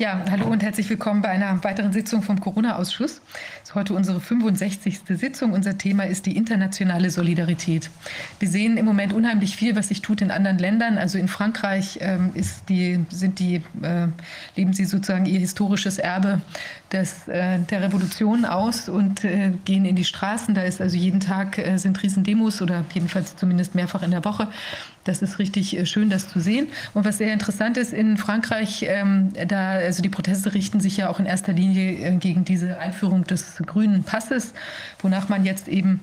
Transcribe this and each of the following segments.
Ja, hallo und herzlich willkommen bei einer weiteren Sitzung vom Corona-Ausschuss. Das ist heute unsere 65. Sitzung. Unser Thema ist die internationale Solidarität. Wir sehen im Moment unheimlich viel, was sich tut in anderen Ländern. Also in Frankreich ähm, die, sind die, äh, leben sie sozusagen ihr historisches Erbe des, äh, der Revolution aus und äh, gehen in die Straßen. Da ist also jeden Tag äh, sind Riesendemos oder jedenfalls zumindest mehrfach in der Woche. Das ist richtig äh, schön, das zu sehen. Und was sehr interessant ist in Frankreich, ähm, da also die Proteste richten sich ja auch in erster Linie äh, gegen diese Einführung des grünen Passes, wonach man jetzt eben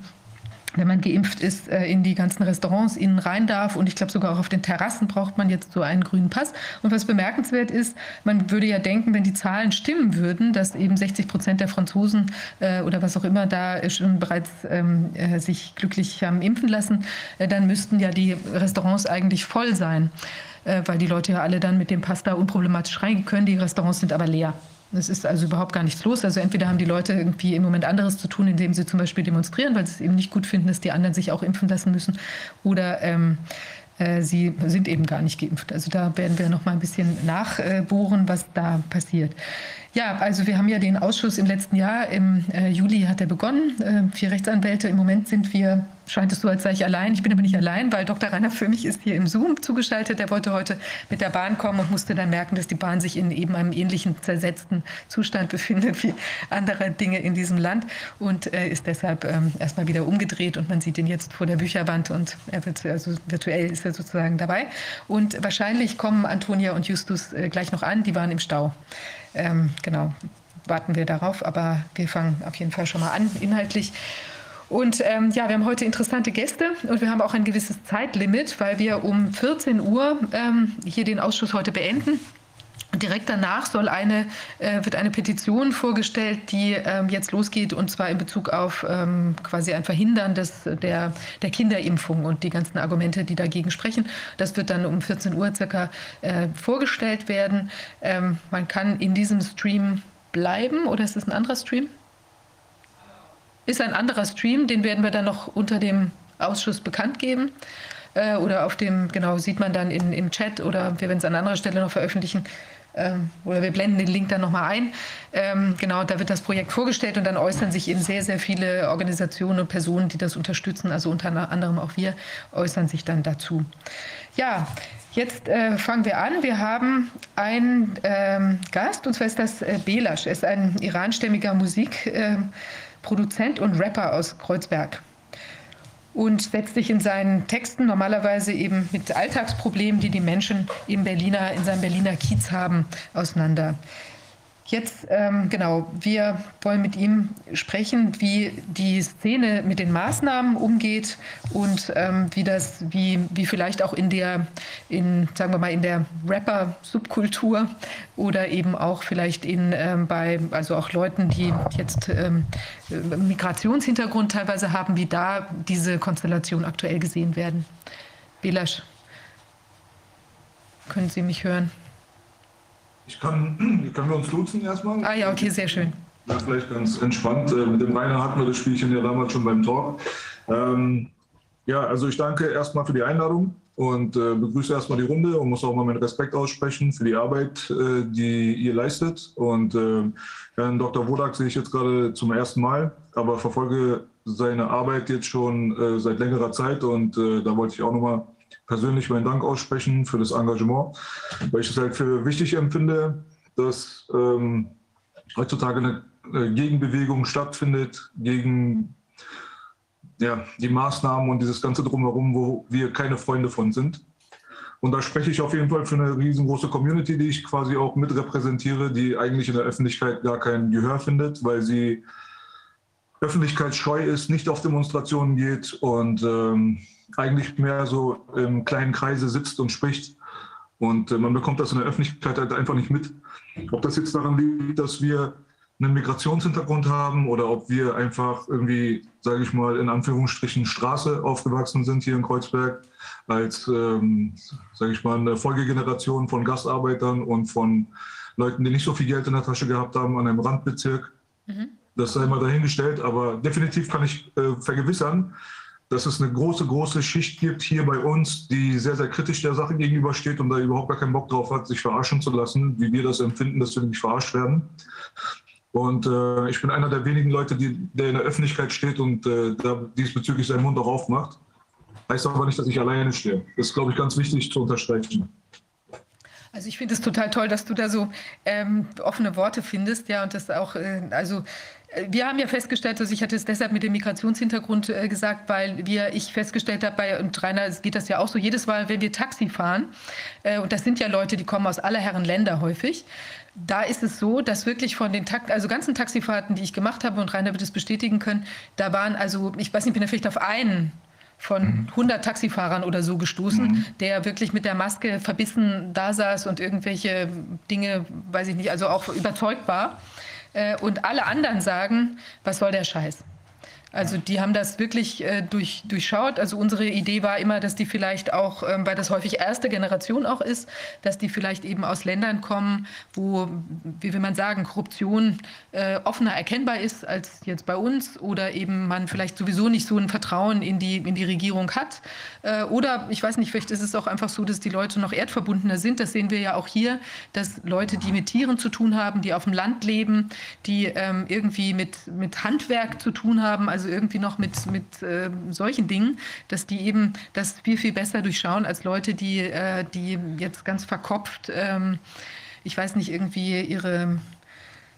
wenn man geimpft ist, äh, in die ganzen Restaurants innen rein darf. Und ich glaube, sogar auch auf den Terrassen braucht man jetzt so einen grünen Pass. Und was bemerkenswert ist, man würde ja denken, wenn die Zahlen stimmen würden, dass eben 60 Prozent der Franzosen äh, oder was auch immer da schon bereits ähm, äh, sich glücklich haben impfen lassen, dann müssten ja die Restaurants eigentlich voll sein, weil die Leute ja alle dann mit dem Pass da unproblematisch reingehen können. Die Restaurants sind aber leer. Es ist also überhaupt gar nichts los. Also entweder haben die Leute irgendwie im Moment anderes zu tun, indem sie zum Beispiel demonstrieren, weil sie es eben nicht gut finden, dass die anderen sich auch impfen lassen müssen, oder ähm, äh, sie sind eben gar nicht geimpft. Also da werden wir noch mal ein bisschen nachbohren, was da passiert. Ja, also wir haben ja den Ausschuss im letzten Jahr, im äh, Juli hat er begonnen, äh, vier Rechtsanwälte. Im Moment sind wir, scheint es so, als sei ich allein. Ich bin aber nicht allein, weil Dr. Rainer für mich ist hier im Zoom zugeschaltet. Er wollte heute mit der Bahn kommen und musste dann merken, dass die Bahn sich in eben einem ähnlichen zersetzten Zustand befindet wie andere Dinge in diesem Land und äh, ist deshalb ähm, erstmal wieder umgedreht und man sieht ihn jetzt vor der Bücherwand und er wird, also virtuell ist er sozusagen dabei. Und wahrscheinlich kommen Antonia und Justus äh, gleich noch an, die waren im Stau ähm, genau, warten wir darauf. Aber wir fangen auf jeden Fall schon mal an, inhaltlich. Und ähm, ja, wir haben heute interessante Gäste und wir haben auch ein gewisses Zeitlimit, weil wir um 14 Uhr ähm, hier den Ausschuss heute beenden. Direkt danach soll eine, äh, wird eine Petition vorgestellt, die ähm, jetzt losgeht, und zwar in Bezug auf ähm, quasi ein Verhindern des, der, der Kinderimpfung und die ganzen Argumente, die dagegen sprechen. Das wird dann um 14 Uhr circa äh, vorgestellt werden. Ähm, man kann in diesem Stream bleiben oder ist es ein anderer Stream? Ist ein anderer Stream, den werden wir dann noch unter dem Ausschuss bekannt geben äh, oder auf dem, genau, sieht man dann in, im Chat oder wir werden es an anderer Stelle noch veröffentlichen, ähm, oder wir blenden den Link dann nochmal ein. Ähm, genau, da wird das Projekt vorgestellt und dann äußern sich eben sehr, sehr viele Organisationen und Personen, die das unterstützen, also unter anderem auch wir, äußern sich dann dazu. Ja, Jetzt äh, fangen wir an. Wir haben einen ähm, Gast, und zwar ist das äh, Belasch. Er ist ein iranstämmiger Musikproduzent äh, und Rapper aus Kreuzberg und setzt sich in seinen Texten normalerweise eben mit Alltagsproblemen, die die Menschen im Berliner, in seinem Berliner Kiez haben, auseinander. Jetzt, ähm, genau, wir wollen mit ihm sprechen, wie die Szene mit den Maßnahmen umgeht und ähm, wie das, wie, wie vielleicht auch in der, in, sagen wir mal, in der Rapper-Subkultur oder eben auch vielleicht in, ähm, bei, also auch Leuten, die jetzt ähm, Migrationshintergrund teilweise haben, wie da diese Konstellation aktuell gesehen werden. Belasch, können Sie mich hören? Ich kann, können wir uns duzen erstmal? Ah ja, okay, sehr schön. Ja, vielleicht ganz entspannt. Äh, mit dem Rainer hatten wir das Spielchen ja damals schon beim Talk. Ähm, ja, also ich danke erstmal für die Einladung und äh, begrüße erstmal die Runde und muss auch mal meinen Respekt aussprechen für die Arbeit, äh, die ihr leistet. Und äh, Herrn Dr. Wodak sehe ich jetzt gerade zum ersten Mal, aber verfolge seine Arbeit jetzt schon äh, seit längerer Zeit und äh, da wollte ich auch nochmal persönlich meinen Dank aussprechen für das Engagement, weil ich es halt für wichtig empfinde, dass ähm, heutzutage eine Gegenbewegung stattfindet gegen ja, die Maßnahmen und dieses ganze Drumherum, wo wir keine Freunde von sind. Und da spreche ich auf jeden Fall für eine riesengroße Community, die ich quasi auch mit repräsentiere, die eigentlich in der Öffentlichkeit gar kein Gehör findet, weil sie öffentlichkeitsscheu ist, nicht auf Demonstrationen geht und ähm, eigentlich mehr so im kleinen Kreise sitzt und spricht. Und äh, man bekommt das in der Öffentlichkeit halt einfach nicht mit. Ob das jetzt daran liegt, dass wir einen Migrationshintergrund haben oder ob wir einfach irgendwie, sage ich mal, in Anführungsstrichen Straße aufgewachsen sind hier in Kreuzberg als, ähm, sage ich mal, eine Folgegeneration von Gastarbeitern und von Leuten, die nicht so viel Geld in der Tasche gehabt haben an einem Randbezirk. Mhm. Das sei mal dahingestellt, aber definitiv kann ich äh, vergewissern, dass es eine große, große Schicht gibt hier bei uns, die sehr, sehr kritisch der Sache gegenübersteht und da überhaupt gar keinen Bock drauf hat, sich verarschen zu lassen, wie wir das empfinden, dass wir nicht verarscht werden. Und äh, ich bin einer der wenigen Leute, die, der in der Öffentlichkeit steht und äh, diesbezüglich seinen Mund auch aufmacht. Heißt aber nicht, dass ich alleine stehe. Das ist, glaube ich, ganz wichtig zu unterstreichen. Also ich finde es total toll, dass du da so ähm, offene Worte findest, ja, und das auch, äh, also wir haben ja festgestellt, also ich hatte es deshalb mit dem Migrationshintergrund äh, gesagt, weil wir, ich festgestellt habe, bei, und Rainer geht das ja auch so, jedes Mal, wenn wir Taxi fahren, äh, und das sind ja Leute, die kommen aus aller Herren Länder häufig, da ist es so, dass wirklich von den Takt, also ganzen Taxifahrten, die ich gemacht habe, und Rainer wird es bestätigen können, da waren also, ich weiß nicht, ich bin ja vielleicht auf einen von 100 mhm. Taxifahrern oder so gestoßen, mhm. der wirklich mit der Maske verbissen da saß und irgendwelche Dinge, weiß ich nicht, also auch überzeugt war. Äh, und alle anderen sagen, was soll der Scheiß? Also die haben das wirklich äh, durch, durchschaut. Also unsere Idee war immer, dass die vielleicht auch, ähm, weil das häufig erste Generation auch ist, dass die vielleicht eben aus Ländern kommen, wo, wie will man sagen, Korruption äh, offener erkennbar ist als jetzt bei uns oder eben man vielleicht sowieso nicht so ein Vertrauen in die, in die Regierung hat. Äh, oder ich weiß nicht, vielleicht ist es auch einfach so, dass die Leute noch erdverbundener sind. Das sehen wir ja auch hier, dass Leute, die mit Tieren zu tun haben, die auf dem Land leben, die ähm, irgendwie mit, mit Handwerk zu tun haben, also irgendwie noch mit, mit äh, solchen Dingen, dass die eben das viel, viel besser durchschauen als Leute, die, äh, die jetzt ganz verkopft, ähm, ich weiß nicht, irgendwie ihre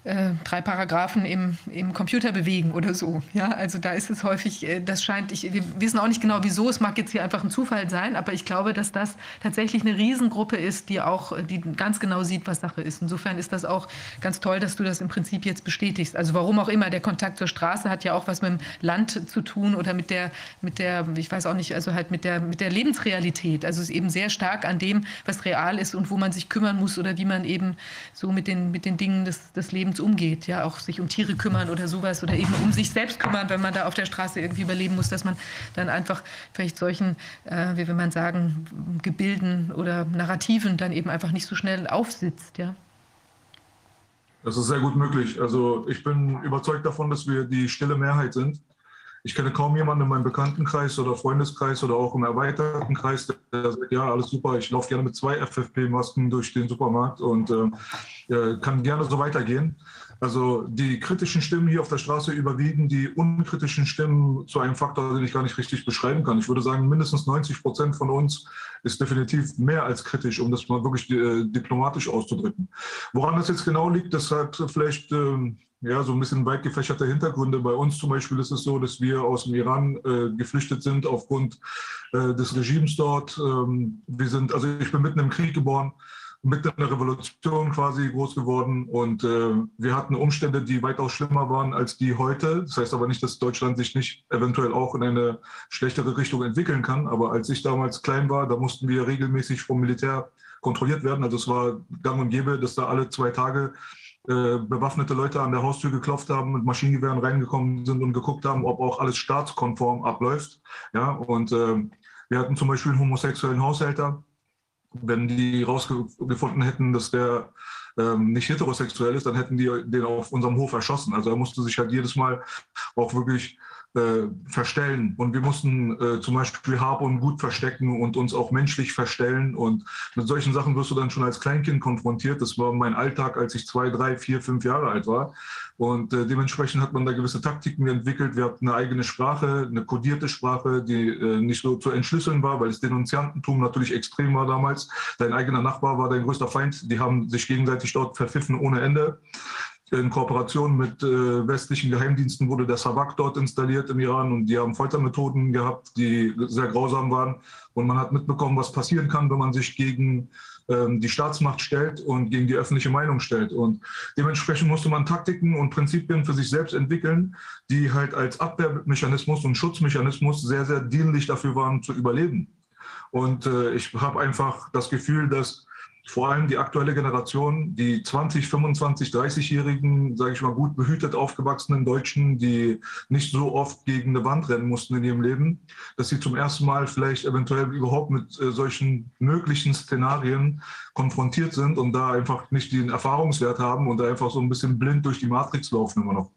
äh, drei Paragraphen im, im Computer bewegen oder so. Ja, also da ist es häufig, äh, das scheint, ich, wir wissen auch nicht genau wieso, es mag jetzt hier einfach ein Zufall sein, aber ich glaube, dass das tatsächlich eine Riesengruppe ist, die auch, die ganz genau sieht, was Sache ist. Insofern ist das auch ganz toll, dass du das im Prinzip jetzt bestätigst. Also warum auch immer, der Kontakt zur Straße hat ja auch was mit dem Land zu tun oder mit der, mit der, ich weiß auch nicht, also halt mit der, mit der Lebensrealität. Also es ist eben sehr stark an dem, was real ist und wo man sich kümmern muss oder wie man eben so mit den, mit den Dingen des, des Lebens Lebens umgeht, ja, auch sich um Tiere kümmern oder sowas oder eben um sich selbst kümmern, wenn man da auf der Straße irgendwie überleben muss, dass man dann einfach vielleicht solchen, äh, wie will man sagen, Gebilden oder Narrativen dann eben einfach nicht so schnell aufsitzt, ja. Das ist sehr gut möglich. Also ich bin überzeugt davon, dass wir die stille Mehrheit sind. Ich kenne kaum jemanden in meinem Bekanntenkreis oder Freundeskreis oder auch im erweiterten Kreis, der sagt, ja, alles super, ich laufe gerne mit zwei FFP-Masken durch den Supermarkt und äh, kann gerne so weitergehen. Also die kritischen Stimmen hier auf der Straße überwiegen die unkritischen Stimmen zu einem Faktor, den ich gar nicht richtig beschreiben kann. Ich würde sagen, mindestens 90 Prozent von uns ist definitiv mehr als kritisch, um das mal wirklich äh, diplomatisch auszudrücken. Woran das jetzt genau liegt, das hat vielleicht... Äh, ja, so ein bisschen weit gefächerte Hintergründe. Bei uns zum Beispiel ist es so, dass wir aus dem Iran äh, geflüchtet sind aufgrund äh, des Regimes dort. Ähm, wir sind, also ich bin mitten im Krieg geboren, mitten in der Revolution quasi groß geworden und äh, wir hatten Umstände, die weitaus schlimmer waren als die heute. Das heißt aber nicht, dass Deutschland sich nicht eventuell auch in eine schlechtere Richtung entwickeln kann. Aber als ich damals klein war, da mussten wir regelmäßig vom Militär kontrolliert werden. Also es war gang und gäbe, dass da alle zwei Tage bewaffnete Leute an der Haustür geklopft haben, mit Maschinengewehren reingekommen sind und geguckt haben, ob auch alles staatskonform abläuft. Ja, und äh, wir hatten zum Beispiel einen homosexuellen Haushälter. Wenn die rausgefunden hätten, dass der ähm, nicht heterosexuell ist, dann hätten die den auf unserem Hof erschossen. Also er musste sich halt jedes Mal auch wirklich äh, verstellen. Und wir mussten äh, zum Beispiel Hab und Gut verstecken und uns auch menschlich verstellen. Und mit solchen Sachen wirst du dann schon als Kleinkind konfrontiert. Das war mein Alltag, als ich zwei, drei, vier, fünf Jahre alt war. Und äh, dementsprechend hat man da gewisse Taktiken entwickelt. Wir hatten eine eigene Sprache, eine kodierte Sprache, die äh, nicht so zu entschlüsseln war, weil das Denunziantentum natürlich extrem war damals. Dein eigener Nachbar war dein größter Feind. Die haben sich gegenseitig dort verpfiffen ohne Ende. In Kooperation mit äh, westlichen Geheimdiensten wurde der Savak dort installiert im Iran und die haben Foltermethoden gehabt, die sehr grausam waren. Und man hat mitbekommen, was passieren kann, wenn man sich gegen ähm, die Staatsmacht stellt und gegen die öffentliche Meinung stellt. Und dementsprechend musste man Taktiken und Prinzipien für sich selbst entwickeln, die halt als Abwehrmechanismus und Schutzmechanismus sehr, sehr dienlich dafür waren, zu überleben. Und äh, ich habe einfach das Gefühl, dass vor allem die aktuelle Generation, die 20, 25, 30-jährigen, sage ich mal, gut behütet aufgewachsenen Deutschen, die nicht so oft gegen eine Wand rennen mussten in ihrem Leben, dass sie zum ersten Mal vielleicht eventuell überhaupt mit äh, solchen möglichen Szenarien konfrontiert sind und da einfach nicht den Erfahrungswert haben und da einfach so ein bisschen blind durch die Matrix laufen immer noch.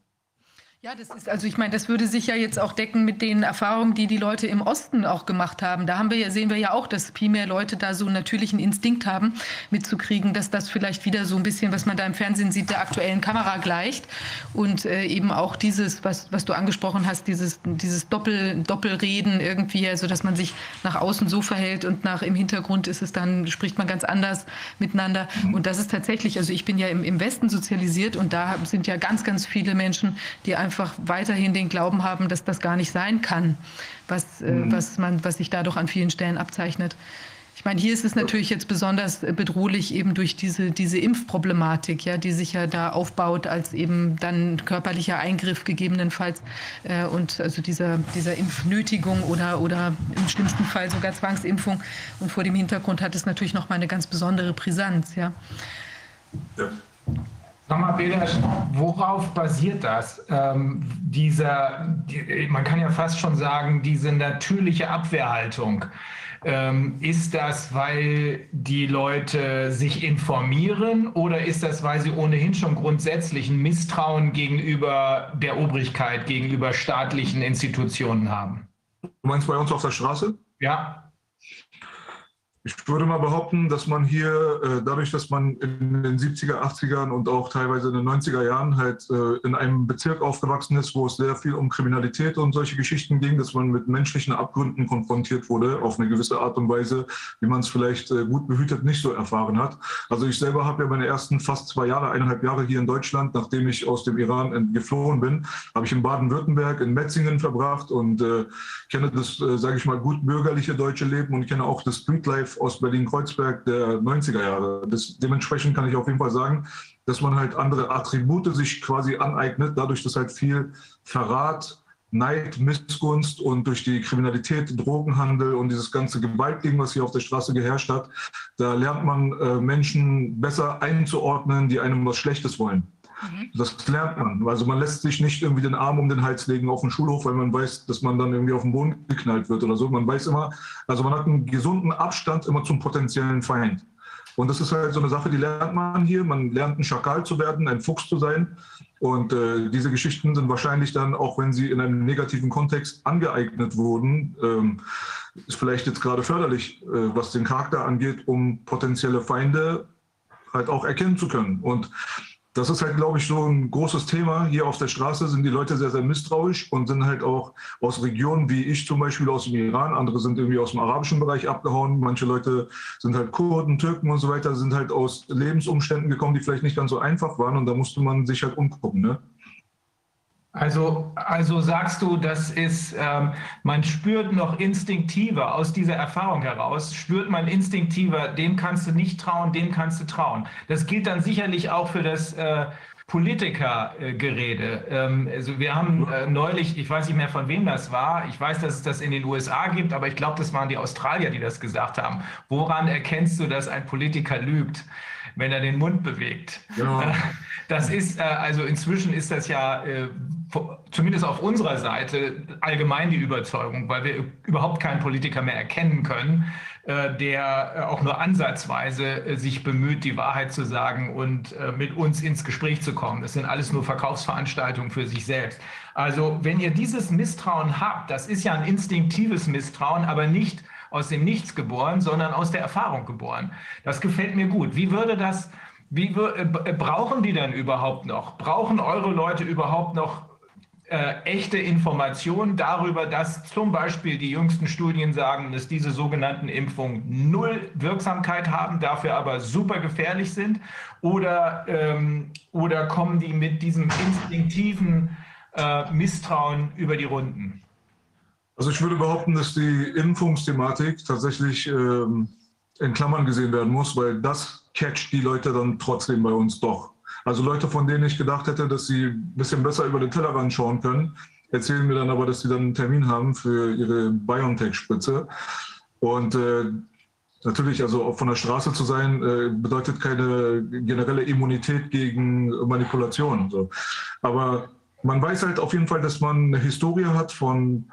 Ja, das ist, also ich meine, das würde sich ja jetzt auch decken mit den Erfahrungen, die die Leute im Osten auch gemacht haben. Da haben wir ja, sehen wir ja auch, dass viel mehr Leute da so einen natürlichen Instinkt haben, mitzukriegen, dass das vielleicht wieder so ein bisschen, was man da im Fernsehen sieht, der aktuellen Kamera gleicht. Und äh, eben auch dieses, was, was du angesprochen hast, dieses, dieses Doppel, Doppelreden irgendwie, also dass man sich nach außen so verhält und nach im Hintergrund ist es dann, spricht man ganz anders miteinander. Und das ist tatsächlich, also ich bin ja im, im Westen sozialisiert und da sind ja ganz, ganz viele Menschen, die einfach einfach weiterhin den Glauben haben, dass das gar nicht sein kann, was, äh, mhm. was, man, was sich dadurch an vielen Stellen abzeichnet. Ich meine, hier ist es natürlich jetzt besonders bedrohlich eben durch diese, diese Impfproblematik, ja, die sich ja da aufbaut als eben dann körperlicher Eingriff gegebenenfalls äh, und also dieser, dieser Impfnötigung oder, oder im schlimmsten Fall sogar Zwangsimpfung. Und vor dem Hintergrund hat es natürlich noch mal eine ganz besondere Brisanz, ja. ja. Nochmal, Belasch, worauf basiert das? Ähm, dieser, die, man kann ja fast schon sagen, diese natürliche Abwehrhaltung. Ähm, ist das, weil die Leute sich informieren oder ist das, weil sie ohnehin schon grundsätzlich ein Misstrauen gegenüber der Obrigkeit, gegenüber staatlichen Institutionen haben? Du meinst bei uns auf der Straße? Ja. Ich würde mal behaupten, dass man hier äh, dadurch, dass man in den 70er, 80ern und auch teilweise in den 90er Jahren halt äh, in einem Bezirk aufgewachsen ist, wo es sehr viel um Kriminalität und solche Geschichten ging, dass man mit menschlichen Abgründen konfrontiert wurde, auf eine gewisse Art und Weise, wie man es vielleicht äh, gut behütet nicht so erfahren hat. Also ich selber habe ja meine ersten fast zwei Jahre, eineinhalb Jahre hier in Deutschland, nachdem ich aus dem Iran geflohen bin, habe ich in Baden-Württemberg, in Metzingen verbracht und kenne das, sage ich mal, gut bürgerliche deutsche Leben und kenne auch das Streetlife aus Berlin-Kreuzberg der 90er Jahre. Das, dementsprechend kann ich auf jeden Fall sagen, dass man halt andere Attribute sich quasi aneignet, dadurch, dass halt viel Verrat, Neid, Missgunst und durch die Kriminalität, Drogenhandel und dieses ganze Gewaltding, was hier auf der Straße geherrscht hat, da lernt man äh, Menschen besser einzuordnen, die einem was Schlechtes wollen. Mhm. Das lernt man. Also man lässt sich nicht irgendwie den Arm um den Hals legen auf dem Schulhof, weil man weiß, dass man dann irgendwie auf den Boden geknallt wird oder so. Man weiß immer, also man hat einen gesunden Abstand immer zum potenziellen Feind. Und das ist halt so eine Sache, die lernt man hier. Man lernt ein Schakal zu werden, ein Fuchs zu sein. Und äh, diese Geschichten sind wahrscheinlich dann, auch wenn sie in einem negativen Kontext angeeignet wurden, ähm, ist vielleicht jetzt gerade förderlich, äh, was den Charakter angeht, um potenzielle Feinde halt auch erkennen zu können. Und das ist halt, glaube ich, so ein großes Thema. Hier auf der Straße sind die Leute sehr, sehr misstrauisch und sind halt auch aus Regionen wie ich zum Beispiel aus dem Iran. Andere sind irgendwie aus dem arabischen Bereich abgehauen. Manche Leute sind halt Kurden, Türken und so weiter, sind halt aus Lebensumständen gekommen, die vielleicht nicht ganz so einfach waren. Und da musste man sich halt umgucken. Ne? Also, also sagst du, das ist, ähm, man spürt noch instinktiver aus dieser Erfahrung heraus, spürt man instinktiver, dem kannst du nicht trauen, dem kannst du trauen. Das gilt dann sicherlich auch für das äh, Politikergerede. Ähm, also wir haben äh, neulich, ich weiß nicht mehr von wem das war, ich weiß, dass es das in den USA gibt, aber ich glaube, das waren die Australier, die das gesagt haben. Woran erkennst du, dass ein Politiker lügt? wenn er den Mund bewegt. Ja. Das ist, äh, also inzwischen ist das ja äh, zumindest auf unserer Seite allgemein die Überzeugung, weil wir überhaupt keinen Politiker mehr erkennen können, äh, der auch nur ansatzweise sich bemüht, die Wahrheit zu sagen und mit uns ins Gespräch zu kommen. Das sind alles nur Verkaufsveranstaltungen für sich selbst. Also wenn ihr dieses Misstrauen habt, das ist ja ein instinktives Misstrauen, aber nicht aus dem Nichts geboren, sondern aus der Erfahrung geboren. Das gefällt mir gut. Wie würde das, wie äh, brauchen die denn überhaupt noch? Brauchen eure Leute überhaupt noch äh, echte Informationen darüber, dass zum Beispiel die jüngsten Studien sagen, dass diese sogenannten Impfungen null Wirksamkeit haben, dafür aber super gefährlich sind? Oder, ähm, oder kommen die mit diesem instinktiven äh, Misstrauen über die Runden? Also ich würde behaupten, dass die Impfungsthematik tatsächlich ähm, in Klammern gesehen werden muss, weil das catcht die Leute dann trotzdem bei uns doch. Also Leute, von denen ich gedacht hätte, dass sie ein bisschen besser über den Tellerrand schauen können, erzählen mir dann aber, dass sie dann einen Termin haben für ihre BioNTech-Spritze. Und äh, natürlich, also von der Straße zu sein, äh, bedeutet keine generelle Immunität gegen Manipulation. So. Aber man weiß halt auf jeden Fall, dass man eine Historie hat von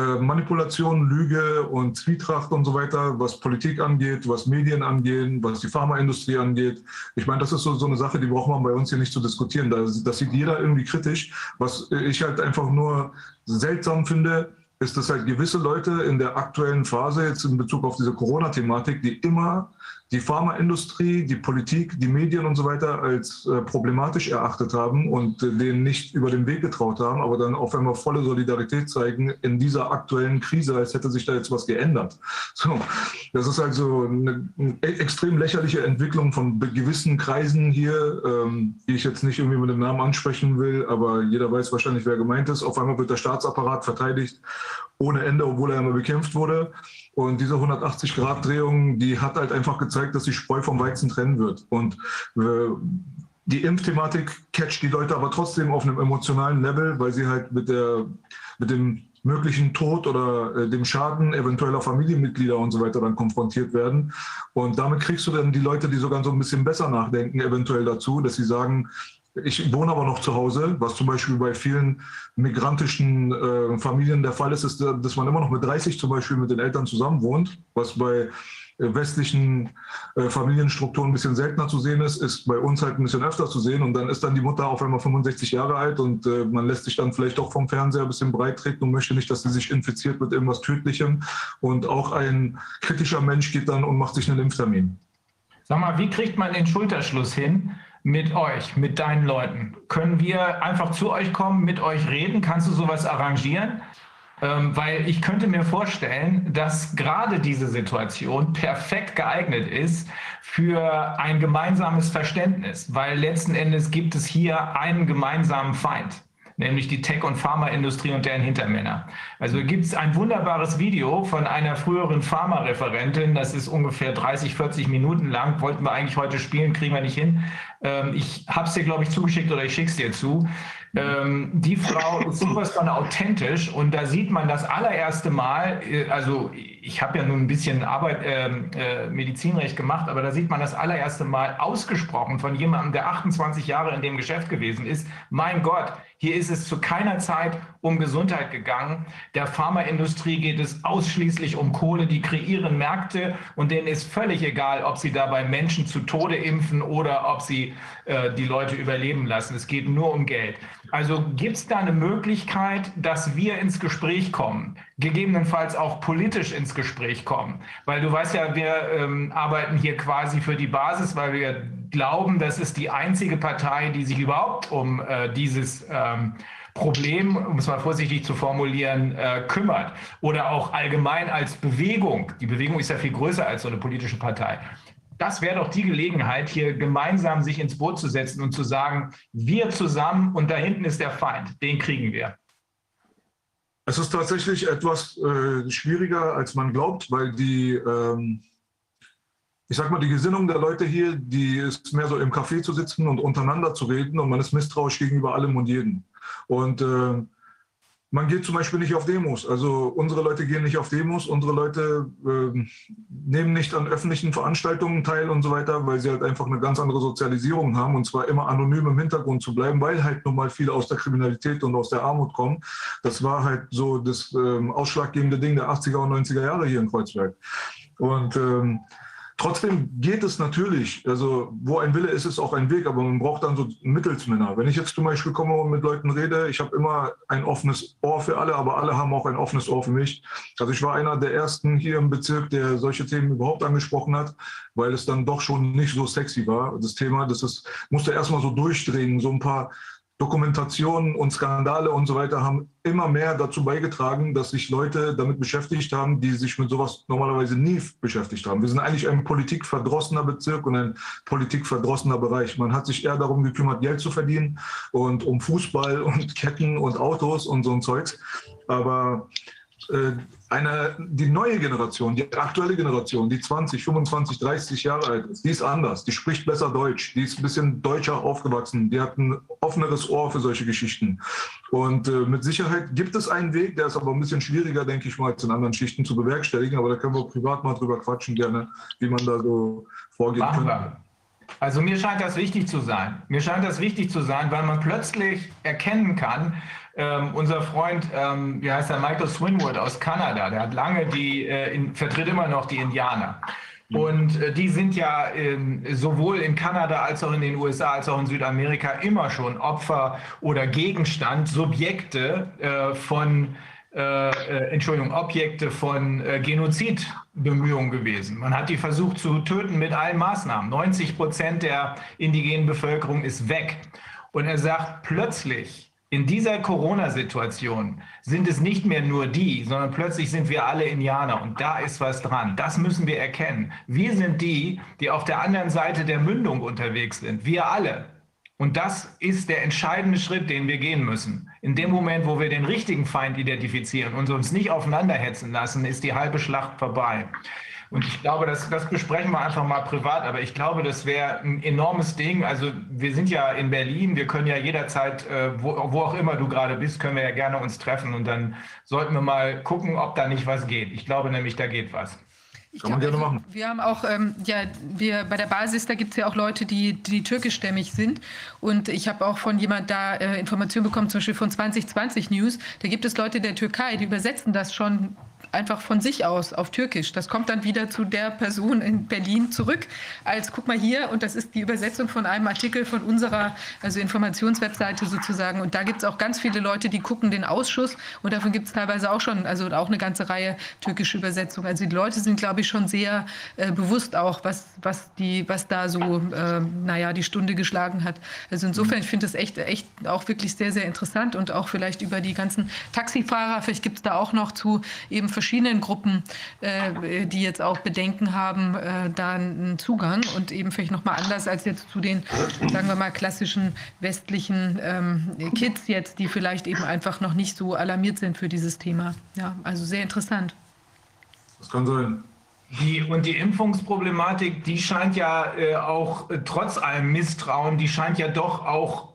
Manipulation, Lüge und Zwietracht und so weiter, was Politik angeht, was Medien angeht, was die Pharmaindustrie angeht. Ich meine, das ist so, so eine Sache, die braucht man bei uns hier nicht zu diskutieren. Das, das sieht jeder irgendwie kritisch. Was ich halt einfach nur seltsam finde, ist, dass halt gewisse Leute in der aktuellen Phase jetzt in Bezug auf diese Corona-Thematik, die immer die Pharmaindustrie, die Politik, die Medien und so weiter als äh, problematisch erachtet haben und äh, denen nicht über den Weg getraut haben, aber dann auf einmal volle Solidarität zeigen in dieser aktuellen Krise, als hätte sich da jetzt was geändert. So, das ist also eine, eine extrem lächerliche Entwicklung von gewissen Kreisen hier, ähm, die ich jetzt nicht irgendwie mit dem Namen ansprechen will, aber jeder weiß wahrscheinlich, wer gemeint ist. Auf einmal wird der Staatsapparat verteidigt ohne Ende, obwohl er immer bekämpft wurde. Und diese 180-Grad-Drehung, die hat halt einfach gezeigt, dass sich Spreu vom Weizen trennen wird. Und äh, die Impfthematik catcht die Leute aber trotzdem auf einem emotionalen Level, weil sie halt mit, der, mit dem möglichen Tod oder äh, dem Schaden eventueller Familienmitglieder und so weiter dann konfrontiert werden. Und damit kriegst du dann die Leute, die sogar so ein bisschen besser nachdenken, eventuell dazu, dass sie sagen, ich wohne aber noch zu Hause, was zum Beispiel bei vielen migrantischen äh, Familien der Fall ist, ist, dass man immer noch mit 30 zum Beispiel mit den Eltern zusammen wohnt, was bei äh, westlichen äh, Familienstrukturen ein bisschen seltener zu sehen ist, ist bei uns halt ein bisschen öfter zu sehen. Und dann ist dann die Mutter auf einmal 65 Jahre alt und äh, man lässt sich dann vielleicht doch vom Fernseher ein bisschen breit treten und möchte nicht, dass sie sich infiziert mit irgendwas Tödlichem. Und auch ein kritischer Mensch geht dann und macht sich einen Impftermin. Sag mal, wie kriegt man den Schulterschluss hin? Mit euch, mit deinen Leuten? Können wir einfach zu euch kommen, mit euch reden? Kannst du sowas arrangieren? Ähm, weil ich könnte mir vorstellen, dass gerade diese Situation perfekt geeignet ist für ein gemeinsames Verständnis, weil letzten Endes gibt es hier einen gemeinsamen Feind nämlich die Tech- und Pharmaindustrie und deren Hintermänner. Also gibt es ein wunderbares Video von einer früheren Pharmareferentin, das ist ungefähr 30, 40 Minuten lang, wollten wir eigentlich heute spielen, kriegen wir nicht hin. Ähm, ich habe es dir, glaube ich, zugeschickt oder ich schicke es dir zu. Ähm, die Frau ist sowas von authentisch und da sieht man das allererste Mal, äh, also ich habe ja nun ein bisschen Arbeit, äh, äh, Medizinrecht gemacht, aber da sieht man das allererste Mal ausgesprochen von jemandem, der 28 Jahre in dem Geschäft gewesen ist. Mein Gott, hier ist es zu keiner Zeit um Gesundheit gegangen. Der Pharmaindustrie geht es ausschließlich um Kohle. Die kreieren Märkte und denen ist völlig egal, ob sie dabei Menschen zu Tode impfen oder ob sie äh, die Leute überleben lassen. Es geht nur um Geld. Also gibt es da eine Möglichkeit, dass wir ins Gespräch kommen, gegebenenfalls auch politisch ins Gespräch kommen? Weil du weißt ja, wir ähm, arbeiten hier quasi für die Basis, weil wir glauben, das ist die einzige Partei, die sich überhaupt um äh, dieses ähm, Problem, um es mal vorsichtig zu formulieren, äh, kümmert. Oder auch allgemein als Bewegung. Die Bewegung ist ja viel größer als so eine politische Partei das wäre doch die Gelegenheit, hier gemeinsam sich ins Boot zu setzen und zu sagen, wir zusammen und da hinten ist der Feind, den kriegen wir. Es ist tatsächlich etwas äh, schwieriger, als man glaubt, weil die, ähm, ich sag mal, die Gesinnung der Leute hier, die ist mehr so im Café zu sitzen und untereinander zu reden und man ist misstrauisch gegenüber allem und jedem. Und äh, man geht zum Beispiel nicht auf Demos. Also unsere Leute gehen nicht auf Demos, unsere Leute äh, nehmen nicht an öffentlichen Veranstaltungen teil und so weiter, weil sie halt einfach eine ganz andere Sozialisierung haben und zwar immer anonym im Hintergrund zu bleiben, weil halt nun mal viele aus der Kriminalität und aus der Armut kommen. Das war halt so das ähm, ausschlaggebende Ding der 80er und 90er Jahre hier in Kreuzberg. Und ähm, Trotzdem geht es natürlich, also wo ein Wille ist, ist auch ein Weg, aber man braucht dann so Mittelsmänner. Wenn ich jetzt zum Beispiel komme und mit Leuten rede, ich habe immer ein offenes Ohr für alle, aber alle haben auch ein offenes Ohr für mich. Also ich war einer der ersten hier im Bezirk, der solche Themen überhaupt angesprochen hat, weil es dann doch schon nicht so sexy war, das Thema. Das ist, musste erstmal so durchdrehen, so ein paar Dokumentationen und Skandale und so weiter haben immer mehr dazu beigetragen, dass sich Leute damit beschäftigt haben, die sich mit sowas normalerweise nie beschäftigt haben. Wir sind eigentlich ein politikverdrossener Bezirk und ein politikverdrossener Bereich. Man hat sich eher darum gekümmert, Geld zu verdienen und um Fußball und Ketten und Autos und so ein Zeugs. Aber äh, eine, die neue Generation, die aktuelle Generation, die 20, 25, 30 Jahre alt ist, die ist anders. Die spricht besser Deutsch. Die ist ein bisschen deutscher aufgewachsen. Die hat ein offeneres Ohr für solche Geschichten. Und äh, mit Sicherheit gibt es einen Weg, der ist aber ein bisschen schwieriger, denke ich mal, als in anderen Schichten zu bewerkstelligen. Aber da können wir privat mal drüber quatschen, gerne, wie man da so vorgehen kann. Also mir scheint das wichtig zu sein. Mir scheint das wichtig zu sein, weil man plötzlich erkennen kann, ähm, unser Freund, ähm, wie heißt er, Michael Swinwood aus Kanada, der hat lange die, äh, in, vertritt immer noch die Indianer. Und äh, die sind ja ähm, sowohl in Kanada als auch in den USA als auch in Südamerika immer schon Opfer oder Gegenstand, Subjekte äh, von äh, äh, Entschuldigung, Objekte von äh, Genozidbemühungen gewesen. Man hat die versucht zu töten mit allen Maßnahmen. 90 Prozent der indigenen Bevölkerung ist weg. Und er sagt, plötzlich in dieser Corona-Situation sind es nicht mehr nur die, sondern plötzlich sind wir alle Indianer und da ist was dran. Das müssen wir erkennen. Wir sind die, die auf der anderen Seite der Mündung unterwegs sind. Wir alle. Und das ist der entscheidende Schritt, den wir gehen müssen. In dem Moment, wo wir den richtigen Feind identifizieren und uns nicht aufeinanderhetzen lassen, ist die halbe Schlacht vorbei. Und ich glaube, das, das besprechen wir einfach mal privat, aber ich glaube, das wäre ein enormes Ding. Also wir sind ja in Berlin, wir können ja jederzeit, äh, wo, wo auch immer du gerade bist, können wir ja gerne uns treffen und dann sollten wir mal gucken, ob da nicht was geht. Ich glaube nämlich, da geht was. Kann man gerne also, machen. Wir haben auch, ähm, ja, wir bei der Basis, da gibt es ja auch Leute, die, die türkischstämmig sind. Und ich habe auch von jemand da äh, Informationen bekommen, zum Beispiel von 2020 News. Da gibt es Leute der Türkei, die übersetzen das schon einfach von sich aus auf Türkisch. Das kommt dann wieder zu der Person in Berlin zurück, als guck mal hier, und das ist die Übersetzung von einem Artikel von unserer also Informationswebseite sozusagen. Und da gibt es auch ganz viele Leute, die gucken den Ausschuss und davon gibt es teilweise auch schon, also auch eine ganze Reihe türkische Übersetzungen. Also die Leute sind, glaube ich, schon sehr äh, bewusst auch, was, was, die, was da so, äh, naja, die Stunde geschlagen hat. Also insofern, ich finde das echt, echt auch wirklich sehr, sehr interessant und auch vielleicht über die ganzen Taxifahrer, vielleicht gibt es da auch noch zu eben verschiedenen Gruppen, äh, die jetzt auch Bedenken haben, äh, da einen Zugang und eben vielleicht noch mal anders als jetzt zu den, sagen wir mal, klassischen westlichen ähm, Kids jetzt, die vielleicht eben einfach noch nicht so alarmiert sind für dieses Thema. Ja, also sehr interessant. Das kann sein. Die, und die Impfungsproblematik, die scheint ja äh, auch äh, trotz allem Misstrauen, die scheint ja doch auch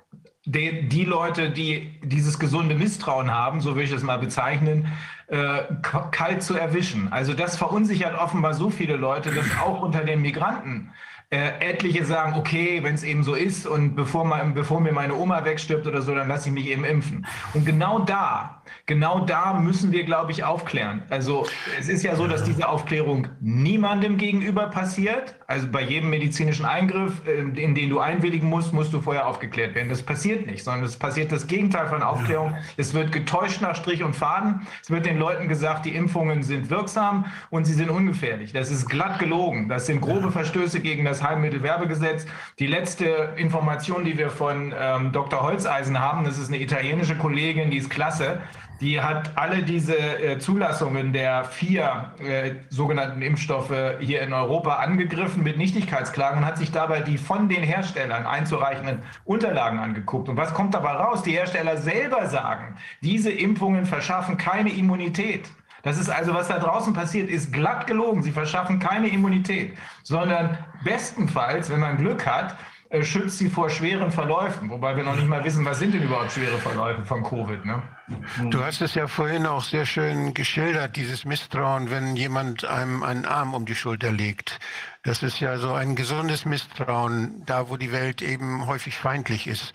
die, die, Leute, die dieses gesunde Misstrauen haben, so will ich es mal bezeichnen, äh, kalt zu erwischen. Also das verunsichert offenbar so viele Leute, dass auch unter den Migranten äh, etliche sagen, okay, wenn es eben so ist und bevor, man, bevor mir meine Oma wegstirbt oder so, dann lasse ich mich eben impfen. Und genau da genau da müssen wir, glaube ich, aufklären. Also es ist ja so, dass diese Aufklärung niemandem gegenüber passiert. Also bei jedem medizinischen Eingriff, ähm, in den du einwilligen musst, musst du vorher aufgeklärt werden. Das passiert nicht, sondern es passiert das Gegenteil von Aufklärung. Es wird getäuscht nach Strich und Faden. Es wird den Leuten gesagt, die Impfungen sind wirksam und sie sind ungefährlich. Das ist glatt gelogen. Das sind grobe Verstöße gegen das Heilmittelwerbegesetz. Die letzte Information, die wir von ähm, Dr. Holzeisen haben, das ist eine italienische Kollegin, die ist klasse die hat alle diese äh, Zulassungen der vier äh, sogenannten Impfstoffe hier in Europa angegriffen mit Nichtigkeitsklagen und hat sich dabei die von den Herstellern einzureichenden Unterlagen angeguckt. Und was kommt dabei raus? Die Hersteller selber sagen, diese Impfungen verschaffen keine Immunität. Das ist also, was da draußen passiert, ist glatt gelogen. Sie verschaffen keine Immunität, sondern bestenfalls, wenn man Glück hat, schützt sie vor schweren Verläufen, wobei wir noch nicht mal wissen, was sind denn überhaupt schwere Verläufe von Covid. Ne? Du hast es ja vorhin auch sehr schön geschildert, dieses Misstrauen, wenn jemand einem einen Arm um die Schulter legt. Das ist ja so ein gesundes Misstrauen, da wo die Welt eben häufig feindlich ist.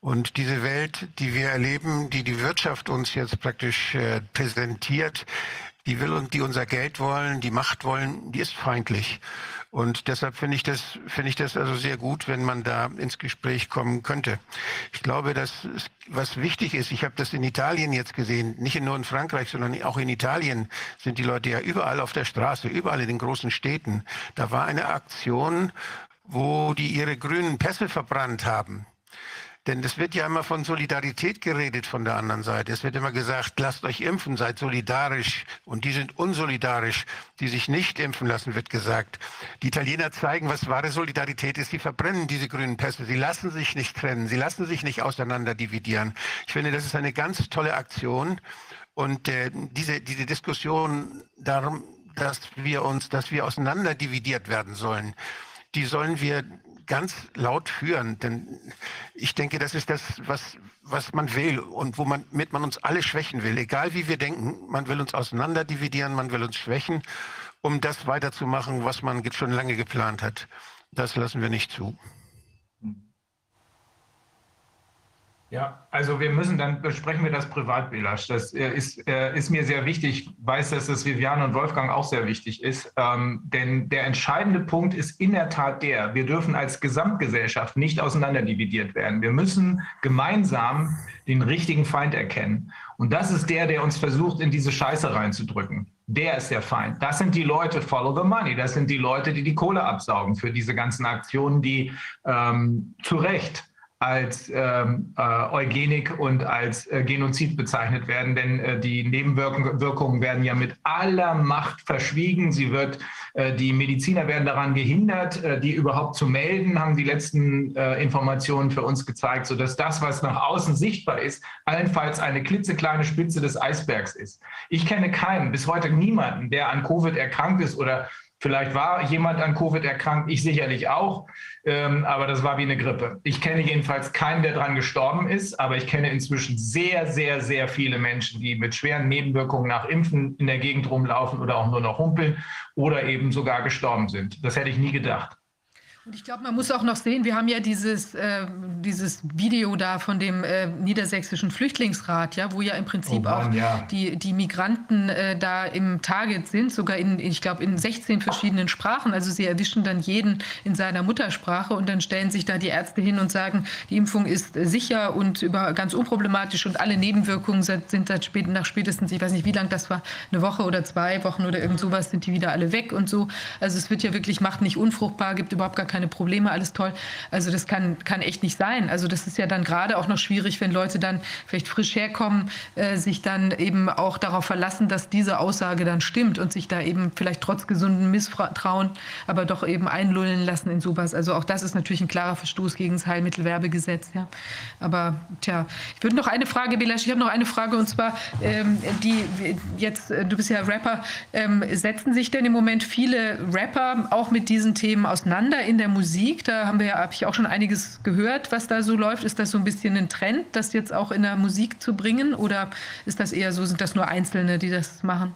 Und diese Welt, die wir erleben, die die Wirtschaft uns jetzt praktisch äh, präsentiert, die will und die unser Geld wollen, die Macht wollen, die ist feindlich. Und deshalb finde ich das, finde ich das also sehr gut, wenn man da ins Gespräch kommen könnte. Ich glaube, dass was wichtig ist, ich habe das in Italien jetzt gesehen, nicht nur in Frankreich, sondern auch in Italien sind die Leute ja überall auf der Straße, überall in den großen Städten. Da war eine Aktion, wo die ihre grünen Pässe verbrannt haben. Denn es wird ja immer von Solidarität geredet von der anderen Seite. Es wird immer gesagt, lasst euch impfen, seid solidarisch. Und die sind unsolidarisch, die sich nicht impfen lassen, wird gesagt. Die Italiener zeigen, was wahre Solidarität ist. Sie verbrennen diese grünen Pässe. Sie lassen sich nicht trennen. Sie lassen sich nicht auseinander dividieren. Ich finde, das ist eine ganz tolle Aktion. Und äh, diese, diese Diskussion darum, dass wir uns, dass wir auseinander dividiert werden sollen, die sollen wir ganz laut führen, denn ich denke, das ist das, was, was man will und womit man uns alle schwächen will. Egal wie wir denken, man will uns auseinanderdividieren, man will uns schwächen, um das weiterzumachen, was man schon lange geplant hat. Das lassen wir nicht zu. Ja, also wir müssen, dann besprechen wir das privat, Belasch. Das äh, ist, äh, ist mir sehr wichtig. Ich weiß, dass das Viviane und Wolfgang auch sehr wichtig ist. Ähm, denn der entscheidende Punkt ist in der Tat der, wir dürfen als Gesamtgesellschaft nicht auseinanderdividiert werden. Wir müssen gemeinsam den richtigen Feind erkennen. Und das ist der, der uns versucht, in diese Scheiße reinzudrücken. Der ist der Feind. Das sind die Leute, follow the money. Das sind die Leute, die die Kohle absaugen für diese ganzen Aktionen, die ähm, zu Recht als ähm, äh, Eugenik und als äh, Genozid bezeichnet werden, denn äh, die Nebenwirkungen werden ja mit aller Macht verschwiegen. Sie wird, äh, die Mediziner werden daran gehindert, äh, die überhaupt zu melden, haben die letzten äh, Informationen für uns gezeigt, sodass das, was nach außen sichtbar ist, allenfalls eine klitzekleine Spitze des Eisbergs ist. Ich kenne keinen, bis heute niemanden, der an Covid erkrankt ist oder Vielleicht war jemand an Covid erkrankt, ich sicherlich auch, ähm, aber das war wie eine Grippe. Ich kenne jedenfalls keinen, der daran gestorben ist, aber ich kenne inzwischen sehr, sehr, sehr viele Menschen, die mit schweren Nebenwirkungen nach Impfen in der Gegend rumlaufen oder auch nur noch humpeln oder eben sogar gestorben sind. Das hätte ich nie gedacht. Und ich glaube, man muss auch noch sehen, wir haben ja dieses, äh, dieses Video da von dem äh, Niedersächsischen Flüchtlingsrat, ja, wo ja im Prinzip oh Mann, auch ja. die, die Migranten äh, da im Target sind, sogar in, ich glaube, in 16 verschiedenen Sprachen. Also sie erwischen dann jeden in seiner Muttersprache und dann stellen sich da die Ärzte hin und sagen, die Impfung ist sicher und über, ganz unproblematisch und alle Nebenwirkungen sind, sind seit spät, nach spätestens, ich weiß nicht, wie lang das war, eine Woche oder zwei Wochen oder irgend sowas, sind die wieder alle weg und so. Also es wird ja wirklich, macht nicht unfruchtbar, gibt überhaupt gar keine keine Probleme, alles toll. Also das kann, kann echt nicht sein. Also das ist ja dann gerade auch noch schwierig, wenn Leute dann vielleicht frisch herkommen, äh, sich dann eben auch darauf verlassen, dass diese Aussage dann stimmt und sich da eben vielleicht trotz gesunden Misstrauen aber doch eben einlullen lassen in sowas. Also auch das ist natürlich ein klarer Verstoß gegen das Heilmittelwerbegesetz. Ja. Aber tja, ich würde noch eine Frage, Belasch, ich habe noch eine Frage und zwar, ähm, die jetzt, äh, du bist ja Rapper, ähm, setzen sich denn im Moment viele Rapper auch mit diesen Themen auseinander in der der Musik, da haben wir ja, habe ich auch schon einiges gehört, was da so läuft. Ist das so ein bisschen ein Trend, das jetzt auch in der Musik zu bringen? Oder ist das eher so, sind das nur Einzelne, die das machen?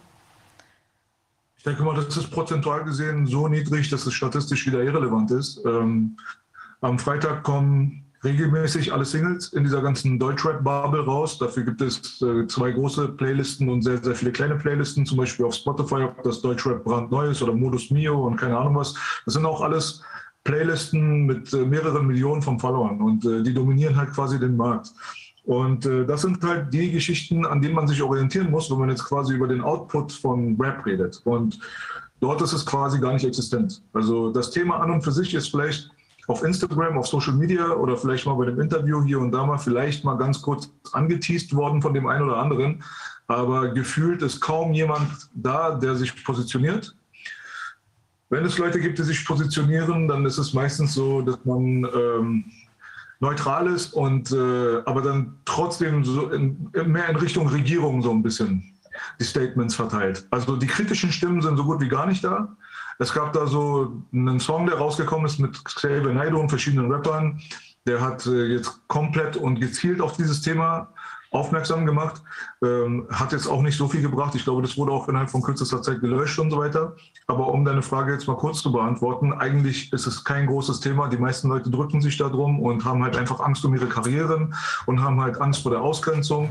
Ich denke mal, das ist prozentual gesehen so niedrig, dass es statistisch wieder irrelevant ist. Ähm, am Freitag kommen regelmäßig alle Singles in dieser ganzen Deutschrap-Bubble raus. Dafür gibt es äh, zwei große Playlisten und sehr, sehr viele kleine Playlisten, zum Beispiel auf Spotify, ob das Deutschrap brandneu ist oder Modus Mio und keine Ahnung was. Das sind auch alles Playlisten mit äh, mehreren Millionen von Followern und äh, die dominieren halt quasi den Markt. Und äh, das sind halt die Geschichten, an denen man sich orientieren muss, wenn man jetzt quasi über den Output von Rap redet. Und dort ist es quasi gar nicht existent. Also das Thema an und für sich ist vielleicht auf Instagram, auf Social Media oder vielleicht mal bei dem Interview hier und da mal vielleicht mal ganz kurz angeteased worden von dem einen oder anderen. Aber gefühlt ist kaum jemand da, der sich positioniert wenn es Leute gibt, die sich positionieren, dann ist es meistens so, dass man ähm, neutral ist und äh, aber dann trotzdem so in, mehr in Richtung Regierung so ein bisschen die Statements verteilt. Also die kritischen Stimmen sind so gut wie gar nicht da. Es gab da so einen Song, der rausgekommen ist mit Xavier Naidoo und verschiedenen Rappern. Der hat äh, jetzt komplett und gezielt auf dieses Thema aufmerksam gemacht. Ähm, hat jetzt auch nicht so viel gebracht. Ich glaube, das wurde auch innerhalb von kürzester Zeit gelöscht und so weiter. Aber um deine Frage jetzt mal kurz zu beantworten, eigentlich ist es kein großes Thema. Die meisten Leute drücken sich da drum und haben halt einfach Angst um ihre Karrieren und haben halt Angst vor der Ausgrenzung.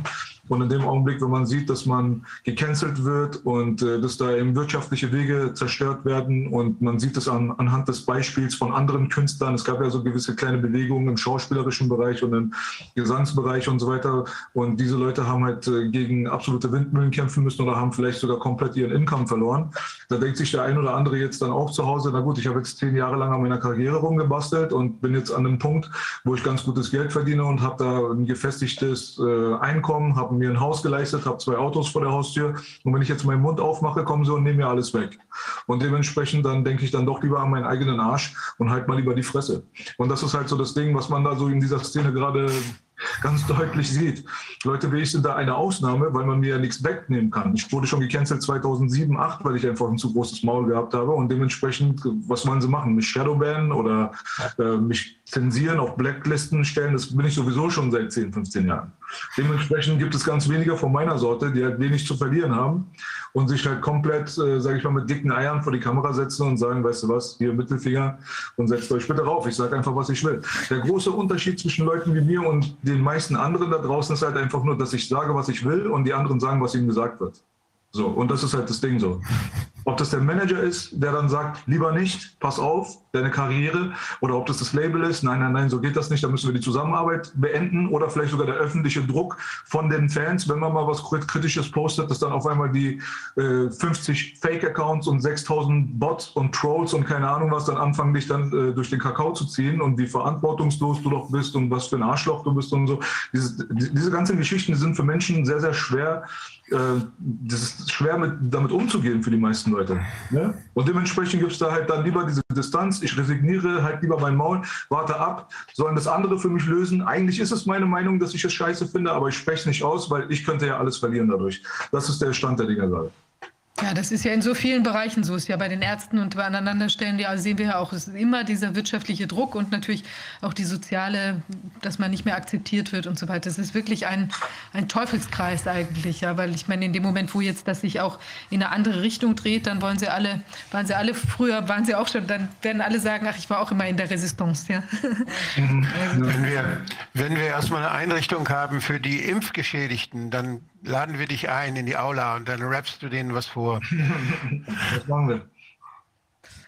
Und in dem Augenblick, wenn man sieht, dass man gecancelt wird und äh, dass da eben wirtschaftliche Wege zerstört werden und man sieht es an, anhand des Beispiels von anderen Künstlern, es gab ja so gewisse kleine Bewegungen im schauspielerischen Bereich und im Gesangsbereich und so weiter. Und diese Leute haben halt äh, gegen absolute Windmühlen kämpfen müssen oder haben vielleicht sogar komplett ihren Income verloren. Da denkt sich der ein oder andere jetzt dann auch zu Hause, na gut, ich habe jetzt zehn Jahre lang an meiner Karriere rumgebastelt und bin jetzt an einem Punkt, wo ich ganz gutes Geld verdiene und habe da ein gefestigtes äh, Einkommen, habe mir ein Haus geleistet, habe zwei Autos vor der Haustür und wenn ich jetzt meinen Mund aufmache, kommen sie und nehmen mir alles weg. Und dementsprechend dann denke ich dann doch lieber an meinen eigenen Arsch und halt mal lieber die Fresse. Und das ist halt so das Ding, was man da so in dieser Szene gerade ganz deutlich sieht. Leute wie ich sind da eine Ausnahme, weil man mir ja nichts wegnehmen kann. Ich wurde schon gecancelt 2007, 2008, weil ich einfach ein zu großes Maul gehabt habe und dementsprechend, was wollen sie machen? Mich shadowbannen oder äh, mich zensieren, auf Blacklisten stellen? Das bin ich sowieso schon seit 10, 15 Jahren. Dementsprechend gibt es ganz wenige von meiner Sorte, die halt wenig zu verlieren haben und sich halt komplett, äh, sage ich mal, mit dicken Eiern vor die Kamera setzen und sagen, weißt du was, hier Mittelfinger und setzt euch bitte rauf. Ich sage einfach, was ich will. Der große Unterschied zwischen Leuten wie mir und den meisten anderen da draußen ist halt einfach nur, dass ich sage, was ich will und die anderen sagen, was ihnen gesagt wird. So, und das ist halt das Ding so. Ob das der Manager ist, der dann sagt, lieber nicht, pass auf, deine Karriere, oder ob das das Label ist, nein, nein, nein, so geht das nicht, da müssen wir die Zusammenarbeit beenden, oder vielleicht sogar der öffentliche Druck von den Fans, wenn man mal was Kritisches postet, dass dann auf einmal die äh, 50 Fake-Accounts und 6000 Bots und Trolls und keine Ahnung was dann anfangen, dich dann äh, durch den Kakao zu ziehen und wie verantwortungslos du doch bist und was für ein Arschloch du bist und so. Diese, diese ganzen Geschichten sind für Menschen sehr, sehr schwer äh, das ist schwer mit, damit umzugehen für die meisten Leute. Ne? Und dementsprechend gibt es da halt dann lieber diese Distanz. Ich resigniere halt lieber mein Maul, warte ab, sollen das andere für mich lösen. Eigentlich ist es meine Meinung, dass ich es scheiße finde, aber ich spreche es nicht aus, weil ich könnte ja alles verlieren dadurch. Das ist der Stand der Dinge gerade. Ja, das ist ja in so vielen Bereichen so. Ist ja bei den Ärzten und bei Aneinanderstellen, ja, sehen wir ja auch, es ist immer dieser wirtschaftliche Druck und natürlich auch die soziale, dass man nicht mehr akzeptiert wird und so weiter. Das ist wirklich ein, ein Teufelskreis eigentlich, ja, weil ich meine, in dem Moment, wo jetzt das sich auch in eine andere Richtung dreht, dann wollen sie alle, waren sie alle früher, waren sie auch schon, dann werden alle sagen, ach, ich war auch immer in der Resistance, ja. Mhm. Wenn wir, wenn wir erstmal eine Einrichtung haben für die Impfgeschädigten, dann laden wir dich ein in die Aula und dann rappst du denen was vor. Was machen wir?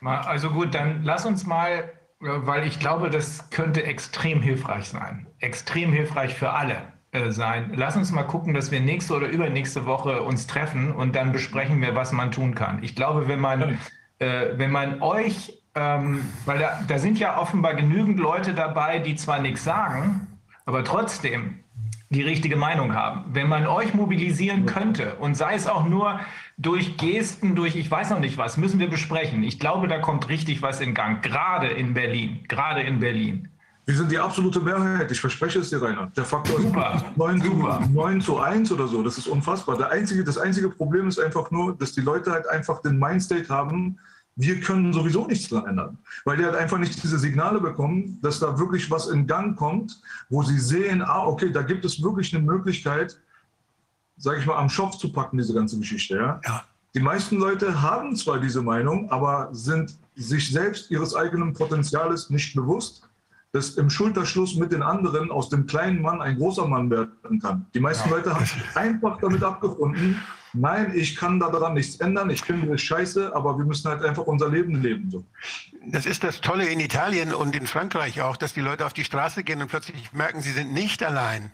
Also gut, dann lass uns mal, weil ich glaube, das könnte extrem hilfreich sein. Extrem hilfreich für alle äh, sein. Lass uns mal gucken, dass wir nächste oder übernächste Woche uns treffen und dann besprechen wir, was man tun kann. Ich glaube, wenn man, äh, wenn man euch, ähm, weil da, da sind ja offenbar genügend Leute dabei, die zwar nichts sagen, aber trotzdem die richtige Meinung haben. Wenn man euch mobilisieren könnte und sei es auch nur durch Gesten, durch ich weiß noch nicht was, müssen wir besprechen. Ich glaube, da kommt richtig was in Gang, gerade in Berlin, gerade in Berlin. Wir sind die absolute Mehrheit, ich verspreche es dir, Rainer. Der Faktor Super. ist 9, Super. Zu, 9 zu 1 oder so, das ist unfassbar. Der einzige, das einzige Problem ist einfach nur, dass die Leute halt einfach den Mindstate haben, wir können sowieso nichts daran ändern, weil die halt einfach nicht diese Signale bekommen, dass da wirklich was in Gang kommt, wo sie sehen, ah, okay, da gibt es wirklich eine Möglichkeit, sage ich mal, am Schopf zu packen, diese ganze Geschichte. Ja? ja? Die meisten Leute haben zwar diese Meinung, aber sind sich selbst ihres eigenen Potenziales nicht bewusst, dass im Schulterschluss mit den anderen aus dem kleinen Mann ein großer Mann werden kann. Die meisten ja. Leute haben sich einfach damit abgefunden, nein, ich kann daran nichts ändern, ich finde es scheiße, aber wir müssen halt einfach unser Leben leben. So. Das ist das Tolle in Italien und in Frankreich auch, dass die Leute auf die Straße gehen und plötzlich merken, sie sind nicht allein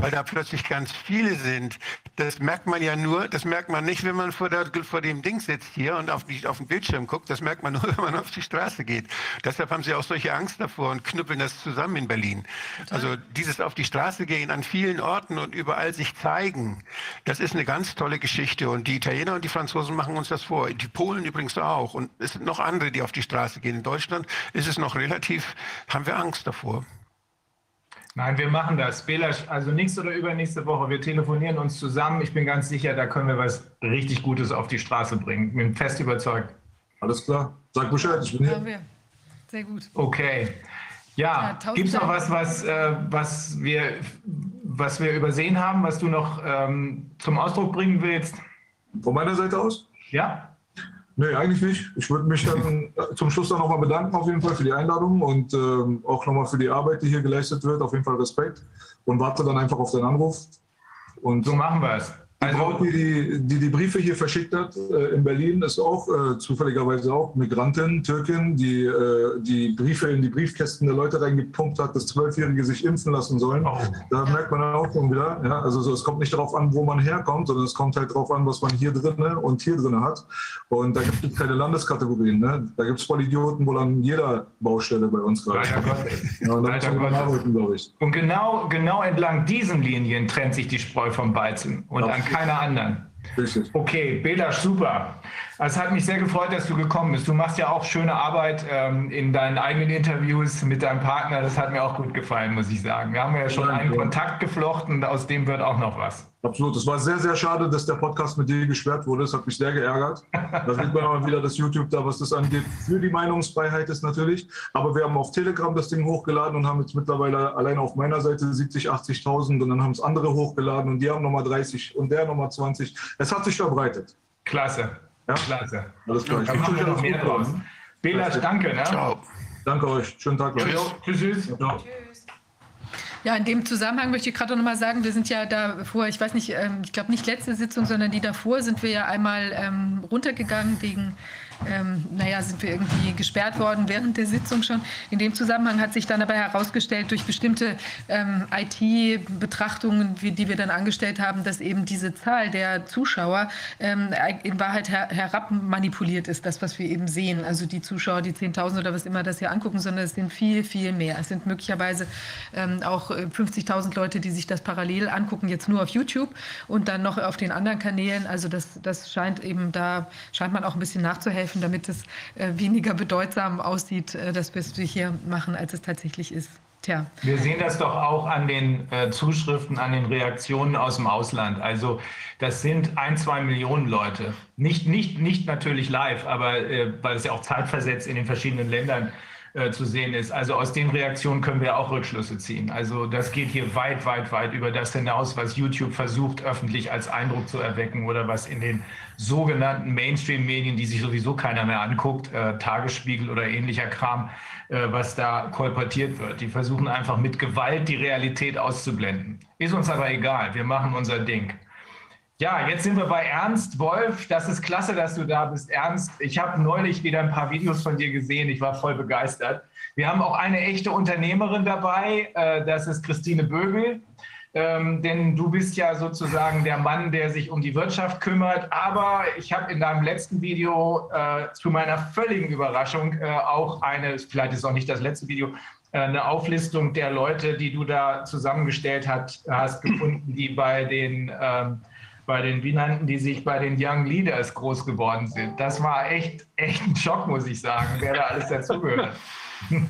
weil da plötzlich ganz viele sind. Das merkt man ja nur, das merkt man nicht, wenn man vor, der, vor dem Ding sitzt hier und auf, auf den Bildschirm guckt. Das merkt man nur, wenn man auf die Straße geht. Deshalb haben sie auch solche Angst davor und knüppeln das zusammen in Berlin. Also dieses auf die Straße gehen an vielen Orten und überall sich zeigen, das ist eine ganz tolle Geschichte. Und die Italiener und die Franzosen machen uns das vor. Die Polen übrigens auch. Und es sind noch andere, die auf die Straße gehen. In Deutschland ist es noch relativ, haben wir Angst davor. Nein, wir machen das. Belasch, also nächste oder übernächste Woche. Wir telefonieren uns zusammen. Ich bin ganz sicher, da können wir was richtig Gutes auf die Straße bringen. Bin fest überzeugt. Alles klar. Sag Bescheid, ich bin hier. Wir. Sehr gut. Okay. Ja, ja gibt es noch was, was, äh, was, wir, was wir übersehen haben, was du noch ähm, zum Ausdruck bringen willst? Von meiner Seite aus? Ja. Nee, eigentlich nicht. Ich würde mich dann zum Schluss dann nochmal bedanken auf jeden Fall für die Einladung und ähm, auch nochmal für die Arbeit, die hier geleistet wird. Auf jeden Fall Respekt und warte dann einfach auf deinen Anruf. Und so machen wir es. Die also, Frau, die, die die Briefe hier verschickt hat äh, in Berlin, ist auch äh, zufälligerweise auch Migrantin, Türkin, die äh, die Briefe in die Briefkästen der Leute reingepumpt hat, dass Zwölfjährige sich impfen lassen sollen. Oh. Da merkt man auch schon wieder, ja, also so, es kommt nicht darauf an, wo man herkommt, sondern es kommt halt darauf an, was man hier drin und hier drin hat. Und da gibt es keine Landeskategorien. Ne? Da gibt es Vollidioten wohl an jeder Baustelle bei uns gerade. Ja, und, und genau, genau entlang diesen Linien trennt sich die Spreu vom Weizen. Und an keiner anderen. Okay, Bela, super. Es hat mich sehr gefreut, dass du gekommen bist. Du machst ja auch schöne Arbeit ähm, in deinen eigenen Interviews mit deinem Partner. Das hat mir auch gut gefallen, muss ich sagen. Wir haben ja schon einen Kontakt geflochten, aus dem wird auch noch was. Absolut. Es war sehr, sehr schade, dass der Podcast mit dir gesperrt wurde. Das hat mich sehr geärgert. Da sieht man aber wieder, dass YouTube da, was das angeht, für die Meinungsfreiheit ist natürlich. Aber wir haben auf Telegram das Ding hochgeladen und haben jetzt mittlerweile allein auf meiner Seite 70, 80.000 und dann haben es andere hochgeladen und die haben nochmal 30 und der nochmal 20. Es hat sich verbreitet. Klasse. Ja? Klasse. Alles klar. Ich Da machen wir noch mehr draus. Belasch, danke. Ne? Ciao. Danke euch. Schönen Tag. noch. Jo, Tschüss. tschüss. Ciao. Ja, in dem Zusammenhang möchte ich gerade noch mal sagen, wir sind ja davor, ich weiß nicht, ähm, ich glaube nicht letzte Sitzung, sondern die davor sind wir ja einmal ähm, runtergegangen wegen ähm, naja, sind wir irgendwie gesperrt worden während der Sitzung schon. In dem Zusammenhang hat sich dann aber herausgestellt, durch bestimmte ähm, IT-Betrachtungen, die wir dann angestellt haben, dass eben diese Zahl der Zuschauer ähm, in Wahrheit her herabmanipuliert ist, das, was wir eben sehen. Also die Zuschauer, die 10.000 oder was immer das hier angucken, sondern es sind viel, viel mehr. Es sind möglicherweise ähm, auch 50.000 Leute, die sich das parallel angucken, jetzt nur auf YouTube und dann noch auf den anderen Kanälen. Also das, das scheint eben, da scheint man auch ein bisschen nachzuhelfen helfen, damit es äh, weniger bedeutsam aussieht, äh, dass wir es hier machen, als es tatsächlich ist. Tja. Wir sehen das doch auch an den äh, Zuschriften, an den Reaktionen aus dem Ausland. Also das sind ein, zwei Millionen Leute. Nicht, nicht, nicht natürlich live, aber weil es ja auch zeitversetzt in den verschiedenen Ländern äh, zu sehen ist. Also aus den Reaktionen können wir auch Rückschlüsse ziehen. Also das geht hier weit, weit, weit über das hinaus, was YouTube versucht, öffentlich als Eindruck zu erwecken oder was in den sogenannten Mainstream-Medien, die sich sowieso keiner mehr anguckt, äh, Tagesspiegel oder ähnlicher Kram, äh, was da kolportiert wird. Die versuchen einfach mit Gewalt die Realität auszublenden. Ist uns aber egal, wir machen unser Ding. Ja, jetzt sind wir bei Ernst Wolf. Das ist klasse, dass du da bist, Ernst. Ich habe neulich wieder ein paar Videos von dir gesehen. Ich war voll begeistert. Wir haben auch eine echte Unternehmerin dabei. Äh, das ist Christine Bögel. Ähm, denn du bist ja sozusagen der Mann, der sich um die Wirtschaft kümmert. Aber ich habe in deinem letzten Video äh, zu meiner völligen Überraschung äh, auch eine, vielleicht ist es auch nicht das letzte Video, äh, eine Auflistung der Leute, die du da zusammengestellt hat, hast gefunden, die bei den ähm, bei den, wie nannten die sich, bei den Young Leaders groß geworden sind. Das war echt, echt ein Schock, muss ich sagen, wer da alles dazugehört.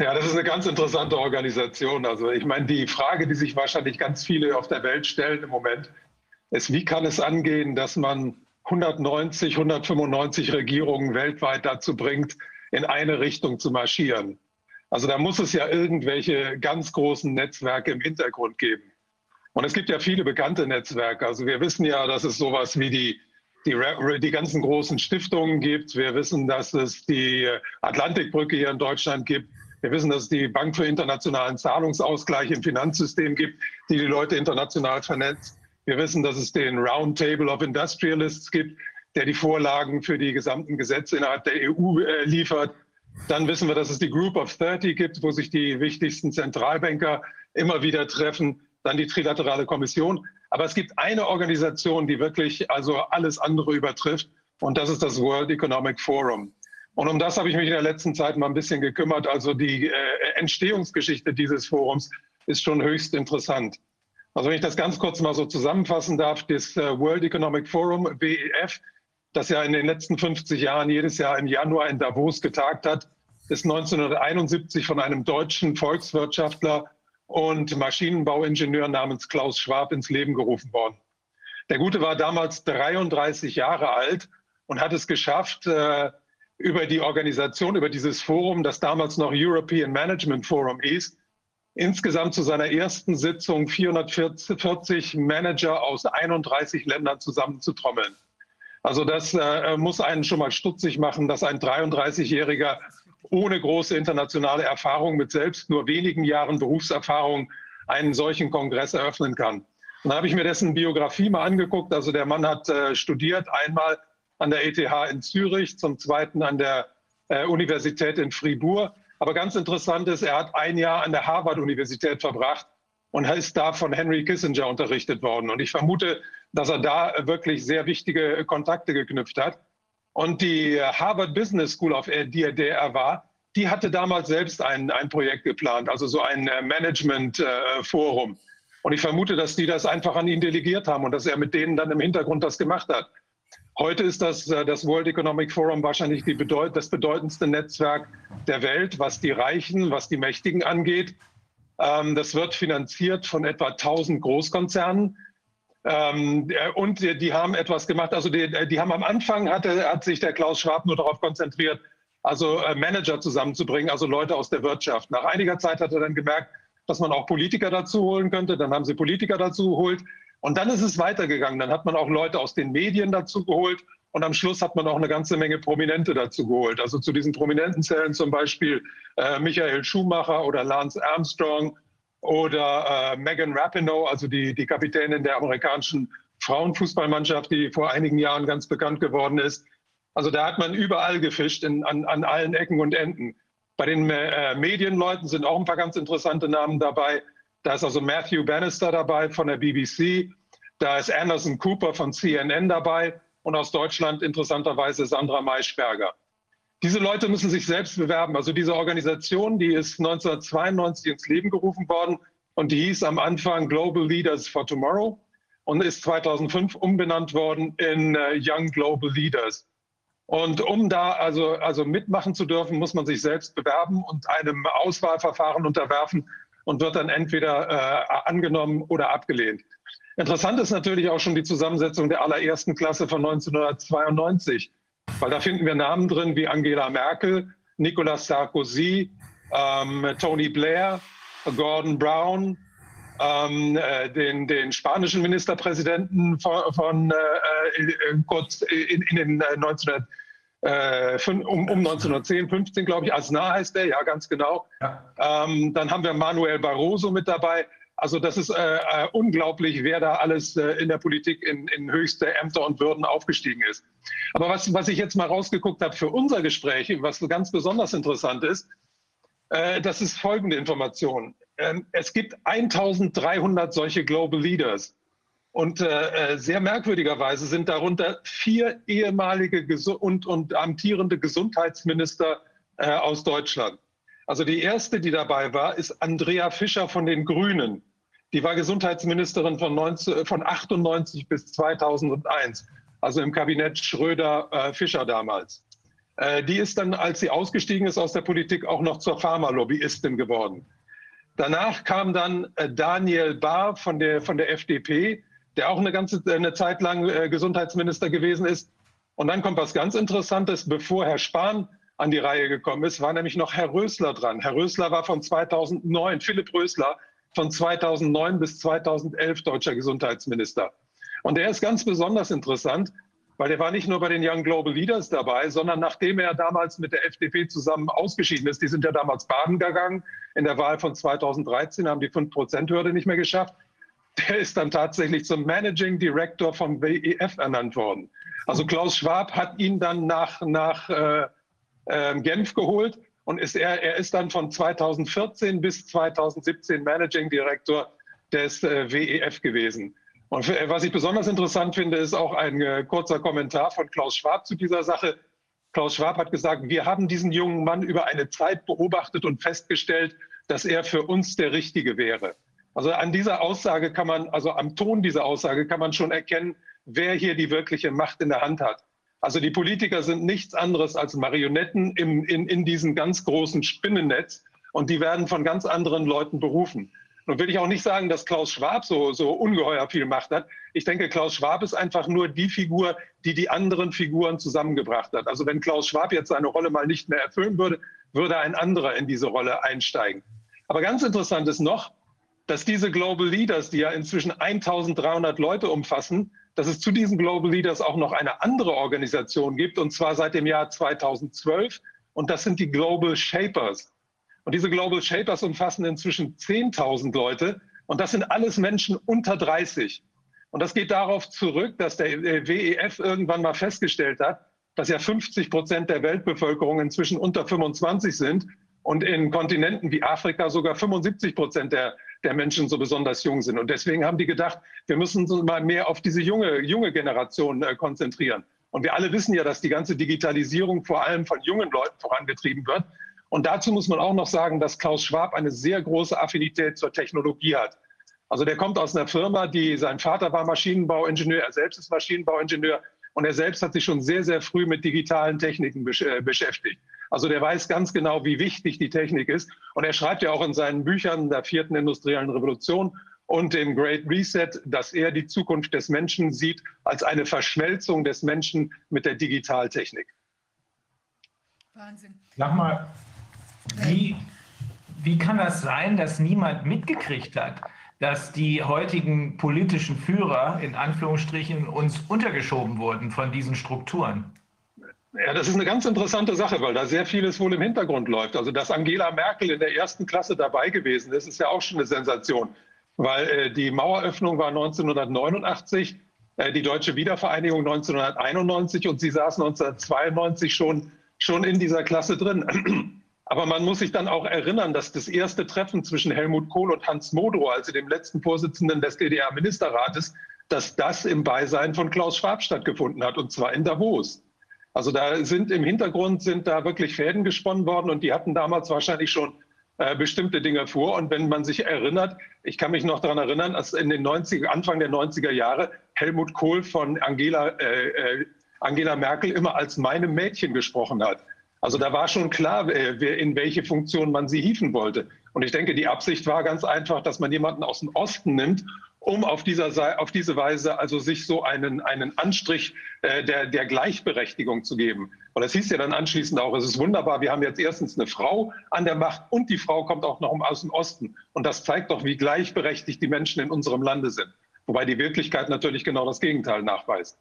Ja, das ist eine ganz interessante Organisation. Also ich meine, die Frage, die sich wahrscheinlich ganz viele auf der Welt stellen im Moment, ist, wie kann es angehen, dass man 190, 195 Regierungen weltweit dazu bringt, in eine Richtung zu marschieren? Also da muss es ja irgendwelche ganz großen Netzwerke im Hintergrund geben. Und es gibt ja viele bekannte Netzwerke. Also wir wissen ja, dass es sowas wie die, die, die ganzen großen Stiftungen gibt. Wir wissen, dass es die Atlantikbrücke hier in Deutschland gibt. Wir wissen, dass es die Bank für internationalen Zahlungsausgleich im Finanzsystem gibt, die die Leute international vernetzt. Wir wissen, dass es den Roundtable of Industrialists gibt, der die Vorlagen für die gesamten Gesetze innerhalb der EU äh, liefert. Dann wissen wir, dass es die Group of 30 gibt, wo sich die wichtigsten Zentralbanker immer wieder treffen dann die Trilaterale Kommission. Aber es gibt eine Organisation, die wirklich also alles andere übertrifft, und das ist das World Economic Forum. Und um das habe ich mich in der letzten Zeit mal ein bisschen gekümmert. Also die äh, Entstehungsgeschichte dieses Forums ist schon höchst interessant. Also wenn ich das ganz kurz mal so zusammenfassen darf, das äh, World Economic Forum, WEF, das ja in den letzten 50 Jahren jedes Jahr im Januar in Davos getagt hat, ist 1971 von einem deutschen Volkswirtschaftler und Maschinenbauingenieur namens Klaus Schwab ins Leben gerufen worden. Der Gute war damals 33 Jahre alt und hat es geschafft, äh, über die Organisation, über dieses Forum, das damals noch European Management Forum hieß, insgesamt zu seiner ersten Sitzung 440 Manager aus 31 Ländern zusammenzutrommeln. Also das äh, muss einen schon mal stutzig machen, dass ein 33-Jähriger ohne große internationale Erfahrung mit selbst nur wenigen Jahren Berufserfahrung einen solchen Kongress eröffnen kann. Und dann habe ich mir dessen Biografie mal angeguckt. Also der Mann hat äh, studiert, einmal an der ETH in Zürich, zum zweiten an der äh, Universität in Fribourg. Aber ganz interessant ist, er hat ein Jahr an der Harvard-Universität verbracht und ist da von Henry Kissinger unterrichtet worden. Und ich vermute, dass er da wirklich sehr wichtige Kontakte geknüpft hat. Und die Harvard Business School, auf der er war, die hatte damals selbst ein, ein Projekt geplant, also so ein äh, Management-Forum. Und ich vermute, dass die das einfach an ihn delegiert haben und dass er mit denen dann im Hintergrund das gemacht hat. Heute ist das, äh, das World Economic Forum wahrscheinlich bedeut das bedeutendste Netzwerk der Welt, was die Reichen, was die Mächtigen angeht. Ähm, das wird finanziert von etwa 1000 Großkonzernen. Ähm, äh, und die, die, haben etwas gemacht. Also die, die haben am Anfang hatte, hat sich der Klaus Schwab nur darauf konzentriert, also äh, Manager zusammenzubringen, also Leute aus der Wirtschaft. Nach einiger Zeit hat er dann gemerkt, dass man auch Politiker dazu holen könnte. Dann haben sie Politiker dazu geholt. Und dann ist es weitergegangen. Dann hat man auch Leute aus den Medien dazu geholt. Und am Schluss hat man auch eine ganze Menge Prominente dazu geholt. Also zu diesen Prominenten zählen zum Beispiel äh, Michael Schumacher oder Lance Armstrong oder äh, Megan Rapinoe, also die, die Kapitänin der amerikanischen Frauenfußballmannschaft, die vor einigen Jahren ganz bekannt geworden ist. Also da hat man überall gefischt, in, an, an allen Ecken und Enden. Bei den äh, Medienleuten sind auch ein paar ganz interessante Namen dabei. Da ist also Matthew Bannister dabei von der BBC. Da ist Anderson Cooper von CNN dabei und aus Deutschland interessanterweise Sandra Maischberger. Diese Leute müssen sich selbst bewerben. Also diese Organisation, die ist 1992 ins Leben gerufen worden und die hieß am Anfang Global Leaders for Tomorrow und ist 2005 umbenannt worden in uh, Young Global Leaders. Und um da also, also mitmachen zu dürfen, muss man sich selbst bewerben und einem Auswahlverfahren unterwerfen und wird dann entweder äh, angenommen oder abgelehnt. Interessant ist natürlich auch schon die Zusammensetzung der allerersten Klasse von 1992, weil da finden wir Namen drin wie Angela Merkel, Nicolas Sarkozy, ähm, Tony Blair, Gordon Brown, ähm, äh, den, den, spanischen Ministerpräsidenten von, von äh, äh kurz in, in den 19 äh, äh, um, um 1910, 15, glaube ich. Aznar heißt der, ja, ganz genau. Ja. Ähm, dann haben wir Manuel Barroso mit dabei. Also das ist äh, äh, unglaublich, wer da alles äh, in der Politik in, in, höchste Ämter und Würden aufgestiegen ist. Aber was, was ich jetzt mal rausgeguckt habe für unser Gespräch, was ganz besonders interessant ist, äh, das ist folgende Information. Ähm, es gibt 1300 solche Global Leaders. Und äh, äh, sehr merkwürdigerweise sind darunter vier ehemalige Gesu und, und amtierende Gesundheitsminister äh, aus Deutschland. Also die erste, die dabei war, ist Andrea Fischer von den Grünen. Die war Gesundheitsministerin von, 19, von 98 bis 2001, also im Kabinett Schröder-Fischer äh, damals. Äh, die ist dann, als sie ausgestiegen ist aus der Politik, auch noch zur Pharmalobbyistin geworden. Danach kam dann äh, Daniel Bahr von der, von der FDP, der auch eine ganze eine Zeit lang äh, Gesundheitsminister gewesen ist. Und dann kommt was ganz Interessantes, bevor Herr Spahn an die Reihe gekommen ist, war nämlich noch Herr Rösler dran. Herr Rösler war von 2009, Philipp Rösler, von 2009 bis 2011 deutscher Gesundheitsminister. Und er ist ganz besonders interessant, weil er war nicht nur bei den Young Global Leaders dabei, sondern nachdem er damals mit der FDP zusammen ausgeschieden ist, die sind ja damals baden gegangen, in der Wahl von 2013 haben die 5-Prozent-Hürde nicht mehr geschafft, der ist dann tatsächlich zum Managing Director vom WEF ernannt worden. Also Klaus Schwab hat ihn dann nach, nach äh, äh, Genf geholt und ist er, er ist dann von 2014 bis 2017 Managing Director des äh, WEF gewesen. Und für, was ich besonders interessant finde, ist auch ein äh, kurzer Kommentar von Klaus Schwab zu dieser Sache. Klaus Schwab hat gesagt, wir haben diesen jungen Mann über eine Zeit beobachtet und festgestellt, dass er für uns der Richtige wäre. Also an dieser Aussage kann man, also am Ton dieser Aussage kann man schon erkennen, wer hier die wirkliche Macht in der Hand hat. Also die Politiker sind nichts anderes als Marionetten im, in, in diesem ganz großen Spinnennetz und die werden von ganz anderen Leuten berufen. Nun will ich auch nicht sagen, dass Klaus Schwab so, so ungeheuer viel Macht hat. Ich denke, Klaus Schwab ist einfach nur die Figur, die die anderen Figuren zusammengebracht hat. Also wenn Klaus Schwab jetzt seine Rolle mal nicht mehr erfüllen würde, würde ein anderer in diese Rolle einsteigen. Aber ganz interessant ist noch, dass diese Global Leaders, die ja inzwischen 1300 Leute umfassen, dass es zu diesen Global Leaders auch noch eine andere Organisation gibt, und zwar seit dem Jahr 2012. Und das sind die Global Shapers. Und diese Global Shapers umfassen inzwischen 10.000 Leute. Und das sind alles Menschen unter 30. Und das geht darauf zurück, dass der WEF irgendwann mal festgestellt hat, dass ja 50 Prozent der Weltbevölkerung inzwischen unter 25 sind und in Kontinenten wie Afrika sogar 75 Prozent der der Menschen so besonders jung sind. Und deswegen haben die gedacht, wir müssen uns mal mehr auf diese junge, junge Generation äh, konzentrieren. Und wir alle wissen ja, dass die ganze Digitalisierung vor allem von jungen Leuten vorangetrieben wird. Und dazu muss man auch noch sagen, dass Klaus Schwab eine sehr große Affinität zur Technologie hat. Also der kommt aus einer Firma, die sein Vater war Maschinenbauingenieur, er selbst ist Maschinenbauingenieur. Und er selbst hat sich schon sehr, sehr früh mit digitalen Techniken äh, beschäftigt. Also der weiß ganz genau, wie wichtig die Technik ist. Und er schreibt ja auch in seinen Büchern der vierten industriellen Revolution und dem Great Reset, dass er die Zukunft des Menschen sieht als eine Verschmelzung des Menschen mit der Digitaltechnik. Wahnsinn. Sag mal, wie, wie kann das sein, dass niemand mitgekriegt hat, dass die heutigen politischen Führer in Anführungsstrichen uns untergeschoben wurden von diesen Strukturen? Ja, das ist eine ganz interessante Sache, weil da sehr vieles wohl im Hintergrund läuft. Also, dass Angela Merkel in der ersten Klasse dabei gewesen ist, ist ja auch schon eine Sensation, weil äh, die Maueröffnung war 1989, äh, die deutsche Wiedervereinigung 1991 und sie saß 1992 schon, schon in dieser Klasse drin. Aber man muss sich dann auch erinnern, dass das erste Treffen zwischen Helmut Kohl und Hans Modrow, also dem letzten Vorsitzenden des DDR-Ministerrates, dass das im Beisein von Klaus Schwab stattgefunden hat, und zwar in Davos. Also da sind im Hintergrund sind da wirklich Fäden gesponnen worden und die hatten damals wahrscheinlich schon äh, bestimmte Dinge vor. Und wenn man sich erinnert, ich kann mich noch daran erinnern, als in den 90 Anfang der 90er Jahre Helmut Kohl von Angela, äh, äh, Angela Merkel immer als meinem Mädchen gesprochen hat. Also da war schon klar, äh, wer, in welche Funktion man sie hieven wollte. Und ich denke, die Absicht war ganz einfach, dass man jemanden aus dem Osten nimmt um auf, dieser, auf diese Weise also sich so einen, einen Anstrich äh, der, der Gleichberechtigung zu geben. Und das hieß ja dann anschließend auch, es ist wunderbar, wir haben jetzt erstens eine Frau an der Macht und die Frau kommt auch noch aus dem Osten. Und das zeigt doch, wie gleichberechtigt die Menschen in unserem Lande sind. Wobei die Wirklichkeit natürlich genau das Gegenteil nachweist.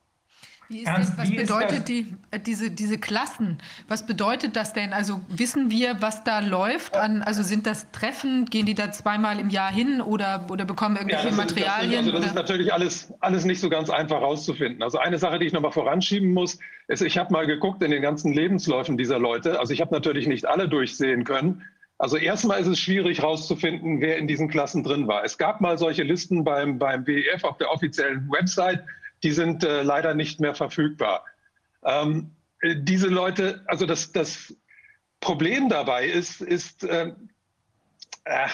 Wie ist das, was bedeutet die, äh, diese, diese Klassen? Was bedeutet das denn? Also wissen wir, was da läuft? An, also sind das Treffen? Gehen die da zweimal im Jahr hin oder, oder bekommen irgendwelche ja, das Materialien? Ist, also das oder? ist natürlich alles, alles nicht so ganz einfach herauszufinden. Also eine Sache, die ich noch mal voranschieben muss, ist, ich habe mal geguckt in den ganzen Lebensläufen dieser Leute. Also ich habe natürlich nicht alle durchsehen können. Also erstmal ist es schwierig herauszufinden, wer in diesen Klassen drin war. Es gab mal solche Listen beim, beim WEF auf der offiziellen Website die sind äh, leider nicht mehr verfügbar. Ähm, äh, diese Leute, also das, das Problem dabei ist, ist äh, äh,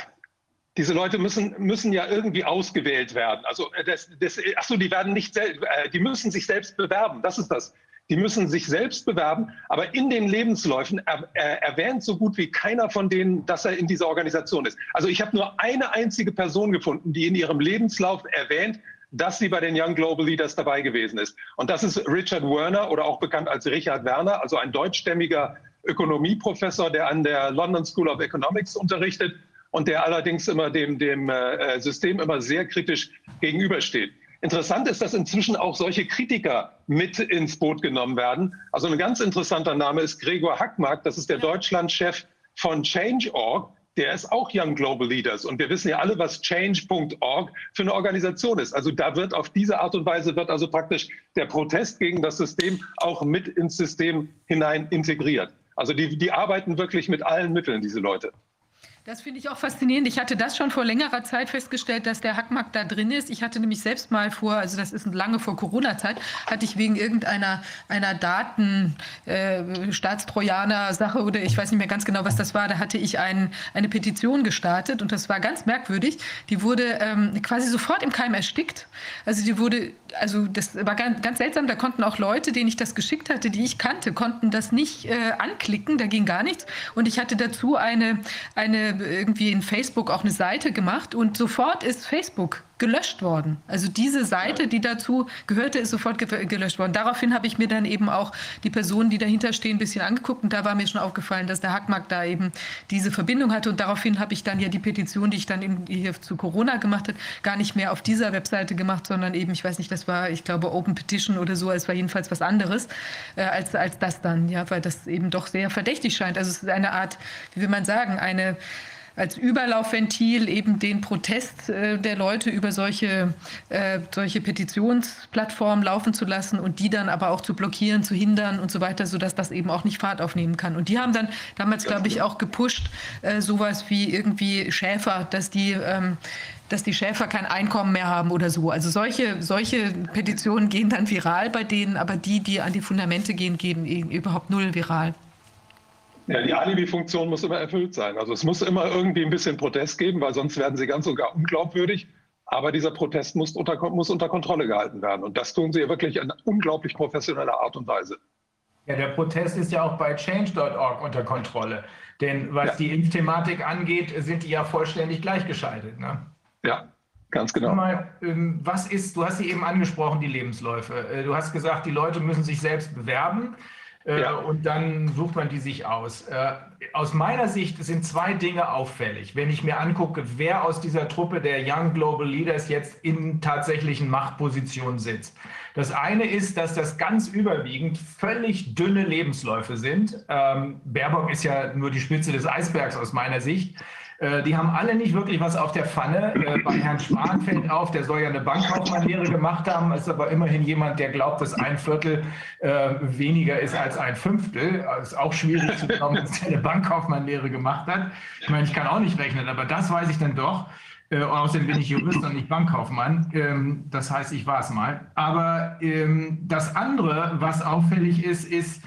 diese Leute müssen, müssen ja irgendwie ausgewählt werden. Also äh, das, das, achso, die werden nicht, äh, die müssen sich selbst bewerben. Das ist das. Die müssen sich selbst bewerben, aber in den Lebensläufen er, er, erwähnt so gut wie keiner von denen, dass er in dieser Organisation ist. Also ich habe nur eine einzige Person gefunden, die in ihrem Lebenslauf erwähnt, dass sie bei den Young Global Leaders dabei gewesen ist. Und das ist Richard Werner oder auch bekannt als Richard Werner, also ein deutschstämmiger Ökonomieprofessor, der an der London School of Economics unterrichtet und der allerdings immer dem, dem äh, System immer sehr kritisch gegenübersteht. Interessant ist, dass inzwischen auch solche Kritiker mit ins Boot genommen werden. Also ein ganz interessanter Name ist Gregor Hackmark, das ist der Deutschlandchef von Change.org der ist auch Young Global Leaders. Und wir wissen ja alle, was Change.org für eine Organisation ist. Also da wird auf diese Art und Weise wird also praktisch der Protest gegen das System auch mit ins System hinein integriert. Also die, die arbeiten wirklich mit allen Mitteln, diese Leute. Das finde ich auch faszinierend. Ich hatte das schon vor längerer Zeit festgestellt, dass der Hackmarkt da drin ist. Ich hatte nämlich selbst mal vor, also das ist lange vor Corona-Zeit, hatte ich wegen irgendeiner einer Daten äh, Staatstrojaner-Sache oder ich weiß nicht mehr ganz genau, was das war, da hatte ich ein, eine Petition gestartet und das war ganz merkwürdig. Die wurde ähm, quasi sofort im Keim erstickt. Also die wurde, also das war ganz, ganz seltsam, da konnten auch Leute, denen ich das geschickt hatte, die ich kannte, konnten das nicht äh, anklicken, da ging gar nichts. Und ich hatte dazu eine, eine irgendwie in Facebook auch eine Seite gemacht und sofort ist Facebook gelöscht worden. Also diese Seite, die dazu gehörte, ist sofort gelöscht worden. Daraufhin habe ich mir dann eben auch die Personen, die dahinter stehen, ein bisschen angeguckt und da war mir schon aufgefallen, dass der Hackmark da eben diese Verbindung hatte und daraufhin habe ich dann ja die Petition, die ich dann in, hier zu Corona gemacht habe, gar nicht mehr auf dieser Webseite gemacht, sondern eben, ich weiß nicht, das war, ich glaube, Open Petition oder so, es war jedenfalls was anderes äh, als, als das dann, ja, weil das eben doch sehr verdächtig scheint. Also es ist eine Art, wie will man sagen, eine als Überlaufventil eben den Protest äh, der Leute über solche, äh, solche Petitionsplattformen laufen zu lassen und die dann aber auch zu blockieren, zu hindern und so weiter, sodass das eben auch nicht Fahrt aufnehmen kann. Und die haben dann damals, glaube ich, auch gepusht, äh, sowas wie irgendwie Schäfer, dass die ähm, dass die Schäfer kein Einkommen mehr haben oder so. Also solche, solche Petitionen gehen dann viral bei denen, aber die, die an die Fundamente gehen, gehen überhaupt null viral. Ja, die Alibi-Funktion muss immer erfüllt sein. Also es muss immer irgendwie ein bisschen Protest geben, weil sonst werden sie ganz sogar unglaubwürdig. Aber dieser Protest muss unter, muss unter Kontrolle gehalten werden. Und das tun sie wirklich in unglaublich professioneller Art und Weise. Ja, der Protest ist ja auch bei change.org unter Kontrolle. Denn was ja. die Impfthematik angeht, sind die ja vollständig gleichgeschaltet. Ne? Ja, ganz genau. Mal, ähm, was ist, du hast sie eben angesprochen, die Lebensläufe. Äh, du hast gesagt, die Leute müssen sich selbst bewerben. Äh, ja. Und dann sucht man die sich aus. Äh, aus meiner Sicht sind zwei Dinge auffällig. Wenn ich mir angucke, wer aus dieser Truppe der Young Global Leaders jetzt in tatsächlichen Machtpositionen sitzt. Das eine ist, dass das ganz überwiegend völlig dünne Lebensläufe sind. Ähm, Baerbock ist ja nur die Spitze des Eisbergs aus meiner Sicht. Äh, die haben alle nicht wirklich was auf der Pfanne. Äh, bei Herrn Spahn fällt auf, der soll ja eine Bankkaufmannlehre gemacht haben, ist aber immerhin jemand, der glaubt, dass ein Viertel äh, weniger ist als ein Fünftel. Ist auch schwierig zu glauben, dass er eine Bankkaufmannlehre gemacht hat. Ich meine, ich kann auch nicht rechnen, aber das weiß ich dann doch. Äh, außerdem bin ich Jurist und nicht Bankkaufmann. Ähm, das heißt, ich war es mal. Aber ähm, das andere, was auffällig ist, ist,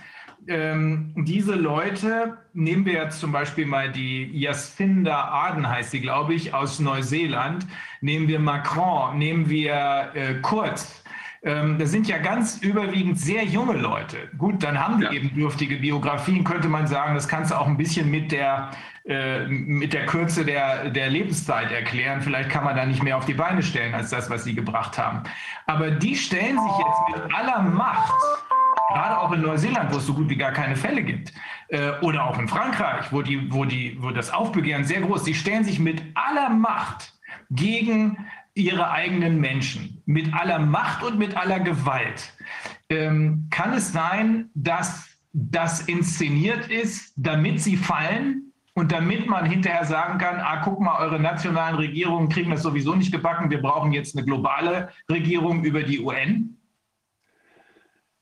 ähm, diese Leute, nehmen wir jetzt zum Beispiel mal die Jacinda Arden, heißt sie, glaube ich, aus Neuseeland, nehmen wir Macron, nehmen wir äh, Kurz. Ähm, das sind ja ganz überwiegend sehr junge Leute. Gut, dann haben die ja. eben dürftige Biografien, könnte man sagen. Das kannst du auch ein bisschen mit der äh, mit der Kürze der, der Lebenszeit erklären. Vielleicht kann man da nicht mehr auf die Beine stellen als das, was sie gebracht haben. Aber die stellen sich jetzt mit aller Macht, gerade auch in Neuseeland, wo es so gut wie gar keine Fälle gibt, äh, oder auch in Frankreich, wo, die, wo, die, wo das Aufbegehren sehr groß ist, die stellen sich mit aller Macht gegen ihre eigenen Menschen, mit aller Macht und mit aller Gewalt. Ähm, kann es sein, dass das inszeniert ist, damit sie fallen? Und damit man hinterher sagen kann, ah, guck mal, eure nationalen Regierungen kriegen das sowieso nicht gebacken, wir brauchen jetzt eine globale Regierung über die UN?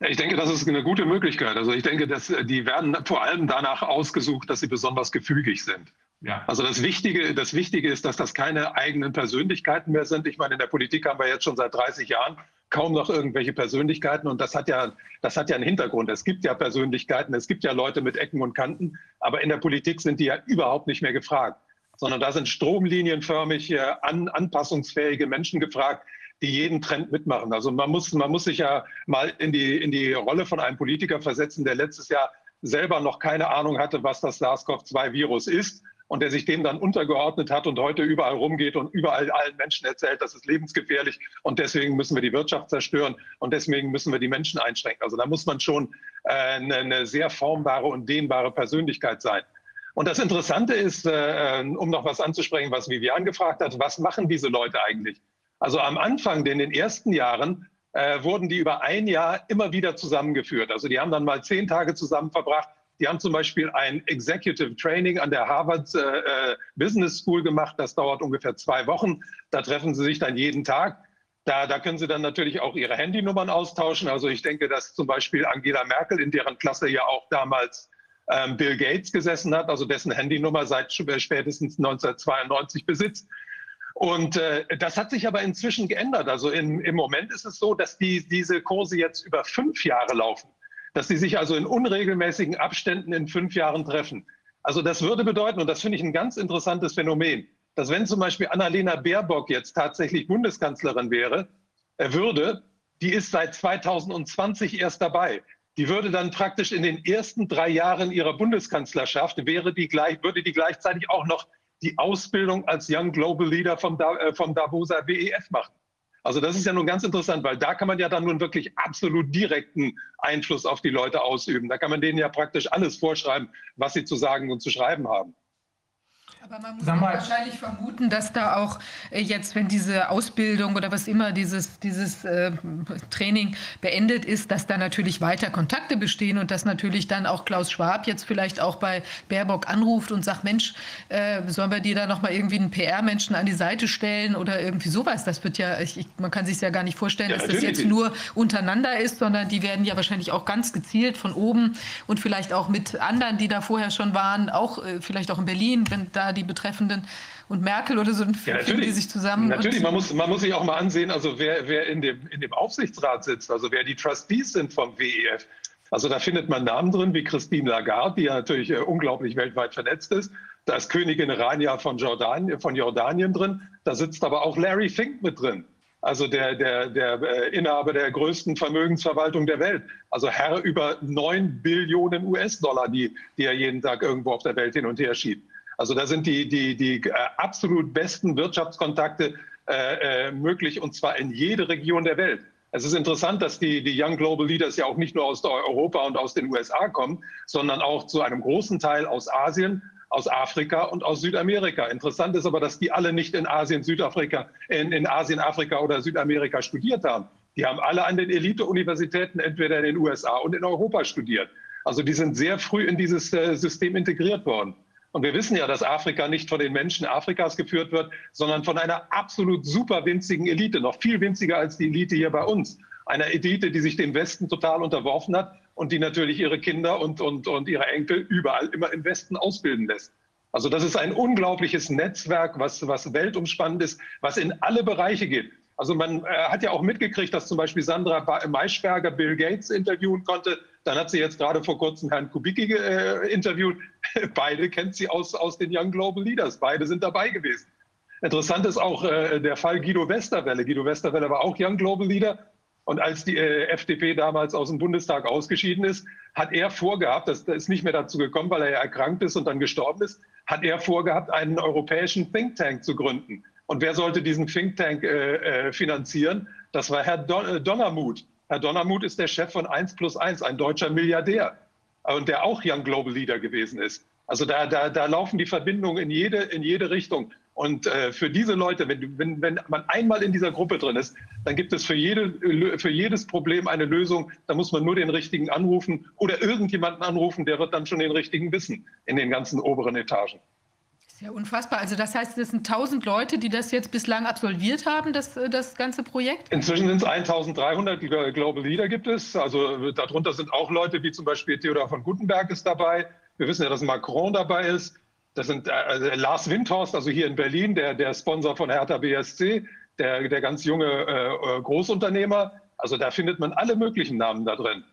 Ich denke, das ist eine gute Möglichkeit. Also ich denke, dass die werden vor allem danach ausgesucht, dass sie besonders gefügig sind. Ja. Also das Wichtige, das Wichtige ist, dass das keine eigenen Persönlichkeiten mehr sind. Ich meine, in der Politik haben wir jetzt schon seit 30 Jahren kaum noch irgendwelche Persönlichkeiten. Und das hat ja, das hat ja einen Hintergrund. Es gibt ja Persönlichkeiten, es gibt ja Leute mit Ecken und Kanten, aber in der Politik sind die ja überhaupt nicht mehr gefragt, sondern da sind stromlinienförmig äh, an, anpassungsfähige Menschen gefragt, die jeden Trend mitmachen. Also man muss, man muss sich ja mal in die, in die Rolle von einem Politiker versetzen, der letztes Jahr selber noch keine Ahnung hatte, was das SARS-CoV-2-Virus ist und der sich dem dann untergeordnet hat und heute überall rumgeht und überall allen Menschen erzählt, das ist lebensgefährlich und deswegen müssen wir die Wirtschaft zerstören und deswegen müssen wir die Menschen einschränken. Also da muss man schon äh, eine, sehr formbare und dehnbare Persönlichkeit sein. Und das Interessante ist, äh, um noch was anzusprechen, was Vivian gefragt hat, was machen diese Leute eigentlich? Also am Anfang, in den ersten Jahren, äh, wurden die über ein Jahr immer wieder zusammengeführt. Also die haben dann mal zehn Tage zusammen verbracht, die haben zum Beispiel ein Executive Training an der Harvard äh, äh, Business School gemacht. Das dauert ungefähr zwei Wochen. Da treffen sie sich dann jeden Tag. Da, da können sie dann natürlich auch ihre Handynummern austauschen. Also ich denke, dass zum Beispiel Angela Merkel, in deren Klasse ja auch damals ähm, Bill Gates gesessen hat, also dessen Handynummer seit spätestens 1992 besitzt. Und äh, das hat sich aber inzwischen geändert. Also in, im Moment ist es so, dass die, diese Kurse jetzt über fünf Jahre laufen dass sie sich also in unregelmäßigen Abständen in fünf Jahren treffen. Also das würde bedeuten, und das finde ich ein ganz interessantes Phänomen, dass wenn zum Beispiel Annalena Baerbock jetzt tatsächlich Bundeskanzlerin wäre, er würde, die ist seit 2020 erst dabei. Die würde dann praktisch in den ersten drei Jahren ihrer Bundeskanzlerschaft, wäre die gleich, würde die gleichzeitig auch noch die Ausbildung als Young Global Leader vom, äh, vom Davoser WEF machen. Also das ist ja nun ganz interessant, weil da kann man ja dann nun wirklich absolut direkten Einfluss auf die Leute ausüben. Da kann man denen ja praktisch alles vorschreiben, was sie zu sagen und zu schreiben haben. Aber man muss wahrscheinlich vermuten, dass da auch äh, jetzt, wenn diese Ausbildung oder was immer, dieses, dieses äh, Training beendet ist, dass da natürlich weiter Kontakte bestehen und dass natürlich dann auch Klaus Schwab jetzt vielleicht auch bei Baerbock anruft und sagt, Mensch, äh, sollen wir dir da nochmal irgendwie einen PR-Menschen an die Seite stellen oder irgendwie sowas. Das wird ja, ich, man kann sich ja gar nicht vorstellen, ja, dass das jetzt nur untereinander ist, sondern die werden ja wahrscheinlich auch ganz gezielt von oben und vielleicht auch mit anderen, die da vorher schon waren, auch äh, vielleicht auch in Berlin, wenn da die Betreffenden und Merkel oder so, ja, finden die sich zusammen. Natürlich, man muss, man muss sich auch mal ansehen, also wer, wer in, dem, in dem Aufsichtsrat sitzt, also wer die Trustees sind vom WEF. Also da findet man Namen drin wie Christine Lagarde, die ja natürlich äh, unglaublich weltweit vernetzt ist. Da ist Königin Rania von, Jordan, von Jordanien drin. Da sitzt aber auch Larry Fink mit drin. Also der, der, der äh, Inhaber der größten Vermögensverwaltung der Welt. Also Herr über 9 Billionen US-Dollar, die, die er jeden Tag irgendwo auf der Welt hin und her schiebt. Also da sind die, die, die äh, absolut besten Wirtschaftskontakte äh, äh, möglich und zwar in jede Region der Welt. Es ist interessant, dass die, die Young Global Leaders ja auch nicht nur aus Europa und aus den USA kommen, sondern auch zu einem großen Teil aus Asien, aus Afrika und aus Südamerika. Interessant ist aber, dass die alle nicht in Asien, Südafrika, in, in Asien, Afrika oder Südamerika studiert haben. Die haben alle an den Elite-Universitäten entweder in den USA und in Europa studiert. Also die sind sehr früh in dieses äh, System integriert worden. Und wir wissen ja, dass Afrika nicht von den Menschen Afrikas geführt wird, sondern von einer absolut super winzigen Elite, noch viel winziger als die Elite hier bei uns. Einer Elite, die sich dem Westen total unterworfen hat und die natürlich ihre Kinder und, und, und ihre Enkel überall immer im Westen ausbilden lässt. Also das ist ein unglaubliches Netzwerk, was, was weltumspannend ist, was in alle Bereiche geht. Also man äh, hat ja auch mitgekriegt, dass zum Beispiel Sandra Maischberger Bill Gates interviewen konnte. Dann hat sie jetzt gerade vor kurzem Herrn Kubicki äh, interviewt. Beide kennt sie aus, aus den Young Global Leaders. Beide sind dabei gewesen. Interessant ist auch äh, der Fall Guido Westerwelle. Guido Westerwelle war auch Young Global Leader. Und als die äh, FDP damals aus dem Bundestag ausgeschieden ist, hat er vorgehabt, das, das ist nicht mehr dazu gekommen, weil er ja erkrankt ist und dann gestorben ist, hat er vorgehabt, einen europäischen Think Tank zu gründen. Und wer sollte diesen Think Tank äh, äh, finanzieren? Das war Herr Don äh, Donnermuth. Herr Donnermuth ist der Chef von 1 plus 1, ein deutscher Milliardär und der auch Young Global Leader gewesen ist. Also da, da, da laufen die Verbindungen in jede, in jede Richtung. Und äh, für diese Leute, wenn, wenn, wenn man einmal in dieser Gruppe drin ist, dann gibt es für, jede, für jedes Problem eine Lösung. Da muss man nur den richtigen anrufen oder irgendjemanden anrufen, der wird dann schon den richtigen wissen in den ganzen oberen Etagen. Ja, unfassbar. Also das heißt, das sind 1000 Leute, die das jetzt bislang absolviert haben, das, äh, das ganze Projekt? Inzwischen sind es 1300 Global Leader gibt es. Also darunter sind auch Leute wie zum Beispiel Theodor von Gutenberg ist dabei. Wir wissen ja, dass Macron dabei ist. Das sind äh, Lars Windhorst, also hier in Berlin, der, der Sponsor von Hertha BSC, der, der ganz junge äh, äh, Großunternehmer. Also da findet man alle möglichen Namen da drin.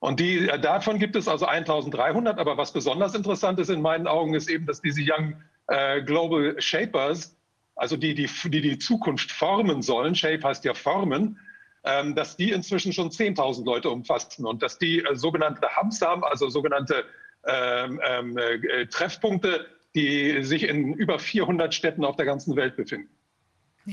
Und die, äh, davon gibt es also 1300. Aber was besonders interessant ist in meinen Augen, ist eben, dass diese Young äh, Global Shapers, also die, die, die die Zukunft formen sollen, Shape heißt ja formen, ähm, dass die inzwischen schon 10.000 Leute umfassen und dass die äh, sogenannte Hubs haben, also sogenannte ähm, ähm, äh, Treffpunkte, die sich in über 400 Städten auf der ganzen Welt befinden.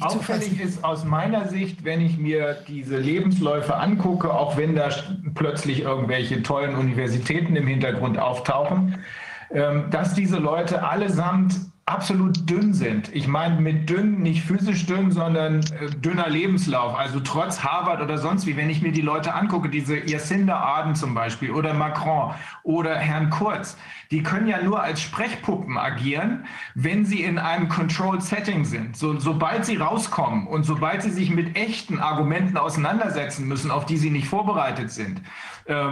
Auffällig ist aus meiner Sicht, wenn ich mir diese Lebensläufe angucke, auch wenn da plötzlich irgendwelche tollen Universitäten im Hintergrund auftauchen, dass diese Leute allesamt absolut dünn sind. Ich meine mit dünn nicht physisch dünn, sondern äh, dünner Lebenslauf. Also trotz Harvard oder sonst wie, wenn ich mir die Leute angucke, diese Jacinda Arden zum Beispiel oder Macron oder Herrn Kurz, die können ja nur als Sprechpuppen agieren, wenn sie in einem Controlled Setting sind. So, sobald sie rauskommen und sobald sie sich mit echten Argumenten auseinandersetzen müssen, auf die sie nicht vorbereitet sind,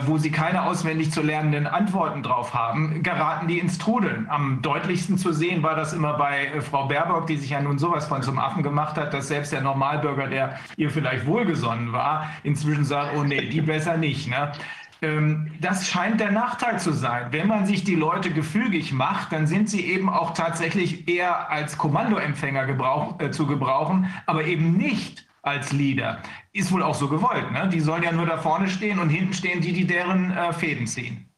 wo sie keine auswendig zu lernenden Antworten drauf haben, geraten die ins Trudeln. Am deutlichsten zu sehen war das immer bei äh, Frau Baerbock, die sich ja nun sowas von zum Affen gemacht hat, dass selbst der Normalbürger, der ihr vielleicht wohlgesonnen war, inzwischen sagt, oh nee, die besser nicht. Ne? Ähm, das scheint der Nachteil zu sein. Wenn man sich die Leute gefügig macht, dann sind sie eben auch tatsächlich eher als Kommandoempfänger gebrauch, äh, zu gebrauchen, aber eben nicht als Leader. Ist wohl auch so gewollt. Ne? Die sollen ja nur da vorne stehen und hinten stehen die, die deren äh, Fäden ziehen.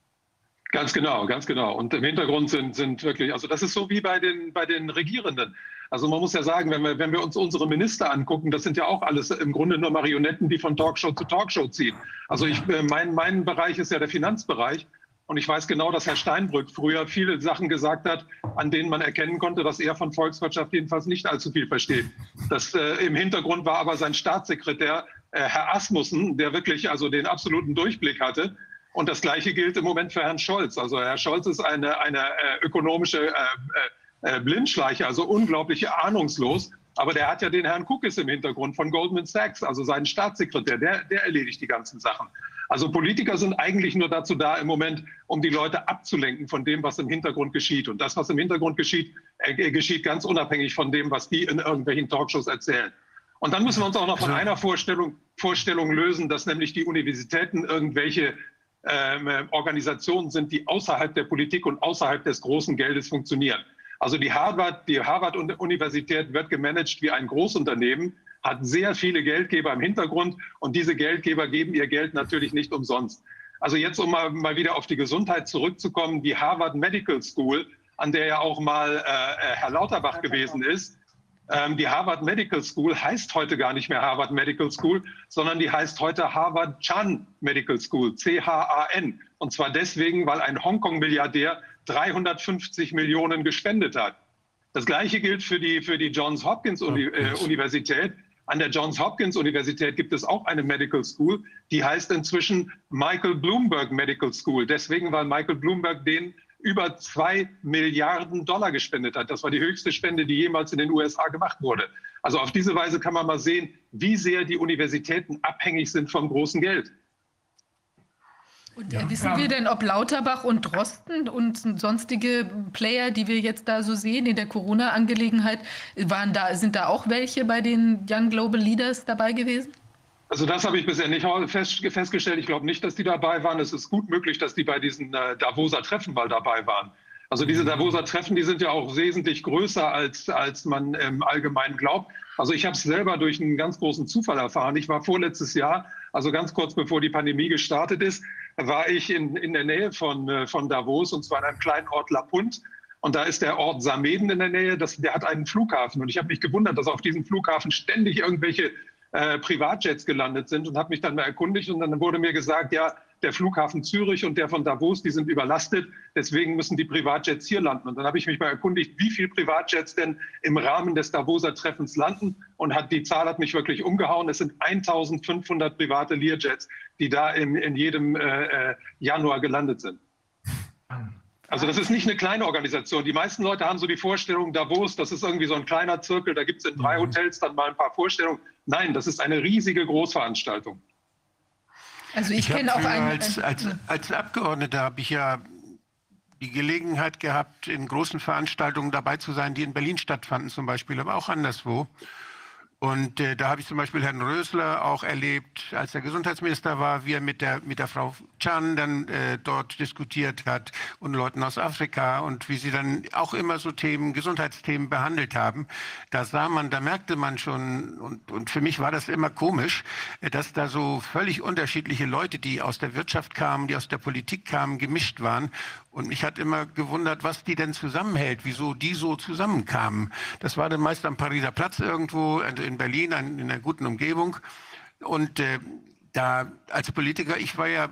Ganz genau, ganz genau. Und im Hintergrund sind, sind wirklich, also das ist so wie bei den, bei den Regierenden. Also man muss ja sagen, wenn wir, wenn wir uns unsere Minister angucken, das sind ja auch alles im Grunde nur Marionetten, die von Talkshow zu Talkshow ziehen. Also ich, äh, mein, mein Bereich ist ja der Finanzbereich. Und ich weiß genau, dass Herr Steinbrück früher viele Sachen gesagt hat, an denen man erkennen konnte, dass er von Volkswirtschaft jedenfalls nicht allzu viel versteht. Das äh, im Hintergrund war aber sein Staatssekretär, äh, Herr Asmussen, der wirklich also den absoluten Durchblick hatte. Und das Gleiche gilt im Moment für Herrn Scholz. Also Herr Scholz ist eine, eine äh, ökonomische äh, äh, äh, Blindschleiche, also unglaublich ahnungslos. Aber der hat ja den Herrn Kukis im Hintergrund von Goldman Sachs, also seinen Staatssekretär, der, der erledigt die ganzen Sachen. Also Politiker sind eigentlich nur dazu da im Moment, um die Leute abzulenken von dem, was im Hintergrund geschieht. Und das, was im Hintergrund geschieht, äh, geschieht ganz unabhängig von dem, was die in irgendwelchen Talkshows erzählen. Und dann müssen wir uns auch noch von einer Vorstellung, Vorstellung lösen, dass nämlich die Universitäten irgendwelche ähm, Organisationen sind, die außerhalb der Politik und außerhalb des großen Geldes funktionieren. Also die Harvard, die Harvard-Universität wird gemanagt wie ein Großunternehmen, hat sehr viele Geldgeber im Hintergrund und diese Geldgeber geben ihr Geld natürlich nicht umsonst. Also jetzt, um mal, mal wieder auf die Gesundheit zurückzukommen, die Harvard Medical School, an der ja auch mal äh, äh Herr Lauterbach gewesen ist, ähm, die Harvard Medical School heißt heute gar nicht mehr Harvard Medical School, sondern die heißt heute Harvard Chan Medical School, C-H-A-N. Und zwar deswegen, weil ein Hongkong-Milliardär 350 Millionen gespendet hat. Das Gleiche gilt für die, für die Johns Hopkins Uni äh, Universität. An der Johns Hopkins Universität gibt es auch eine Medical School, die heißt inzwischen Michael Bloomberg Medical School. Deswegen, weil Michael Bloomberg den über zwei Milliarden Dollar gespendet hat. Das war die höchste Spende, die jemals in den USA gemacht wurde. Also auf diese Weise kann man mal sehen, wie sehr die Universitäten abhängig sind vom großen Geld. Und ja. wissen wir denn, ob Lauterbach und Drosten und sonstige Player, die wir jetzt da so sehen in der Corona-Angelegenheit, waren da, sind da auch welche bei den Young Global Leaders dabei gewesen? Also das habe ich bisher nicht fest, festgestellt. Ich glaube nicht, dass die dabei waren. Es ist gut möglich, dass die bei diesen äh, Davoser Treffen mal dabei waren. Also diese mhm. Davoser Treffen, die sind ja auch wesentlich größer, als, als man im Allgemeinen glaubt. Also ich habe es selber durch einen ganz großen Zufall erfahren. Ich war vorletztes Jahr, also ganz kurz bevor die Pandemie gestartet ist, war ich in, in der Nähe von, äh, von Davos und zwar in einem kleinen Ort La Punt. Und da ist der Ort Sameden in der Nähe, das, der hat einen Flughafen. Und ich habe mich gewundert, dass auf diesem Flughafen ständig irgendwelche äh, Privatjets gelandet sind und habe mich dann mal erkundigt und dann wurde mir gesagt, ja, der Flughafen Zürich und der von Davos, die sind überlastet, deswegen müssen die Privatjets hier landen. Und dann habe ich mich mal erkundigt, wie viele Privatjets denn im Rahmen des Davoser Treffens landen und hat, die Zahl hat mich wirklich umgehauen. Es sind 1500 private Learjets, die da in, in jedem äh, äh, Januar gelandet sind. Also das ist nicht eine kleine Organisation. Die meisten Leute haben so die Vorstellung, Davos, das ist irgendwie so ein kleiner Zirkel, da gibt es in drei mhm. Hotels dann mal ein paar Vorstellungen. Nein, das ist eine riesige Großveranstaltung. Also ich, ich kenne auch einen. Als, als, als Abgeordneter habe ich ja die Gelegenheit gehabt, in großen Veranstaltungen dabei zu sein, die in Berlin stattfanden zum Beispiel, aber auch anderswo. Und äh, da habe ich zum Beispiel Herrn Rösler auch erlebt, als er Gesundheitsminister war, wie er mit der, mit der Frau Chan dann äh, dort diskutiert hat und Leuten aus Afrika und wie sie dann auch immer so Themen, Gesundheitsthemen behandelt haben. Da sah man, da merkte man schon, und, und für mich war das immer komisch, äh, dass da so völlig unterschiedliche Leute, die aus der Wirtschaft kamen, die aus der Politik kamen, gemischt waren und mich hat immer gewundert, was die denn zusammenhält, wieso die so zusammenkamen. Das war dann meist am Pariser Platz irgendwo in Berlin, in einer guten Umgebung. Und äh, da als Politiker, ich war ja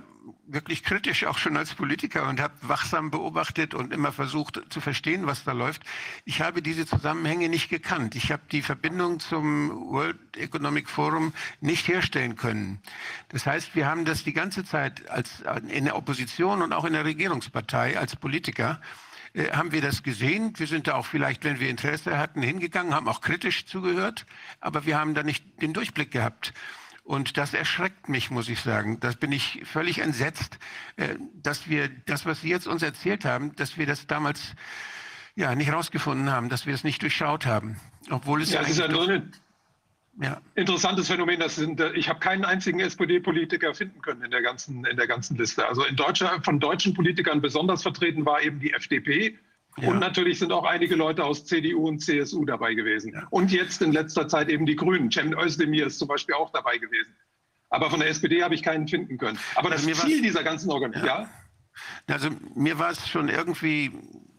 wirklich kritisch, auch schon als Politiker und habe wachsam beobachtet und immer versucht zu verstehen, was da läuft. Ich habe diese Zusammenhänge nicht gekannt. Ich habe die Verbindung zum World Economic Forum nicht herstellen können. Das heißt, wir haben das die ganze Zeit als in der Opposition und auch in der Regierungspartei als Politiker äh, haben wir das gesehen. Wir sind da auch vielleicht, wenn wir Interesse hatten, hingegangen, haben auch kritisch zugehört, aber wir haben da nicht den Durchblick gehabt. Und das erschreckt mich, muss ich sagen. Das bin ich völlig entsetzt, äh, dass wir das, was Sie jetzt uns erzählt haben, dass wir das damals ja nicht rausgefunden haben, dass wir es nicht durchschaut haben. Obwohl es ja, ja ist ja nur ein ja. interessantes Phänomen. Das sind, ich habe keinen einzigen SPD-Politiker finden können in der ganzen, in der ganzen Liste. Also in Deutschland, von deutschen Politikern besonders vertreten war eben die FDP. Ja. Und natürlich sind auch einige Leute aus CDU und CSU dabei gewesen. Ja. Und jetzt in letzter Zeit eben die Grünen. Cem Özdemir ist zum Beispiel auch dabei gewesen. Aber von der SPD habe ich keinen finden können. Aber das also Ziel dieser ganzen Organisation, ja? Also mir war es schon irgendwie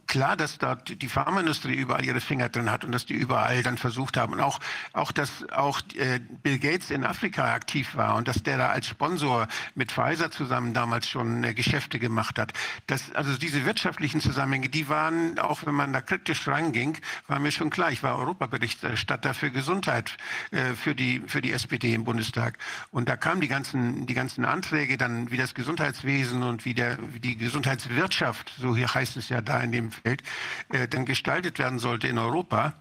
klar, dass dort die Pharmaindustrie überall ihre Finger drin hat und dass die überall dann versucht haben. Und auch, auch dass auch äh, Bill Gates in Afrika aktiv war und dass der da als Sponsor mit Pfizer zusammen damals schon äh, Geschäfte gemacht hat. Das, also diese wirtschaftlichen Zusammenhänge, die waren, auch wenn man da kritisch ranging, war mir schon klar. Ich war Europaberichterstatter für Gesundheit äh, für, die, für die SPD im Bundestag. Und da kamen die ganzen, die ganzen Anträge dann, wie das Gesundheitswesen und wie, der, wie die Gesundheitswirtschaft, so hier heißt es ja da in dem Welt, äh, dann gestaltet werden sollte in Europa.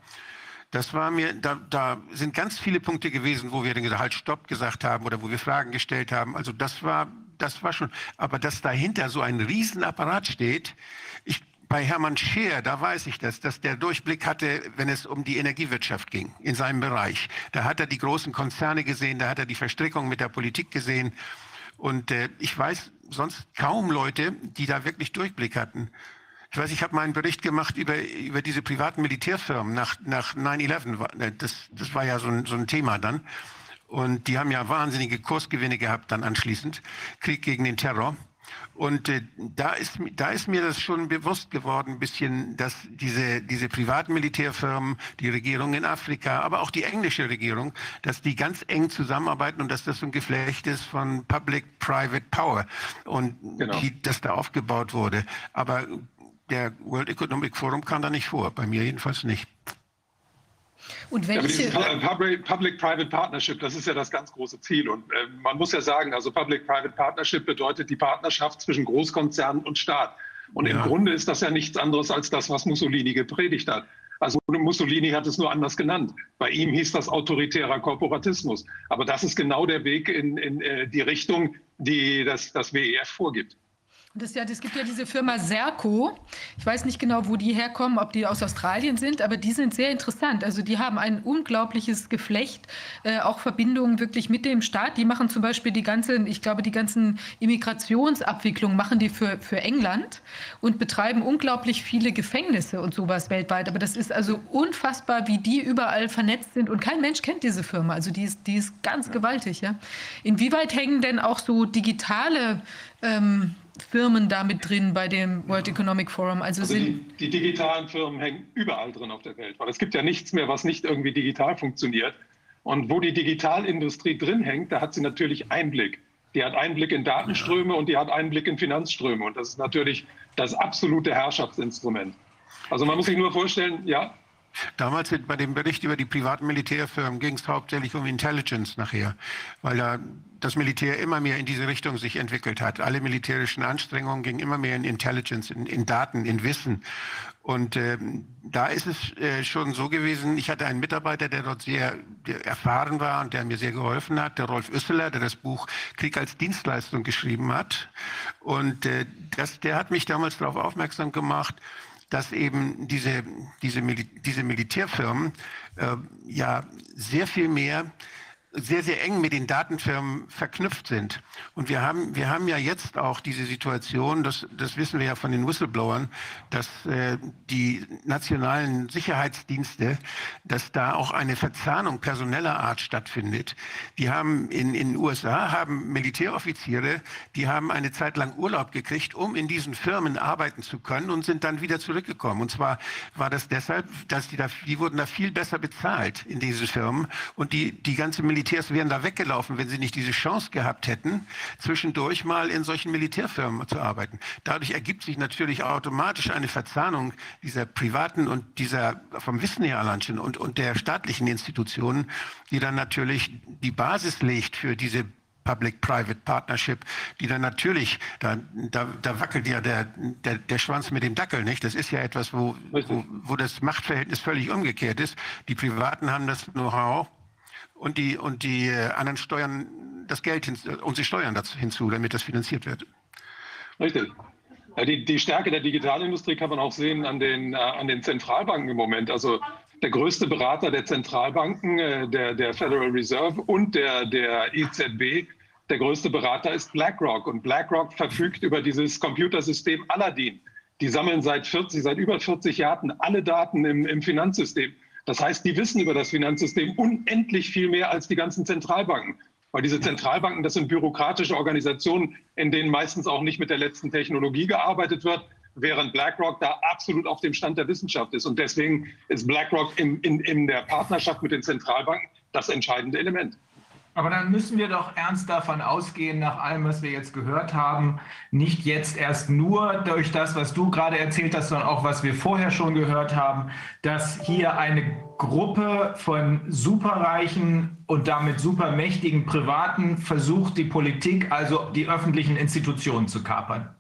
Das war mir, da, da sind ganz viele Punkte gewesen, wo wir den halt Stopp gesagt haben oder wo wir Fragen gestellt haben. Also das war, das war schon, aber dass dahinter so ein Riesenapparat steht, ich, bei Hermann Scheer, da weiß ich das, dass der Durchblick hatte, wenn es um die Energiewirtschaft ging, in seinem Bereich. Da hat er die großen Konzerne gesehen, da hat er die Verstrickung mit der Politik gesehen. Und äh, ich weiß sonst kaum Leute, die da wirklich Durchblick hatten. Ich weiß, ich habe mal einen Bericht gemacht über, über diese privaten Militärfirmen nach, nach 9-11. Äh, das, das war ja so ein, so ein Thema dann. Und die haben ja wahnsinnige Kursgewinne gehabt dann anschließend. Krieg gegen den Terror. Und äh, da, ist, da ist mir das schon bewusst geworden, ein bisschen, dass diese, diese privaten Militärfirmen, die Regierung in Afrika, aber auch die englische Regierung, dass die ganz eng zusammenarbeiten und dass das so ein Geflecht ist von Public-Private Power und genau. die, das da aufgebaut wurde. Aber der World Economic Forum kam da nicht vor, bei mir jedenfalls nicht. Und welche ja, Public-Private Partnership, das ist ja das ganz große Ziel. Und äh, man muss ja sagen, also Public-Private Partnership bedeutet die Partnerschaft zwischen Großkonzernen und Staat. Und ja. im Grunde ist das ja nichts anderes als das, was Mussolini gepredigt hat. Also Mussolini hat es nur anders genannt. Bei ihm hieß das autoritärer Korporatismus. Aber das ist genau der Weg in, in äh, die Richtung, die das, das WEF vorgibt. Das, ja, das gibt ja diese Firma Serco. Ich weiß nicht genau, wo die herkommen, ob die aus Australien sind, aber die sind sehr interessant. Also die haben ein unglaubliches Geflecht, äh, auch Verbindungen wirklich mit dem Staat. Die machen zum Beispiel die ganzen, ich glaube, die ganzen Immigrationsabwicklungen machen die für, für England und betreiben unglaublich viele Gefängnisse und sowas weltweit. Aber das ist also unfassbar, wie die überall vernetzt sind und kein Mensch kennt diese Firma. Also die ist, die ist ganz gewaltig. Ja? Inwieweit hängen denn auch so digitale ähm, Firmen damit drin bei dem World Economic Forum? Also, also die, die, digitalen Firmen hängen überall drin auf der Welt, weil es gibt ja nichts mehr, was nicht irgendwie digital funktioniert. Und wo die Digitalindustrie drin hängt, da hat sie natürlich Einblick. Die hat Einblick in Datenströme und die hat Einblick in Finanzströme. Und das ist natürlich das absolute Herrschaftsinstrument. Also man muss sich nur vorstellen, ja, Damals bei dem Bericht über die privaten Militärfirmen ging es hauptsächlich um Intelligence nachher, weil da das Militär immer mehr in diese Richtung sich entwickelt hat. Alle militärischen Anstrengungen gingen immer mehr in Intelligence, in, in Daten, in Wissen. Und äh, da ist es äh, schon so gewesen, ich hatte einen Mitarbeiter, der dort sehr erfahren war und der mir sehr geholfen hat, der Rolf Üsseler, der das Buch Krieg als Dienstleistung geschrieben hat. Und äh, das, der hat mich damals darauf aufmerksam gemacht, dass eben diese, diese, Mil diese Militärfirmen äh, ja sehr viel mehr sehr, sehr eng mit den Datenfirmen verknüpft sind. Und wir haben, wir haben ja jetzt auch diese Situation, das, das wissen wir ja von den Whistleblowern, dass äh, die nationalen Sicherheitsdienste, dass da auch eine Verzahnung personeller Art stattfindet. Die haben in den USA haben Militäroffiziere, die haben eine Zeit lang Urlaub gekriegt, um in diesen Firmen arbeiten zu können und sind dann wieder zurückgekommen. Und zwar war das deshalb, dass die da, die wurden da viel besser bezahlt in diesen Firmen und die, die ganze Militär Militärs wären da weggelaufen, wenn sie nicht diese Chance gehabt hätten, zwischendurch mal in solchen Militärfirmen zu arbeiten. Dadurch ergibt sich natürlich automatisch eine Verzahnung dieser privaten und dieser vom Wissen her allein schon und, und der staatlichen Institutionen, die dann natürlich die Basis legt für diese Public-Private Partnership, die dann natürlich, da, da, da wackelt ja der, der, der Schwanz mit dem Dackel, nicht? Das ist ja etwas, wo, wo, wo das Machtverhältnis völlig umgekehrt ist. Die Privaten haben das Know-how und die, und die äh, anderen steuern das Geld hin, äh, und sie steuern dazu hinzu, damit das finanziert wird. Richtig. Ja, die, die Stärke der Digitalindustrie kann man auch sehen an den, äh, an den Zentralbanken im Moment. Also der größte Berater der Zentralbanken, der, der Federal Reserve und der, der EZB, der größte Berater ist BlackRock. Und BlackRock verfügt über dieses Computersystem Aladdin. Die sammeln seit 40, seit über 40 Jahren alle Daten im, im Finanzsystem. Das heißt, die wissen über das Finanzsystem unendlich viel mehr als die ganzen Zentralbanken. Weil diese Zentralbanken, das sind bürokratische Organisationen, in denen meistens auch nicht mit der letzten Technologie gearbeitet wird, während BlackRock da absolut auf dem Stand der Wissenschaft ist. Und deswegen ist BlackRock in, in, in der Partnerschaft mit den Zentralbanken das entscheidende Element. Aber dann müssen wir doch ernst davon ausgehen, nach allem, was wir jetzt gehört haben, nicht jetzt erst nur durch das, was du gerade erzählt hast, sondern auch, was wir vorher schon gehört haben, dass hier eine Gruppe von superreichen und damit supermächtigen Privaten versucht, die Politik, also die öffentlichen Institutionen zu kapern.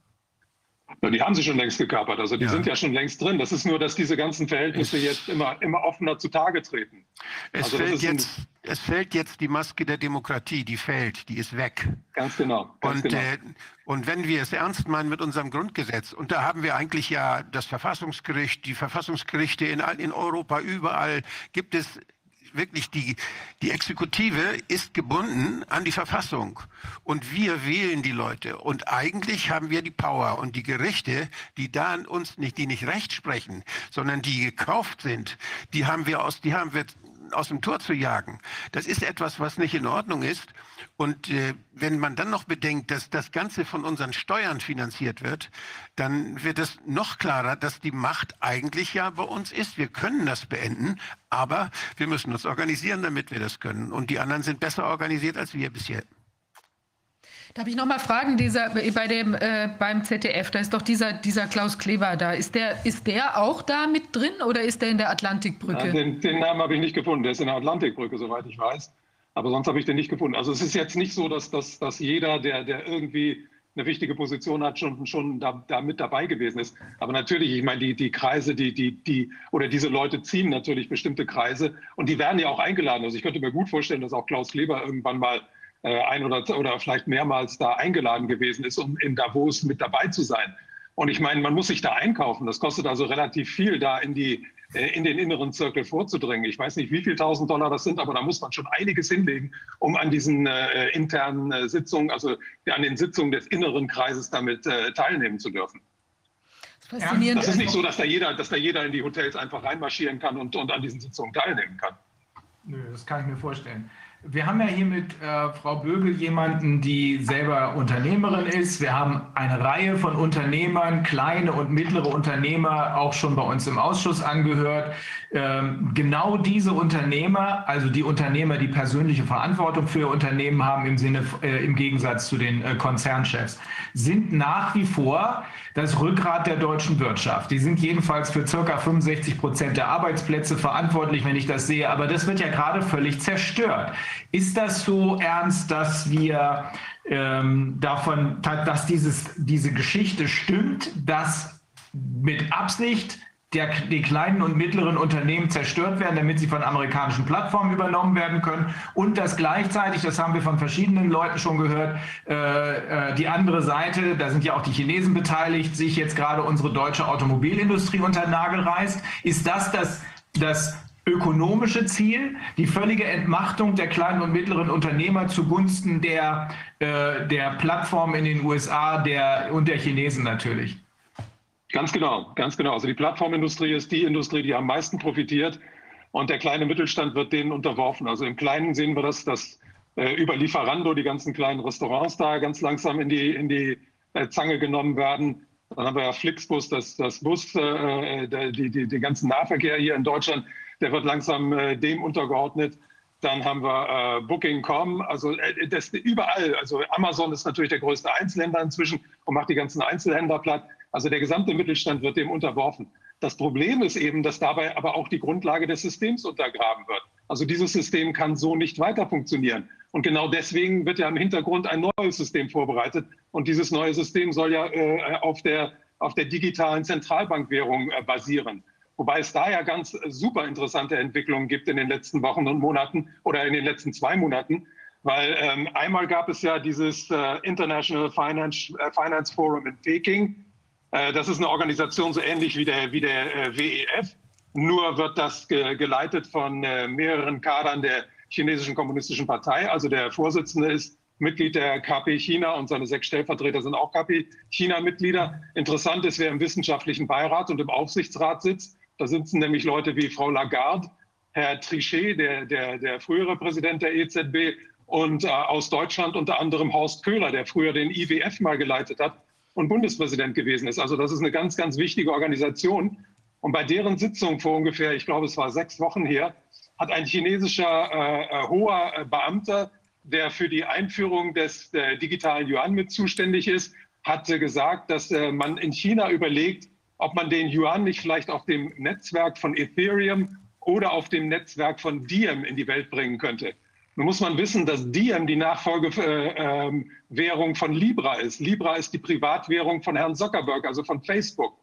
Die haben sie schon längst gekapert, also die ja. sind ja schon längst drin. Das ist nur, dass diese ganzen Verhältnisse es, jetzt immer, immer offener zutage treten. Es, also fällt jetzt, es fällt jetzt die Maske der Demokratie, die fällt, die ist weg. Ganz genau. Ganz und, genau. Äh, und wenn wir es ernst meinen mit unserem Grundgesetz, und da haben wir eigentlich ja das Verfassungsgericht, die Verfassungsgerichte in, in Europa, überall gibt es wirklich die, die Exekutive ist gebunden an die Verfassung. Und wir wählen die Leute. Und eigentlich haben wir die Power. Und die Gerichte, die da an uns nicht, die nicht Recht sprechen, sondern die gekauft sind, die haben wir aus, die haben wir aus dem Tor zu jagen. Das ist etwas, was nicht in Ordnung ist. Und äh, wenn man dann noch bedenkt, dass das Ganze von unseren Steuern finanziert wird, dann wird es noch klarer, dass die Macht eigentlich ja bei uns ist. Wir können das beenden, aber wir müssen uns organisieren, damit wir das können. Und die anderen sind besser organisiert als wir bisher. Darf ich noch mal fragen, dieser, bei dem, äh, beim ZDF, da ist doch dieser, dieser Klaus Kleber da. Ist der, ist der auch da mit drin oder ist der in der Atlantikbrücke? Ja, den, den, Namen habe ich nicht gefunden. Der ist in der Atlantikbrücke, soweit ich weiß. Aber sonst habe ich den nicht gefunden. Also es ist jetzt nicht so, dass, dass, dass jeder, der, der irgendwie eine wichtige Position hat, schon, schon da, da mit dabei gewesen ist. Aber natürlich, ich meine, die, die Kreise, die, die, die, oder diese Leute ziehen natürlich bestimmte Kreise und die werden ja auch eingeladen. Also ich könnte mir gut vorstellen, dass auch Klaus Kleber irgendwann mal äh, ein oder, oder vielleicht mehrmals da eingeladen gewesen ist, um in Davos mit dabei zu sein. Und ich meine, man muss sich da einkaufen. Das kostet also relativ viel, da in, die, in den inneren Zirkel vorzudringen. Ich weiß nicht, wie viel tausend Dollar das sind, aber da muss man schon einiges hinlegen, um an diesen äh, internen äh, Sitzungen, also an den Sitzungen des inneren Kreises damit äh, teilnehmen zu dürfen. Faszinierend. Das ist nicht so, dass da jeder, dass da jeder in die Hotels einfach reinmarschieren kann und, und an diesen Sitzungen teilnehmen kann. Nö, das kann ich mir vorstellen. Wir haben ja hier mit äh, Frau Bögel jemanden, die selber Unternehmerin ist. Wir haben eine Reihe von Unternehmern, kleine und mittlere Unternehmer, auch schon bei uns im Ausschuss angehört. Ähm, genau diese Unternehmer, also die Unternehmer, die persönliche Verantwortung für ihr Unternehmen haben, im Sinne, äh, im Gegensatz zu den äh, Konzernchefs, sind nach wie vor das Rückgrat der deutschen Wirtschaft. Die sind jedenfalls für circa 65 Prozent der Arbeitsplätze verantwortlich, wenn ich das sehe. Aber das wird ja gerade völlig zerstört. Ist das so ernst, dass wir ähm, davon, dass dieses, diese Geschichte stimmt, dass mit Absicht der, die kleinen und mittleren Unternehmen zerstört werden, damit sie von amerikanischen Plattformen übernommen werden können und dass gleichzeitig, das haben wir von verschiedenen Leuten schon gehört, äh, äh, die andere Seite, da sind ja auch die Chinesen beteiligt, sich jetzt gerade unsere deutsche Automobilindustrie unter den Nagel reißt. Ist das das, das ökonomische Ziel, die völlige Entmachtung der kleinen und mittleren Unternehmer zugunsten der, äh, der Plattformen in den USA der, und der Chinesen natürlich? Ganz genau, ganz genau. Also die Plattformindustrie ist die Industrie, die am meisten profitiert und der kleine Mittelstand wird denen unterworfen. Also im Kleinen sehen wir das, dass äh, über Lieferando die ganzen kleinen Restaurants da ganz langsam in die, in die äh, Zange genommen werden. Dann haben wir ja Flixbus, das, das Bus, äh, äh die, die, die ganzen Nahverkehr hier in Deutschland, der wird langsam äh, dem untergeordnet. Dann haben wir äh, Booking.com, also äh, das überall. Also Amazon ist natürlich der größte Einzelhändler inzwischen und macht die ganzen Einzelhändler platt. Also der gesamte Mittelstand wird dem unterworfen. Das Problem ist eben, dass dabei aber auch die Grundlage des Systems untergraben wird. Also dieses System kann so nicht weiter funktionieren. Und genau deswegen wird ja im Hintergrund ein neues System vorbereitet. Und dieses neue System soll ja äh, auf, der, auf der digitalen Zentralbankwährung äh, basieren. Wobei es da ja ganz äh, super interessante Entwicklungen gibt in den letzten Wochen und Monaten oder in den letzten zwei Monaten. Weil ähm, einmal gab es ja dieses äh, International Finance, äh, Finance Forum in Peking, äh, das ist eine Organisation so ähnlich wie der, wie der äh, WEF. Nur wird das geleitet von äh, mehreren Kadern der chinesischen kommunistischen Partei. Also der Vorsitzende ist Mitglied der KP China und seine sechs Stellvertreter sind auch KP China-Mitglieder. Interessant ist, wer im wissenschaftlichen Beirat und im Aufsichtsrat sitzt. Da sitzen nämlich Leute wie Frau Lagarde, Herr Trichet, der, der, der frühere Präsident der EZB, und äh, aus Deutschland unter anderem Horst Köhler, der früher den IWF mal geleitet hat und Bundespräsident gewesen ist. Also das ist eine ganz, ganz wichtige Organisation. Und bei deren Sitzung vor ungefähr, ich glaube, es war sechs Wochen her, hat ein chinesischer äh, äh hoher äh, Beamter, der für die Einführung des äh, digitalen Yuan mit zuständig ist, hatte gesagt, dass äh, man in China überlegt, ob man den Yuan nicht vielleicht auf dem Netzwerk von Ethereum oder auf dem Netzwerk von Diem in die Welt bringen könnte. Nun muss man wissen, dass Diem die Nachfolgewährung äh, von Libra ist. Libra ist die Privatwährung von Herrn Zuckerberg, also von Facebook.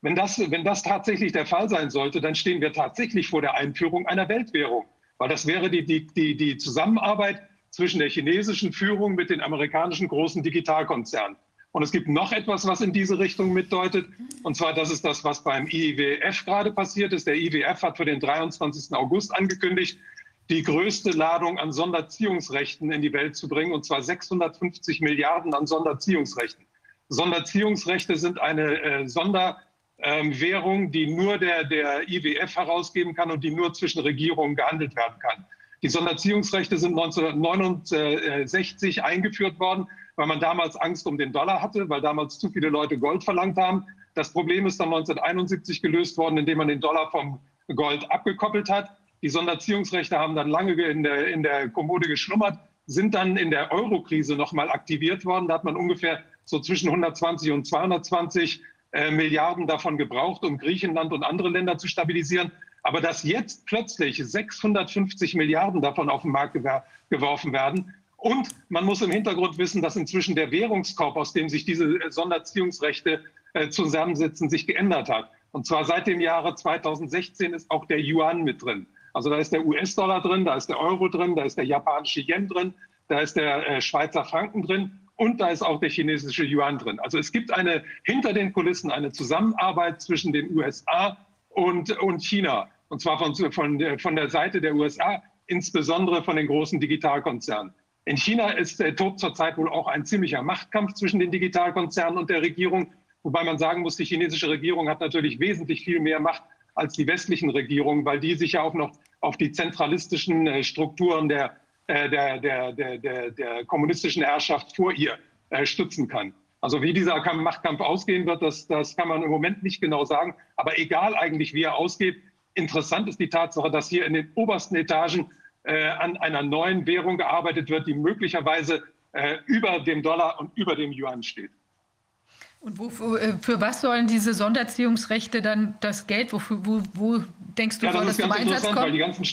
Wenn das, wenn das tatsächlich der Fall sein sollte, dann stehen wir tatsächlich vor der Einführung einer Weltwährung. Weil das wäre die, die, die, die Zusammenarbeit zwischen der chinesischen Führung mit den amerikanischen großen Digitalkonzernen. Und es gibt noch etwas, was in diese Richtung mitdeutet. Und zwar, das ist das, was beim IWF gerade passiert ist. Der IWF hat für den 23. August angekündigt, die größte Ladung an Sonderziehungsrechten in die Welt zu bringen, und zwar 650 Milliarden an Sonderziehungsrechten. Sonderziehungsrechte sind eine äh, Sonderwährung, ähm, die nur der, der IWF herausgeben kann und die nur zwischen Regierungen gehandelt werden kann. Die Sonderziehungsrechte sind 1969 eingeführt worden, weil man damals Angst um den Dollar hatte, weil damals zu viele Leute Gold verlangt haben. Das Problem ist dann 1971 gelöst worden, indem man den Dollar vom Gold abgekoppelt hat. Die Sonderziehungsrechte haben dann lange in der, in der Kommode geschlummert, sind dann in der Euro-Krise nochmal aktiviert worden. Da hat man ungefähr so zwischen 120 und 220 äh, Milliarden davon gebraucht, um Griechenland und andere Länder zu stabilisieren. Aber dass jetzt plötzlich 650 Milliarden davon auf den Markt geworfen werden. Und man muss im Hintergrund wissen, dass inzwischen der Währungskorb, aus dem sich diese Sonderziehungsrechte äh, zusammensetzen, sich geändert hat. Und zwar seit dem Jahre 2016 ist auch der Yuan mit drin. Also da ist der US-Dollar drin, da ist der Euro drin, da ist der japanische Yen drin, da ist der äh, Schweizer Franken drin und da ist auch der chinesische Yuan drin. Also es gibt eine hinter den Kulissen eine Zusammenarbeit zwischen den USA und, und China. Und zwar von, von, von der Seite der USA, insbesondere von den großen Digitalkonzernen. In China ist äh, tobt zurzeit wohl auch ein ziemlicher Machtkampf zwischen den Digitalkonzernen und der Regierung. Wobei man sagen muss, die chinesische Regierung hat natürlich wesentlich viel mehr Macht als die westlichen Regierungen, weil die sich ja auch noch auf die zentralistischen äh, Strukturen der, äh, der, der, der, der, kommunistischen Herrschaft vor ihr stützen kann. Also wie dieser Machtkampf ausgehen wird, das, das kann man im Moment nicht genau sagen. Aber egal eigentlich, wie er ausgeht, Interessant ist die Tatsache, dass hier in den obersten Etagen äh, an einer neuen Währung gearbeitet wird, die möglicherweise äh, über dem Dollar und über dem Yuan steht. Und wo, äh, für was sollen diese Sonderziehungsrechte dann das Geld, wofür, wo, wo denkst du, ja, soll das, das zum Einsatz kommen? Weil die ganzen,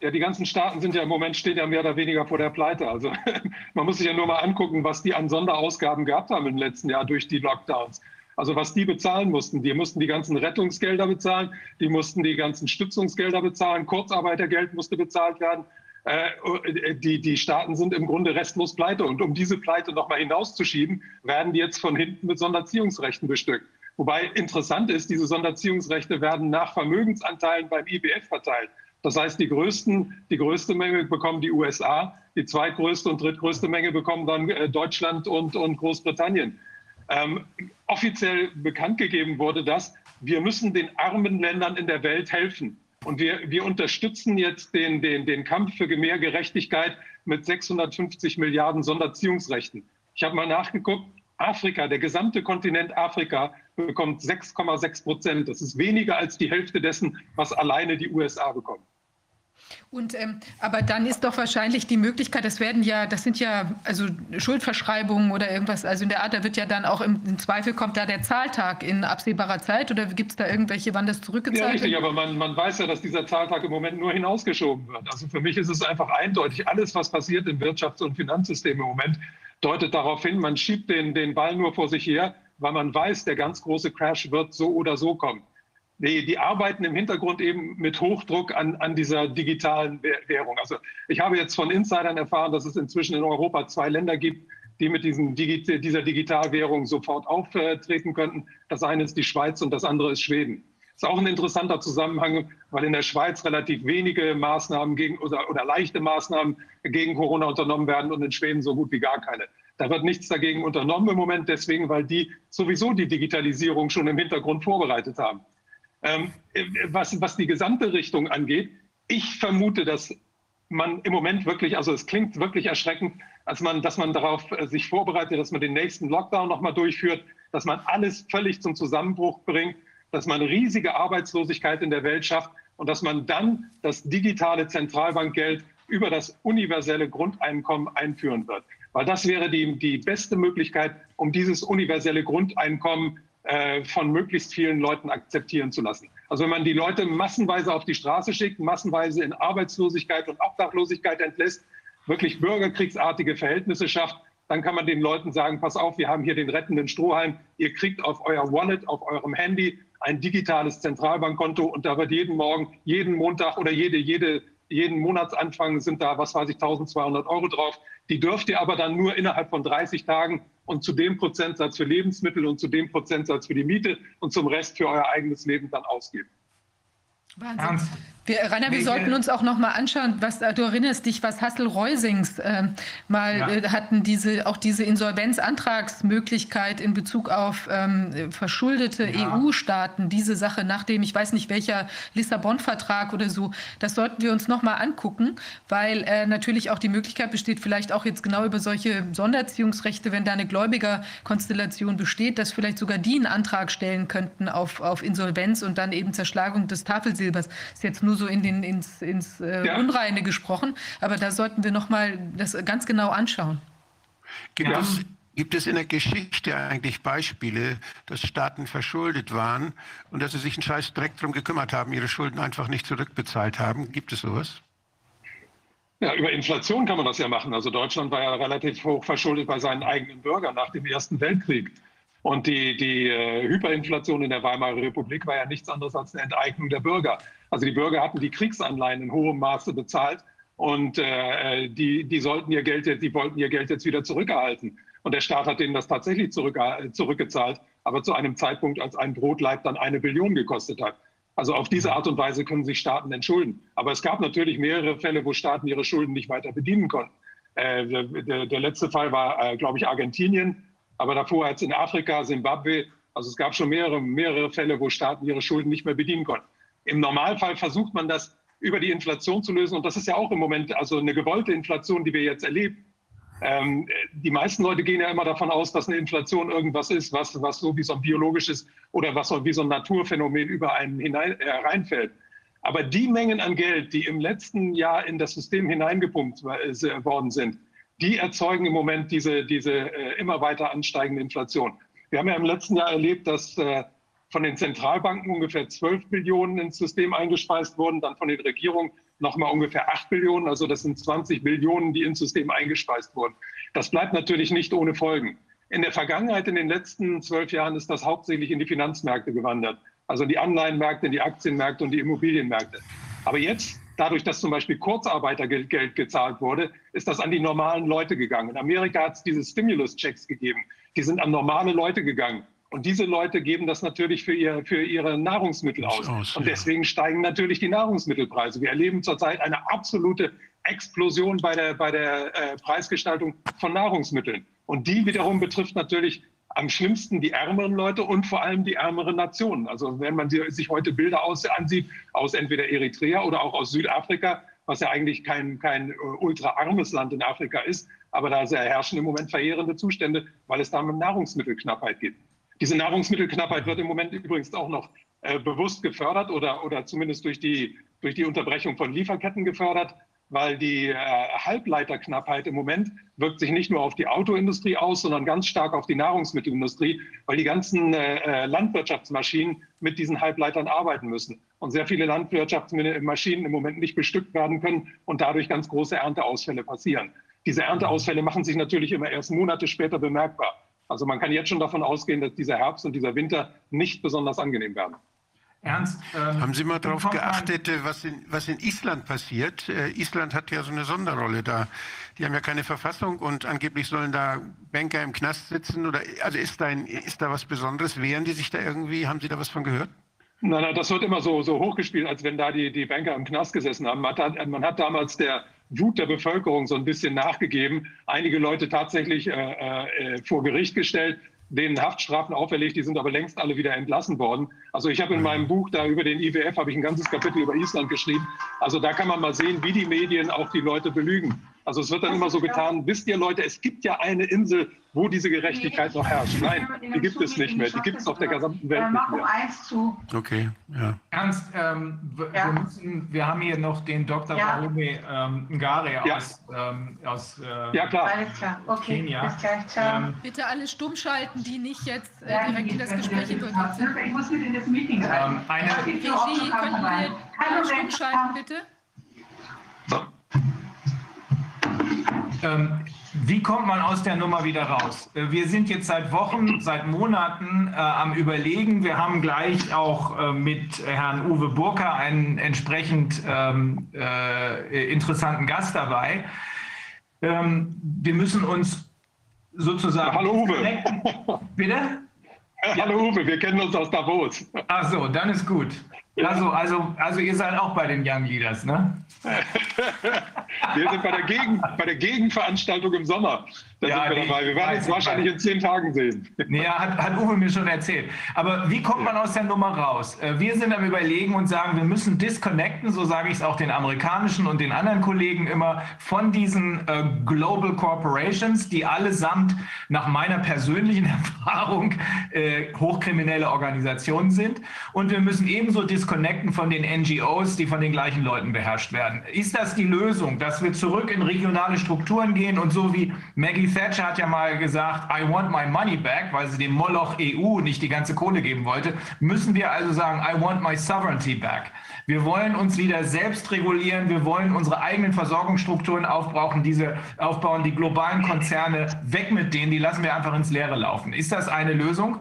ja, die ganzen Staaten sind ja im Moment stehen ja mehr oder weniger vor der Pleite. Also man muss sich ja nur mal angucken, was die an Sonderausgaben gehabt haben im letzten Jahr durch die Lockdowns. Also was die bezahlen mussten, die mussten die ganzen Rettungsgelder bezahlen, die mussten die ganzen Stützungsgelder bezahlen, Kurzarbeitergeld musste bezahlt werden. Äh, die, die Staaten sind im Grunde restlos pleite. Und um diese Pleite nochmal hinauszuschieben, werden die jetzt von hinten mit Sonderziehungsrechten bestückt. Wobei interessant ist, diese Sonderziehungsrechte werden nach Vermögensanteilen beim IBF verteilt. Das heißt, die, größten, die größte Menge bekommen die USA, die zweitgrößte und drittgrößte Menge bekommen dann äh, Deutschland und, und Großbritannien. Ähm, offiziell bekannt gegeben wurde, dass wir müssen den armen Ländern in der Welt helfen. Und wir, wir unterstützen jetzt den, den, den Kampf für mehr Gerechtigkeit mit 650 Milliarden Sonderziehungsrechten. Ich habe mal nachgeguckt, Afrika, der gesamte Kontinent Afrika bekommt 6,6 Prozent. Das ist weniger als die Hälfte dessen, was alleine die USA bekommen. Und ähm, aber dann ist doch wahrscheinlich die Möglichkeit, das werden ja, das sind ja also Schuldverschreibungen oder irgendwas, also in der Art, da wird ja dann auch im, im Zweifel kommt da der Zahltag in absehbarer Zeit oder gibt es da irgendwelche, wann das zurückgezahlt wird? Ja, richtig, aber man, man weiß ja, dass dieser Zahltag im Moment nur hinausgeschoben wird. Also für mich ist es einfach eindeutig, alles, was passiert im Wirtschafts- und Finanzsystem im Moment, deutet darauf hin, man schiebt den, den Ball nur vor sich her, weil man weiß, der ganz große Crash wird so oder so kommen die, die arbeiten im Hintergrund eben mit Hochdruck an, an dieser digitalen Währung. Also ich habe jetzt von Insidern erfahren, dass es inzwischen in Europa zwei Länder gibt, die mit diesem Digi dieser Digitalwährung sofort auftreten könnten. Das eine ist die Schweiz und das andere ist Schweden. Ist auch ein interessanter Zusammenhang, weil in der Schweiz relativ wenige Maßnahmen gegen oder, oder leichte Maßnahmen gegen Corona unternommen werden und in Schweden so gut wie gar keine. Da wird nichts dagegen unternommen im Moment, deswegen, weil die sowieso die Digitalisierung schon im Hintergrund vorbereitet haben. Ähm, was, was die gesamte Richtung angeht, ich vermute, dass man im Moment wirklich, also es klingt wirklich erschreckend, als man, dass man darauf äh, sich vorbereitet, dass man den nächsten Lockdown nochmal durchführt, dass man alles völlig zum Zusammenbruch bringt, dass man riesige Arbeitslosigkeit in der Welt schafft und dass man dann das digitale Zentralbankgeld über das universelle Grundeinkommen einführen wird. Weil das wäre die, die beste Möglichkeit, um dieses universelle Grundeinkommen äh, von möglichst vielen Leuten akzeptieren zu lassen. Also wenn man die Leute massenweise auf die Straße schickt, massenweise in Arbeitslosigkeit und Obdachlosigkeit entlässt, wirklich bürgerkriegsartige Verhältnisse schafft, dann kann man den Leuten sagen, pass auf, wir haben hier den rettenden Strohhalm, ihr kriegt auf euer Wallet, auf eurem Handy ein digitales Zentralbankkonto und da wird jeden Morgen, jeden Montag oder jede, jede, jeden Monatsanfang sind da, was weiß ich, 1200 Euro drauf. Die dürft ihr aber dann nur innerhalb von 30 Tagen und zu dem Prozentsatz für Lebensmittel und zu dem Prozentsatz für die Miete und zum Rest für euer eigenes Leben dann ausgeben. Wahnsinn. Wir, Rainer, wir sollten uns auch noch mal anschauen, was du erinnerst dich, was Hassel Reusings äh, mal ja. äh, hatten, diese, auch diese Insolvenzantragsmöglichkeit in Bezug auf ähm, verschuldete ja. EU-Staaten, diese Sache nach dem, ich weiß nicht welcher Lissabon-Vertrag oder so, das sollten wir uns noch mal angucken, weil äh, natürlich auch die Möglichkeit besteht, vielleicht auch jetzt genau über solche Sonderziehungsrechte, wenn da eine Gläubigerkonstellation besteht, dass vielleicht sogar die einen Antrag stellen könnten auf, auf Insolvenz und dann eben Zerschlagung des Tafelsilbers. Ist jetzt nur so in den, ins, ins äh, ja. Unreine gesprochen, aber da sollten wir noch mal das ganz genau anschauen. Gibt, ja. es, gibt es in der Geschichte eigentlich Beispiele, dass Staaten verschuldet waren und dass sie sich einen Scheiß direkt darum gekümmert haben, ihre Schulden einfach nicht zurückbezahlt haben? Gibt es sowas? Ja, über Inflation kann man das ja machen. Also Deutschland war ja relativ hoch verschuldet bei seinen eigenen Bürgern nach dem Ersten Weltkrieg. Und die, die äh, Hyperinflation in der Weimarer Republik war ja nichts anderes als eine Enteignung der Bürger. Also die Bürger hatten die Kriegsanleihen in hohem Maße bezahlt und äh, die, die, sollten ihr Geld, die wollten ihr Geld jetzt wieder zurückerhalten. Und der Staat hat denen das tatsächlich zurück, zurückgezahlt, aber zu einem Zeitpunkt, als ein Brotleib dann eine Billion gekostet hat. Also auf diese Art und Weise können sich Staaten entschulden. Aber es gab natürlich mehrere Fälle, wo Staaten ihre Schulden nicht weiter bedienen konnten. Äh, der, der, letzte Fall war, äh, glaube ich, Argentinien, aber davor jetzt in Afrika, Simbabwe. Also es gab schon mehrere, mehrere Fälle, wo Staaten ihre Schulden nicht mehr bedienen konnten. Im Normalfall versucht man das über die Inflation zu lösen. Und das ist ja auch im Moment also eine gewollte Inflation, die wir jetzt erleben. Ähm, die meisten Leute gehen ja immer davon aus, dass eine Inflation irgendwas ist, was, was so wie so ein biologisches oder was so wie so ein Naturphänomen über einen hinein, äh, reinfällt. Aber die Mengen an Geld, die im letzten Jahr in das System hineingepumpt äh, worden sind, die erzeugen im Moment diese, diese äh, immer weiter ansteigende Inflation. Wir haben ja im letzten Jahr erlebt, dass äh, von den Zentralbanken ungefähr 12 Billionen ins System eingespeist wurden, dann von den Regierungen nochmal ungefähr 8 Billionen. Also das sind 20 Billionen, die ins System eingespeist wurden. Das bleibt natürlich nicht ohne Folgen. In der Vergangenheit, in den letzten zwölf Jahren, ist das hauptsächlich in die Finanzmärkte gewandert. Also in die Anleihenmärkte, in die Aktienmärkte und die Immobilienmärkte. Aber jetzt, dadurch, dass zum Beispiel Kurzarbeitergeld gezahlt wurde, ist das an die normalen Leute gegangen. In Amerika hat es diese Stimulus-Checks gegeben. Die sind an normale Leute gegangen. Und diese Leute geben das natürlich für, ihr, für ihre Nahrungsmittel aus. aus und deswegen ja. steigen natürlich die Nahrungsmittelpreise. Wir erleben zurzeit eine absolute Explosion bei der, bei der äh, Preisgestaltung von Nahrungsmitteln. Und die wiederum betrifft natürlich am schlimmsten die ärmeren Leute und vor allem die ärmeren Nationen. Also wenn man sich heute Bilder aus, ansieht, aus entweder Eritrea oder auch aus Südafrika, was ja eigentlich kein, kein äh, ultraarmes Land in Afrika ist, aber da herrschen im Moment verheerende Zustände, weil es da um Nahrungsmittelknappheit geht. Diese Nahrungsmittelknappheit wird im Moment übrigens auch noch äh, bewusst gefördert oder, oder zumindest durch die, durch die Unterbrechung von Lieferketten gefördert, weil die äh, Halbleiterknappheit im Moment wirkt sich nicht nur auf die Autoindustrie aus, sondern ganz stark auf die Nahrungsmittelindustrie, weil die ganzen äh, äh Landwirtschaftsmaschinen mit diesen Halbleitern arbeiten müssen und sehr viele Landwirtschaftsmaschinen im Moment nicht bestückt werden können und dadurch ganz große Ernteausfälle passieren. Diese Ernteausfälle machen sich natürlich immer erst Monate später bemerkbar. Also man kann jetzt schon davon ausgehen, dass dieser Herbst und dieser Winter nicht besonders angenehm werden. Ernst? Ähm, Haben Sie mal darauf geachtet, äh, was in, was in Island passiert? Äh, Island hat ja so eine Sonderrolle da. Die haben ja keine Verfassung und angeblich sollen da Banker im Knast sitzen. Oder, also ist da, ein, ist da was Besonderes? Wehren die sich da irgendwie? Haben Sie da was von gehört? Nein, nein, das wird immer so, so hochgespielt, als wenn da die, die Banker im Knast gesessen haben. Man hat, man hat damals der Wut der Bevölkerung so ein bisschen nachgegeben, einige Leute tatsächlich äh, äh, vor Gericht gestellt, denen Haftstrafen auferlegt, die sind aber längst alle wieder entlassen worden. Also ich habe in meinem Buch da über den IWF habe ich ein ganzes Kapitel über Island geschrieben. Also da kann man mal sehen, wie die Medien auch die Leute belügen. Also es wird dann immer so getan, wisst ihr Leute, es gibt ja eine Insel, wo diese Gerechtigkeit noch herrscht. Nein, die gibt es nicht mehr. Die gibt es auf der gesamten Welt nicht mehr. Okay, ja. Ernst, ähm, ja. wir, müssen, wir haben hier noch den Dr. Ja. Barome ähm, Ngare ja. aus, ähm, aus äh, ja, klar. Alles klar. Okay, Kenia. Bis gleich. Ciao. Ähm, Bitte alle stumm schalten, die nicht jetzt äh, direkt in das Gespräch involviert sind. Ich muss mit in das Meeting rein. Ähm, eine Regie, könnten wir stumm schalten, bitte? So. Ähm, wie kommt man aus der Nummer wieder raus? Äh, wir sind jetzt seit Wochen, seit Monaten äh, am Überlegen. Wir haben gleich auch äh, mit Herrn Uwe Burka einen entsprechend ähm, äh, interessanten Gast dabei. Ähm, wir müssen uns sozusagen. Hallo Uwe. Bitte? Ja, hallo Uwe, wir kennen uns aus Davos. Ach so, dann ist gut. Also, also, also ihr seid auch bei den Young Leaders, ne? wir sind bei der, Gegen, bei der Gegenveranstaltung im Sommer. Da ja, sind wir dabei. Wir werden uns wahrscheinlich in zehn Tagen sehen. Ja, hat, hat Uwe mir schon erzählt. Aber wie kommt man aus der Nummer raus? Äh, wir sind am Überlegen und sagen, wir müssen disconnecten, so sage ich es auch den amerikanischen und den anderen Kollegen immer, von diesen äh, Global Corporations, die allesamt nach meiner persönlichen Erfahrung äh, hochkriminelle Organisationen sind. Und wir müssen ebenso disconnecten von den NGOs, die von den gleichen Leuten beherrscht werden. Ist das die Lösung, dass wir zurück in regionale Strukturen gehen und so wie Maggie Thatcher hat ja mal gesagt, I want my money back, weil sie dem Moloch EU nicht die ganze Kohle geben wollte, müssen wir also sagen, I want my sovereignty back. Wir wollen uns wieder selbst regulieren, wir wollen unsere eigenen Versorgungsstrukturen aufbrauchen, diese aufbauen, die globalen Konzerne, weg mit denen, die lassen wir einfach ins Leere laufen. Ist das eine Lösung?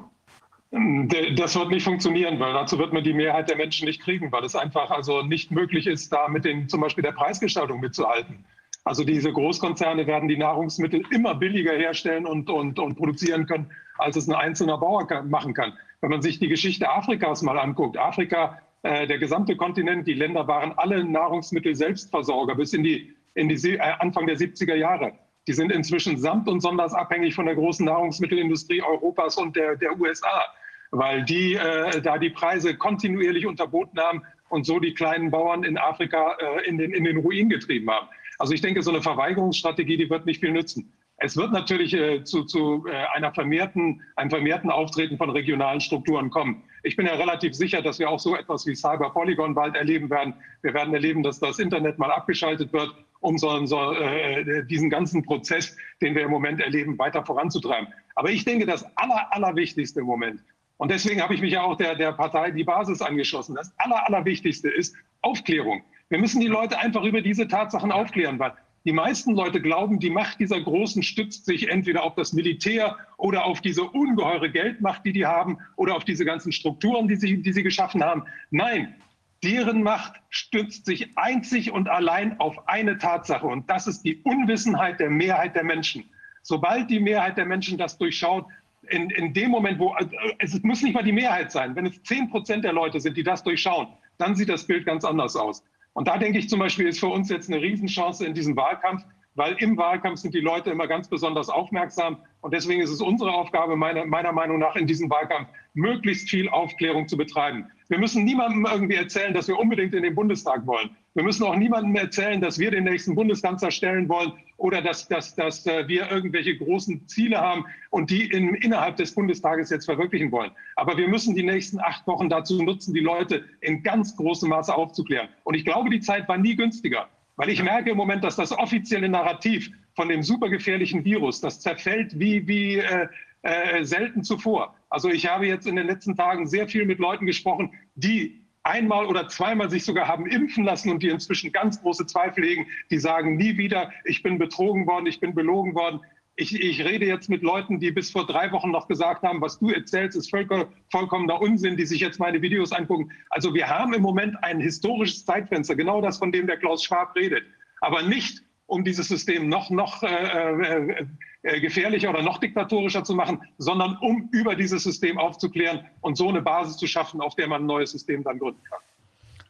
Das wird nicht funktionieren, weil dazu wird man die Mehrheit der Menschen nicht kriegen, weil es einfach also nicht möglich ist, da mit den zum Beispiel der Preisgestaltung mitzuhalten. Also diese Großkonzerne werden die Nahrungsmittel immer billiger herstellen und, und, und produzieren können, als es ein einzelner Bauer kann, machen kann. Wenn man sich die Geschichte Afrikas mal anguckt, Afrika, äh, der gesamte Kontinent, die Länder waren alle Nahrungsmittel-Selbstversorger bis in die, in die äh, Anfang der 70er Jahre. Die sind inzwischen samt und sonders abhängig von der großen Nahrungsmittelindustrie Europas und der, der USA, weil die äh, da die Preise kontinuierlich unterboten haben und so die kleinen Bauern in Afrika äh, in, den, in den Ruin getrieben haben. Also ich denke, so eine Verweigerungsstrategie, die wird nicht viel nützen. Es wird natürlich äh, zu, zu äh, einer vermehrten, einem vermehrten Auftreten von regionalen Strukturen kommen. Ich bin ja relativ sicher, dass wir auch so etwas wie Cyber Polygon bald erleben werden. Wir werden erleben, dass das Internet mal abgeschaltet wird, um so, so äh, diesen ganzen Prozess, den wir im Moment erleben, weiter voranzutreiben. Aber ich denke, das Aller, Allerwichtigste im Moment, und deswegen habe ich mich ja auch der, der Partei Die Basis angeschlossen, das Aller, Allerwichtigste ist Aufklärung. Wir müssen die Leute einfach über diese Tatsachen aufklären, weil die meisten Leute glauben, die Macht dieser Großen stützt sich entweder auf das Militär oder auf diese ungeheure Geldmacht, die die haben, oder auf diese ganzen Strukturen, die sie, die sie geschaffen haben. Nein, deren Macht stützt sich einzig und allein auf eine Tatsache, und das ist die Unwissenheit der Mehrheit der Menschen. Sobald die Mehrheit der Menschen das durchschaut, in, in dem Moment, wo äh, es muss nicht mal die Mehrheit sein, wenn es zehn Prozent der Leute sind, die das durchschauen, dann sieht das Bild ganz anders aus. Und da denke ich zum Beispiel, ist für uns jetzt eine Riesenchance in diesem Wahlkampf, weil im Wahlkampf sind die Leute immer ganz besonders aufmerksam. Und deswegen ist es unsere Aufgabe, meiner, meiner Meinung nach, in diesem Wahlkampf möglichst viel Aufklärung zu betreiben. Wir müssen niemandem irgendwie erzählen, dass wir unbedingt in den Bundestag wollen. Wir müssen auch niemandem erzählen, dass wir den nächsten Bundeskanzler stellen wollen oder dass, dass, dass äh, wir irgendwelche großen Ziele haben und die in, innerhalb des Bundestages jetzt verwirklichen wollen. Aber wir müssen die nächsten acht Wochen dazu nutzen, die Leute in ganz großem Maße aufzuklären. Und ich glaube, die Zeit war nie günstiger, weil ich merke im Moment, dass das offizielle Narrativ von dem supergefährlichen Virus, das zerfällt wie, wie äh, äh, selten zuvor. Also ich habe jetzt in den letzten Tagen sehr viel mit Leuten gesprochen, die einmal oder zweimal sich sogar haben impfen lassen und die inzwischen ganz große Zweifel hegen, die sagen nie wieder, ich bin betrogen worden, ich bin belogen worden. Ich, ich rede jetzt mit Leuten, die bis vor drei Wochen noch gesagt haben, was du erzählst, ist vollkommener Unsinn, die sich jetzt meine Videos angucken. Also wir haben im Moment ein historisches Zeitfenster, genau das, von dem der Klaus Schwab redet. Aber nicht, um dieses System noch, noch äh, äh, gefährlicher oder noch diktatorischer zu machen, sondern um über dieses System aufzuklären und so eine Basis zu schaffen, auf der man ein neues System dann gründen kann.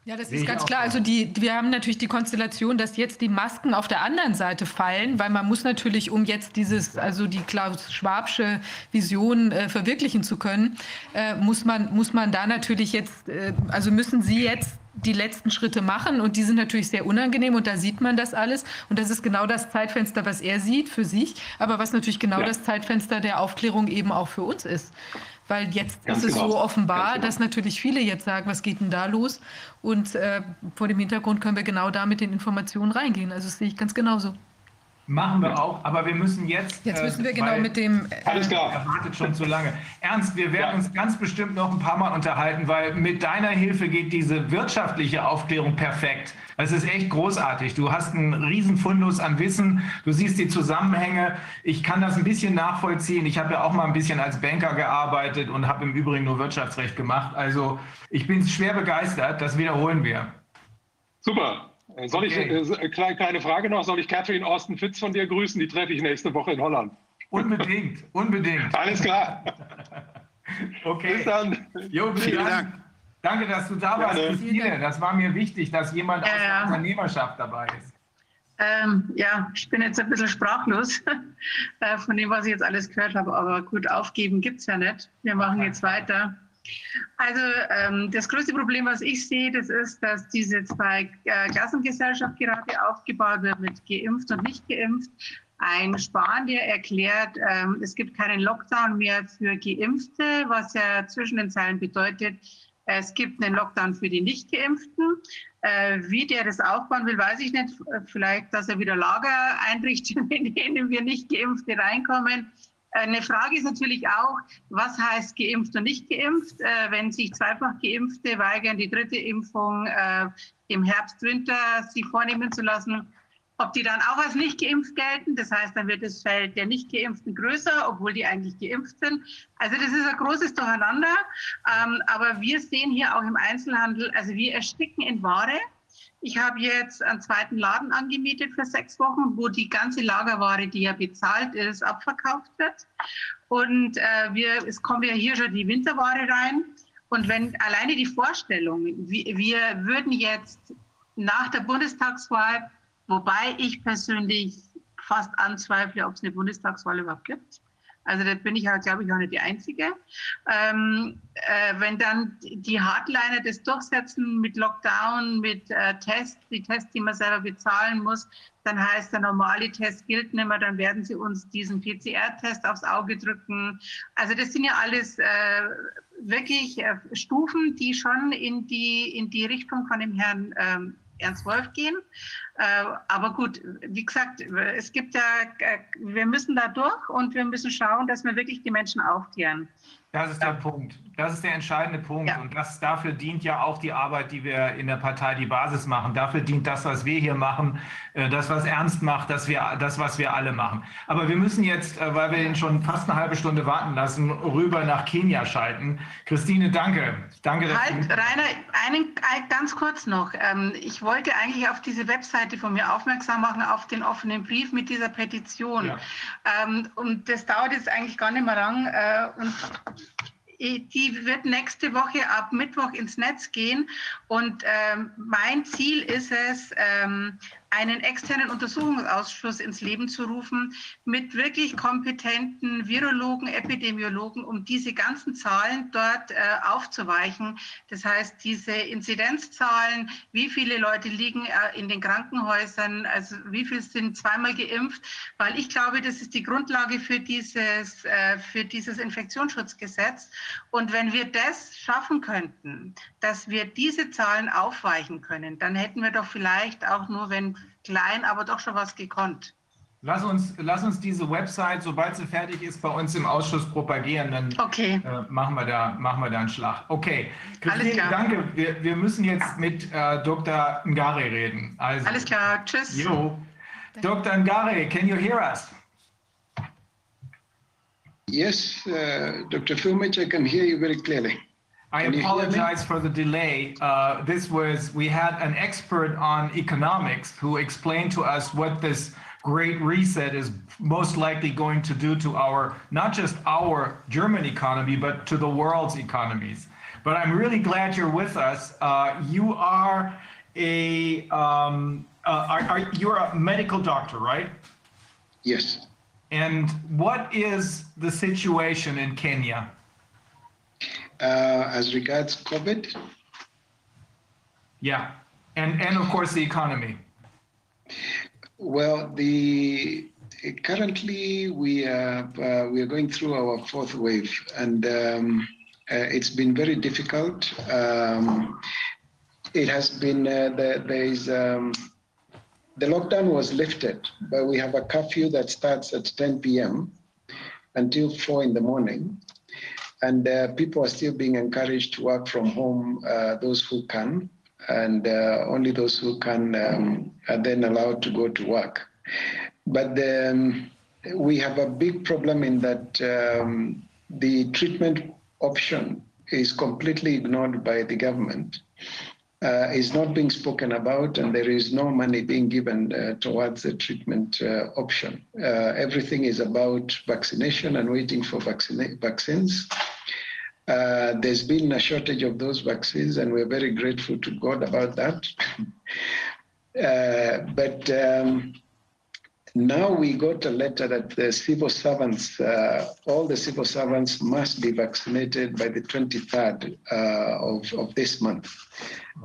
Ja, das ist ganz klar. Also die, wir haben natürlich die Konstellation, dass jetzt die Masken auf der anderen Seite fallen, weil man muss natürlich, um jetzt dieses, also die Klaus Schwabsche Vision äh, verwirklichen zu können, äh, muss man muss man da natürlich jetzt, äh, also müssen Sie jetzt die letzten Schritte machen und die sind natürlich sehr unangenehm und da sieht man das alles und das ist genau das Zeitfenster, was er sieht für sich, aber was natürlich genau ja. das Zeitfenster der Aufklärung eben auch für uns ist. Weil jetzt Ganz ist es genau. so offenbar, genau. dass natürlich viele jetzt sagen, was geht denn da los? Und äh, vor dem Hintergrund können wir genau da mit den Informationen reingehen. Also das sehe ich ganz genauso. Machen wir auch, aber wir müssen jetzt. Jetzt müssen wir äh, genau mit dem. Äh, Alles klar. Erwartet schon zu lange. Ernst, wir werden ja. uns ganz bestimmt noch ein paar Mal unterhalten, weil mit deiner Hilfe geht diese wirtschaftliche Aufklärung perfekt. Es ist echt großartig. Du hast einen riesen Fundus an Wissen. Du siehst die Zusammenhänge. Ich kann das ein bisschen nachvollziehen. Ich habe ja auch mal ein bisschen als Banker gearbeitet und habe im Übrigen nur Wirtschaftsrecht gemacht. Also ich bin schwer begeistert. Das wiederholen wir. Super. Äh, soll okay. ich, äh, kleine Frage noch, soll ich Catherine Austin Fitz von dir grüßen? Die treffe ich nächste Woche in Holland. Unbedingt, unbedingt. Alles klar. okay. Bis dann. Jo, Vielen Dank. Danke, dass du da warst, Christine. Das war mir wichtig, dass jemand aus der Unternehmerschaft dabei ist. Ähm, ja, ich bin jetzt ein bisschen sprachlos äh, von dem, was ich jetzt alles gehört habe, aber gut, aufgeben gibt es ja nicht. Wir machen jetzt weiter. Also ähm, das größte Problem, was ich sehe, das ist, dass diese zwei äh, Klassengesellschaft gerade aufgebaut wird mit geimpft und nicht geimpft. Ein der erklärt, ähm, es gibt keinen Lockdown mehr für Geimpfte, was ja zwischen den Zeilen bedeutet, es gibt einen Lockdown für die Nicht-Geimpften. Äh, wie der das aufbauen will, weiß ich nicht. Vielleicht, dass er wieder Lager einrichtet, in denen wir Nicht-Geimpfte reinkommen. Eine Frage ist natürlich auch, was heißt geimpft und nicht geimpft? Äh, wenn sich zweifach Geimpfte weigern, die dritte Impfung äh, im Herbst, Winter sich vornehmen zu lassen, ob die dann auch als nicht geimpft gelten. Das heißt, dann wird das Feld der nicht geimpften größer, obwohl die eigentlich geimpft sind. Also das ist ein großes Durcheinander. Ähm, aber wir sehen hier auch im Einzelhandel, also wir ersticken in Ware. Ich habe jetzt einen zweiten Laden angemietet für sechs Wochen, wo die ganze Lagerware, die ja bezahlt ist, abverkauft wird. Und äh, wir, es kommen ja hier schon die Winterware rein. Und wenn alleine die Vorstellung, wir, wir würden jetzt nach der Bundestagswahl Wobei ich persönlich fast anzweifle, ob es eine Bundestagswahl überhaupt gibt. Also da bin ich halt, glaube ich, auch nicht die Einzige. Ähm, äh, wenn dann die Hardliner das durchsetzen mit Lockdown, mit äh, Tests, die Tests, die man selber bezahlen muss, dann heißt der normale Test gilt nicht mehr, dann werden sie uns diesen PCR-Test aufs Auge drücken. Also das sind ja alles äh, wirklich äh, Stufen, die schon in die, in die Richtung von dem Herrn ähm, Ernst Wolf gehen. Äh, aber gut, wie gesagt, es gibt ja, äh, wir müssen da durch und wir müssen schauen, dass wir wirklich die Menschen aufklären. Das ist der Punkt. Das ist der entscheidende Punkt. Ja. Und das, dafür dient ja auch die Arbeit, die wir in der Partei die Basis machen. Dafür dient das, was wir hier machen, äh, das, was Ernst macht, das, wir, das was wir alle machen. Aber wir müssen jetzt, äh, weil wir ihn schon fast eine halbe Stunde warten lassen, rüber nach Kenia schalten. Christine, danke. danke halt, Rainer, einen, ganz kurz noch. Ähm, ich wollte eigentlich auf diese Webseite von mir aufmerksam machen, auf den offenen Brief mit dieser Petition. Ja. Ähm, und das dauert jetzt eigentlich gar nicht mehr lang. Äh, und die wird nächste Woche ab Mittwoch ins Netz gehen. Und ähm, mein Ziel ist es, ähm, einen externen Untersuchungsausschuss ins Leben zu rufen mit wirklich kompetenten Virologen, Epidemiologen, um diese ganzen Zahlen dort äh, aufzuweichen. Das heißt, diese Inzidenzzahlen, wie viele Leute liegen äh, in den Krankenhäusern, also wie viele sind zweimal geimpft, weil ich glaube, das ist die Grundlage für dieses, äh, für dieses Infektionsschutzgesetz. Und wenn wir das schaffen könnten, dass wir diese Zahlen aufweichen können, dann hätten wir doch vielleicht auch nur, wenn klein, aber doch schon was gekonnt. Lass uns, lass uns diese Website, sobald sie fertig ist, bei uns im Ausschuss propagieren. Dann okay. äh, machen, wir da, machen wir da einen Schlag. Okay. Christine, danke. Wir, wir müssen jetzt mit äh, Dr. Ngare reden. Also, Alles klar. Tschüss. Jo. Dr. Ngare, can you hear us? Yes, uh, Dr. Filmich, I can hear you very clearly. I apologize for the delay. Uh, this was, we had an expert on economics who explained to us what this great reset is most likely going to do to our, not just our German economy, but to the world's economies. But I'm really glad you're with us. Uh, you are a, um, uh, are, are, you're a medical doctor, right? Yes. And what is the situation in Kenya? Uh, as regards COVID? Yeah, and and of course the economy. Well, the currently we are uh, we are going through our fourth wave, and um, uh, it's been very difficult. Um, it has been uh, the, there is. Um, the lockdown was lifted, but we have a curfew that starts at 10 p.m. until 4 in the morning and uh, people are still being encouraged to work from home, uh, those who can, and uh, only those who can um, are then allowed to go to work. But um, we have a big problem in that um, the treatment option is completely ignored by the government. Uh, is not being spoken about, and there is no money being given uh, towards the treatment uh, option. everything is about vaccination and waiting for vaccina- vaccines. Uh, there's been a shortage of those vaccines, and we're very grateful to God about that. uh, but um, now we got a letter that the civil servants, uh, all the civil servants must be vaccinated by the 23rd uh, of, of this month.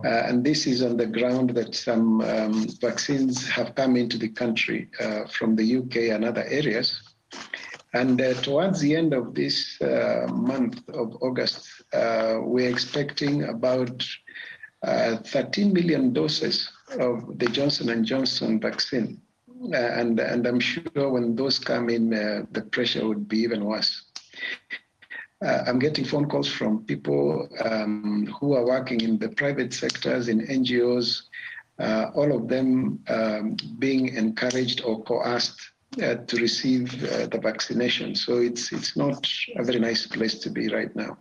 Uh, and this is on the ground that some um, vaccines have come into the country uh, from the UK and other areas. And uh, towards the end of this uh, month of August, we're expecting about 13 million doses of the Johnson & Johnson vaccine. Uh, and and I'm sure when those come in, uh, the pressure would be even worse. Uh, I'm getting phone calls from people um, who are working in the private sectors, in NGOs, all of them um, being encouraged or coerced uh, to receive uh, the vaccination. So it's it's not a very nice place to be right now.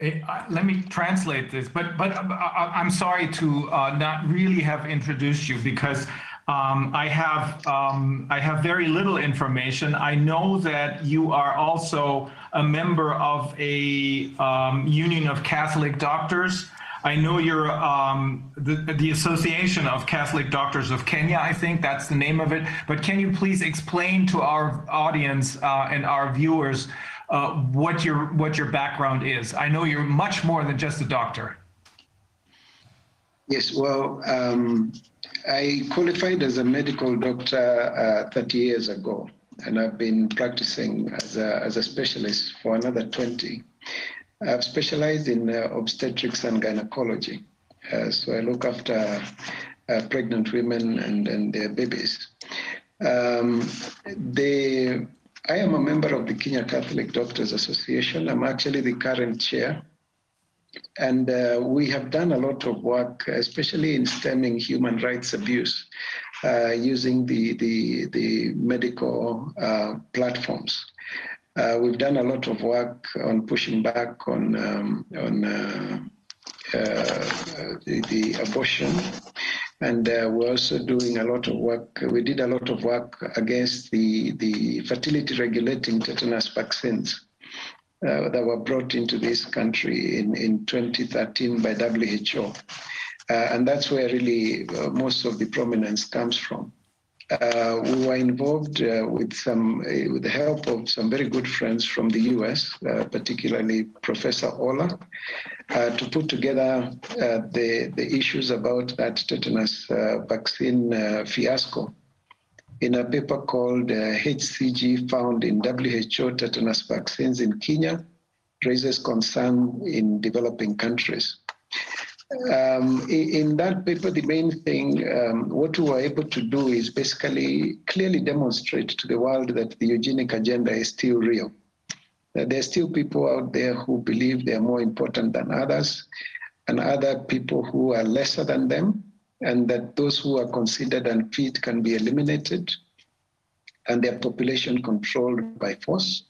Eh, let me translate this, but but I'm sorry to not really have introduced you because um, I have um, I have very little information. I know that you are also a member of a um, union of Catholic doctors. I know you're um, the, the Association of Catholic Doctors of Kenya. I think that's the name of it. But can you please explain to our audience uh, and our viewers uh, what your what your background is? I know you're much more than just a doctor. Yes, well, um, I qualified as a medical doctor uh, 30 years ago, and I've been practicing as a, as a specialist for another 20. I've specialized in uh, obstetrics and gynecology. Uh, so I look after pregnant women and, and their babies. Um, the, I am a member of the Kenya Catholic Doctors Association. I'm actually the current chair and uh, we have done a lot of work, especially in stemming human rights abuse, uh, using the, the, the medical uh, platforms. Uh, we've done a lot of work on pushing back on, um, on uh, uh, the, the, abortion. And we're also doing a lot of work. We did a lot of work against the, the fertility regulating tetanus vaccines uh, that were brought into this country in, in 2013 by WHO. Uh, and that's where really uh, most of the prominence comes from. Uh, we were involved uh, with some, uh, with the help of some very good friends from the US, particularly Professor Ola, to put together the, the issues about that tetanus vaccine fiasco in a paper called uh, HCG found in WHO tetanus vaccines in Kenya raises concern in developing countries. Um, in, that paper, the main thing, um, what we were able to do is basically clearly demonstrate to the world that the eugenic agenda is still real. That there are still people out there who believe they are more important than others, and other people who are lesser than them, and that those who are considered unfit can be eliminated and their population controlled by force.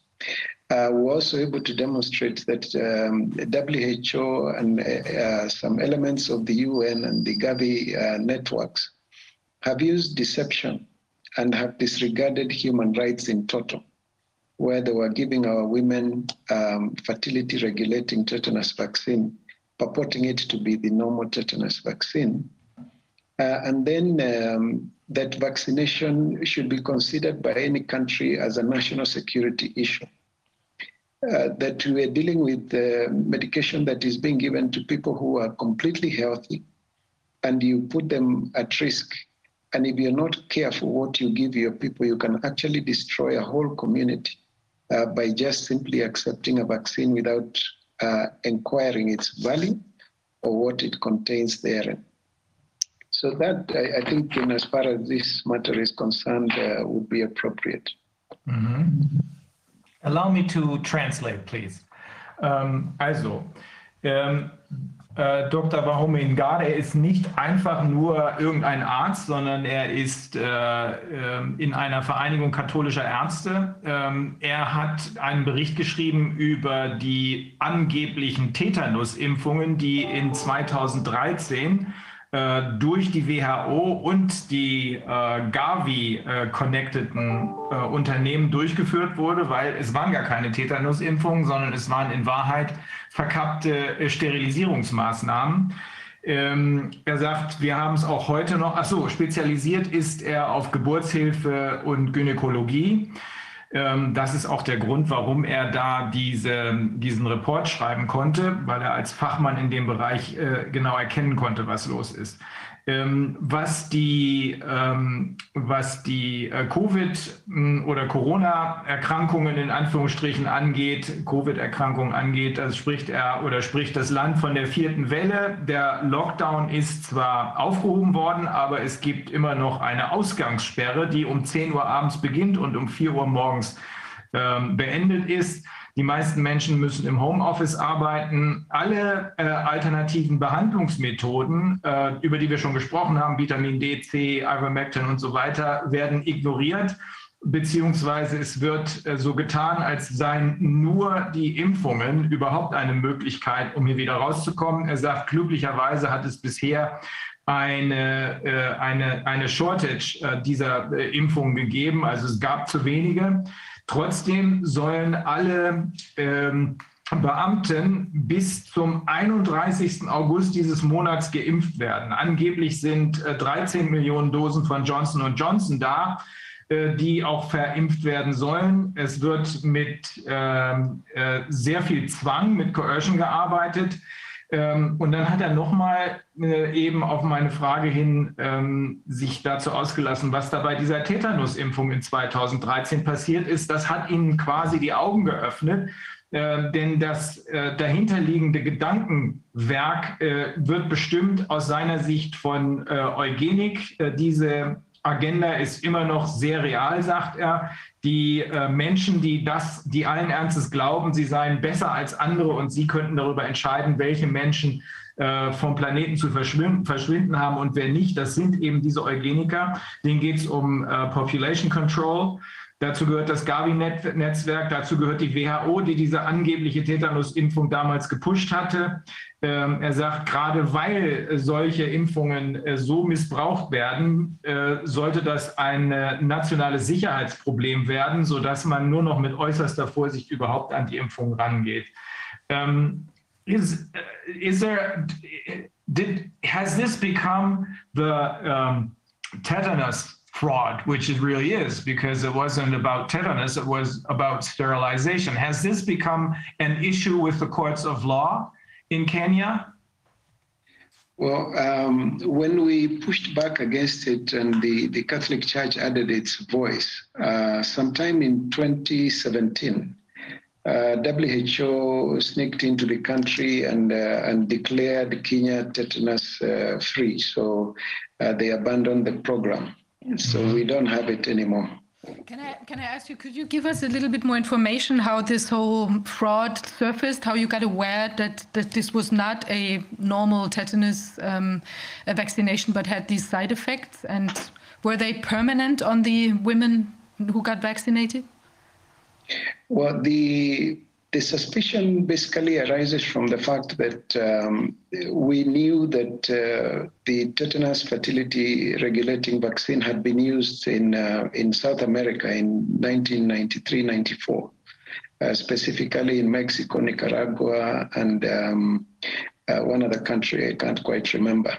Uh, we're also able to demonstrate that um, WHO and uh, some elements of the UN and the Gavi uh, networks have used deception and have disregarded human rights in total, where they were giving our women um, fertility regulating tetanus vaccine, purporting it to be the normal tetanus vaccine, uh, and then um, that vaccination should be considered by any country as a national security issue. Uh, that we are dealing with uh, medication that is being given to people who are completely healthy and you put them at risk. And if you're not careful what you give your people, you can actually destroy a whole community uh, by just simply accepting a vaccine without uh, inquiring its value or what it contains therein. So that I, I think, in as far as this matter is concerned, uh, would be appropriate. Mm -hmm. Allow me to translate, please. Um, also, ähm, äh, Dr. Wahome Ngade ist nicht einfach nur irgendein Arzt, sondern er ist äh, äh, in einer Vereinigung katholischer Ärzte. Ähm, er hat einen Bericht geschrieben über die angeblichen Tetanusimpfungen, die in 2013 äh, durch die WHO und die äh, Gavi-connecteden äh, äh, Unternehmen durchgeführt wurde, weil es waren gar keine Tetanusimpfungen, sondern es waren in Wahrheit verkappte äh, Sterilisierungsmaßnahmen. Ähm, er sagt, wir haben es auch heute noch, ach so, spezialisiert ist er auf Geburtshilfe und Gynäkologie. Ähm, das ist auch der Grund, warum er da diese, diesen Report schreiben konnte, weil er als Fachmann in dem Bereich äh, genau erkennen konnte, was los ist. Ähm, was die, ähm, was die äh, Covid- hm, oder Corona-Erkrankungen in Anführungsstrichen angeht, Covid-Erkrankungen angeht, das spricht er oder spricht das Land von der vierten Welle. Der Lockdown ist zwar aufgehoben worden, aber es gibt immer noch eine Ausgangssperre, die um 10 Uhr abends beginnt und um 4 Uhr morgens ähm, beendet ist. Die meisten Menschen müssen im Homeoffice arbeiten. Alle äh, alternativen Behandlungsmethoden, äh, über die wir schon gesprochen haben, Vitamin D, C, Ivermectin und so weiter, werden ignoriert beziehungsweise es wird äh, so getan, als seien nur die Impfungen überhaupt eine Möglichkeit, um hier wieder rauszukommen. Er sagt, glücklicherweise hat es bisher eine, äh, eine, eine Shortage äh, dieser äh, Impfungen gegeben. Also es gab zu wenige. Trotzdem sollen alle ähm, Beamten bis zum 31. August dieses Monats geimpft werden. Angeblich sind äh, 13 Millionen Dosen von Johnson Johnson da, äh, die auch verimpft werden sollen. Es wird mit ähm, äh, sehr viel Zwang, mit Coercion gearbeitet. Ähm, und dann hat er nochmal äh, eben auf meine Frage hin ähm, sich dazu ausgelassen, was da bei dieser Tetanusimpfung in 2013 passiert ist. Das hat ihnen quasi die Augen geöffnet. Äh, denn das äh, dahinterliegende Gedankenwerk äh, wird bestimmt aus seiner Sicht von äh, Eugenik. Äh, diese Agenda ist immer noch sehr real, sagt er. Die äh, Menschen, die das, die allen Ernstes glauben, sie seien besser als andere und sie könnten darüber entscheiden, welche Menschen äh, vom Planeten zu verschwinden, verschwinden, haben und wer nicht, das sind eben diese Eugeniker. Denen geht es um äh, Population Control. Dazu gehört das Gavi-Netzwerk, dazu gehört die WHO, die diese angebliche Tetanusimpfung damals gepusht hatte. Ähm, er sagt, gerade weil solche Impfungen äh, so missbraucht werden, äh, sollte das ein äh, nationales Sicherheitsproblem werden, sodass man nur noch mit äußerster Vorsicht überhaupt an die Impfung rangeht. Um, is, is there, did, has this become the um, tetanus fraud, which it really is, because it wasn't about tetanus, it was about sterilization. Has this become an issue with the courts of law in Kenya? Well, um, when we pushed back against it and the, the Catholic Church added its voice, uh, sometime in 2017, uh, WHO sneaked into the country and, uh, and declared Kenya tetanus uh, free. So uh, they abandoned the program. So we don't have it anymore. Can I, can I ask you, could you give us a little bit more information how this whole fraud surfaced, how you got aware that, that this was not a normal tetanus um, vaccination but had these side effects? And were they permanent on the women who got vaccinated? Well, the the suspicion basically arises from the fact that um, we knew that uh, the tetanus fertility regulating vaccine had been used in uh, in South America in 1993-94, uh, specifically in Mexico, Nicaragua, and um, uh, one other country I can't quite remember.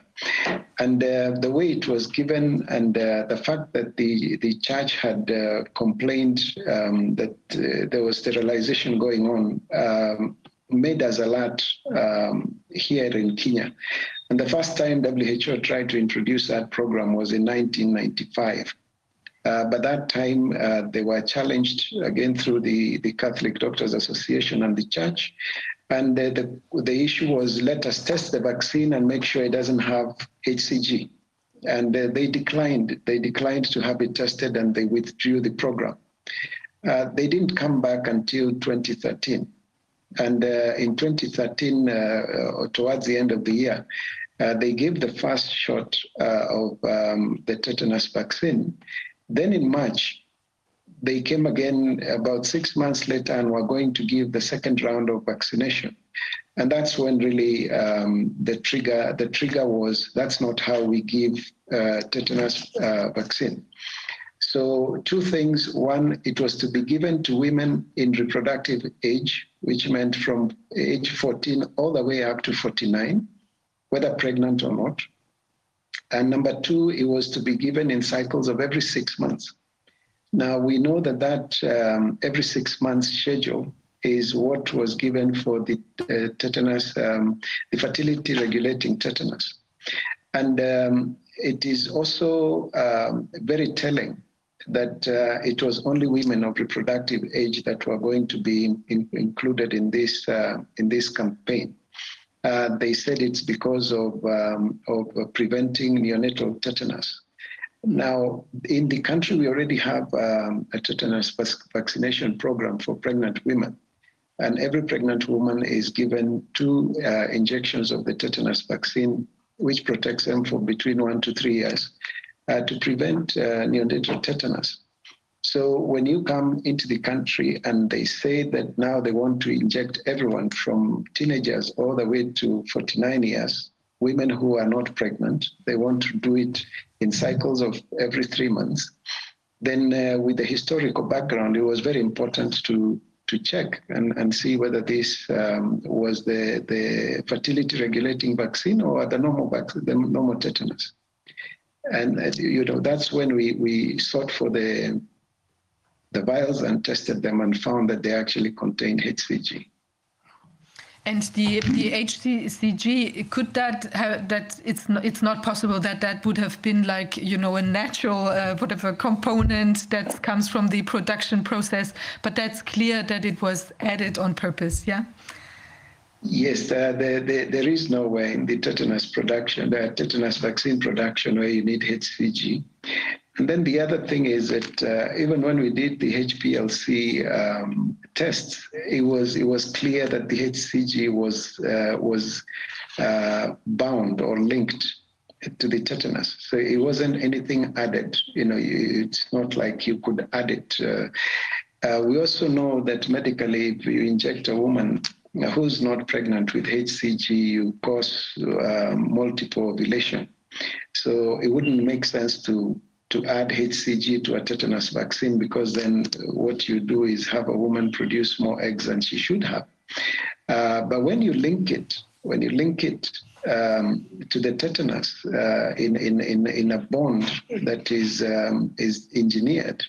And uh, the way it was given, and uh, the fact that the the church had uh, complained um, that uh, there was sterilization going on, um, made us alert um, here in Kenya. And the first time WHO tried to introduce that program was in 1995. Uh, but that time uh, they were challenged again through the, the Catholic Doctors Association and the church. And the, the, the, issue was let us test the vaccine and make sure it doesn't have HCG. And uh, they declined. They declined to have it tested and they withdrew the program. Uh, they didn't come back until 2013. And uh, in 2013, uh, towards the end of the year, uh, they gave the first shot uh, of um, the tetanus vaccine. Then in March, they came again about six months later and were going to give the second round of vaccination. and that's when really um, the trigger the trigger was that's not how we give uh, tetanus uh, vaccine. So two things: one, it was to be given to women in reproductive age, which meant from age 14 all the way up to 49, whether pregnant or not. And number two, it was to be given in cycles of every six months. Now we know that that um, every six months schedule is what was given for the uh, tetanus, um, the fertility regulating tetanus. And um, it is also um, very telling that uh, it was only women of reproductive age that were going to be in, in, included in this, uh, in this campaign. Uh, they said it's because of, um, of preventing neonatal tetanus. Now, in the country, we already have um, a tetanus vaccination program for pregnant women. And every pregnant woman is given two uh, injections of the tetanus vaccine, which protects them for between one to three years uh, to prevent uh, neonatal tetanus. So when you come into the country and they say that now they want to inject everyone from teenagers all the way to 49 years, women who are not pregnant, they want to do it in cycles of every three months. Then, uh, with the historical background, it was very important to to check and, and see whether this um, was the, the fertility regulating vaccine or the normal vaccine, the normal tetanus. And uh, you know that's when we, we sought for the the vials and tested them and found that they actually contained HCG. And the the HCG could that have, that it's not, it's not possible that that would have been like you know a natural uh, whatever component that comes from the production process, but that's clear that it was added on purpose. Yeah. Yes, uh, the, the, there is no way in the tetanus production, the tetanus vaccine production, where you need HCG. And then the other thing is that uh, even when we did the HPLC um, tests, it was it was clear that the HCG was uh, was uh, bound or linked to the tetanus. So it wasn't anything added. You know, it's not like you could add it. Uh, uh, we also know that medically, if you inject a woman who's not pregnant with HCG, you cause uh, multiple ovulation. So it wouldn't make sense to to add HCG to a tetanus vaccine because then what you do is have a woman produce more eggs than she should have. Uh, but when you link it, when you link it um, to the tetanus uh, in, in, in, in a bond that is, um, is engineered,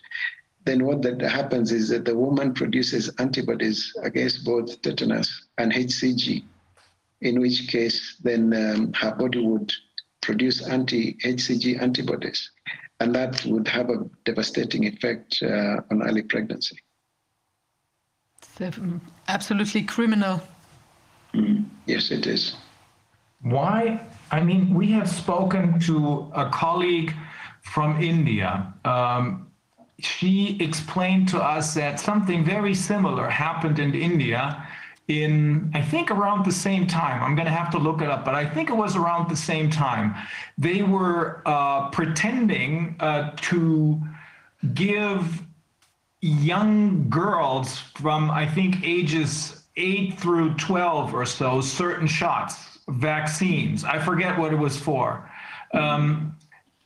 then what that happens is that the woman produces antibodies against both tetanus and HCG, in which case then um, her body would produce anti-HCG antibodies and that would have a devastating effect uh, on early pregnancy. It's absolutely criminal. Mm, yes, it is. Why? I mean, we have spoken to a colleague from India. Um, she explained to us that something very similar happened in India in, I think, around the same time. I'm going to have to look it up, but I think it was around the same time. They were uh, pretending uh, to give young girls from, I think, ages 8 through 12 or so certain shots, vaccines. I forget what it was for. Um,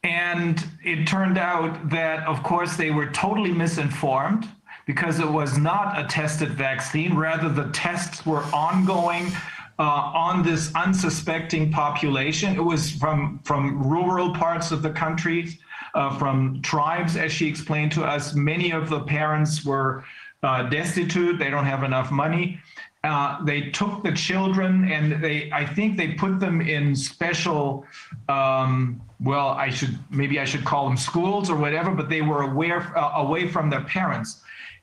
and it turned out that, of course, they were totally misinformed because it was not a tested vaccine. Rather, the tests were ongoing uh, on this unsuspecting population. It was from, from rural parts of the country, uh, from tribes, as she explained to us. Many of the parents were uh, destitute, they don't have enough money. Uh, they took the children and they, I think they put them in special, um, well, I should, maybe I should call them schools or whatever, but they were aware, uh, away from their parents.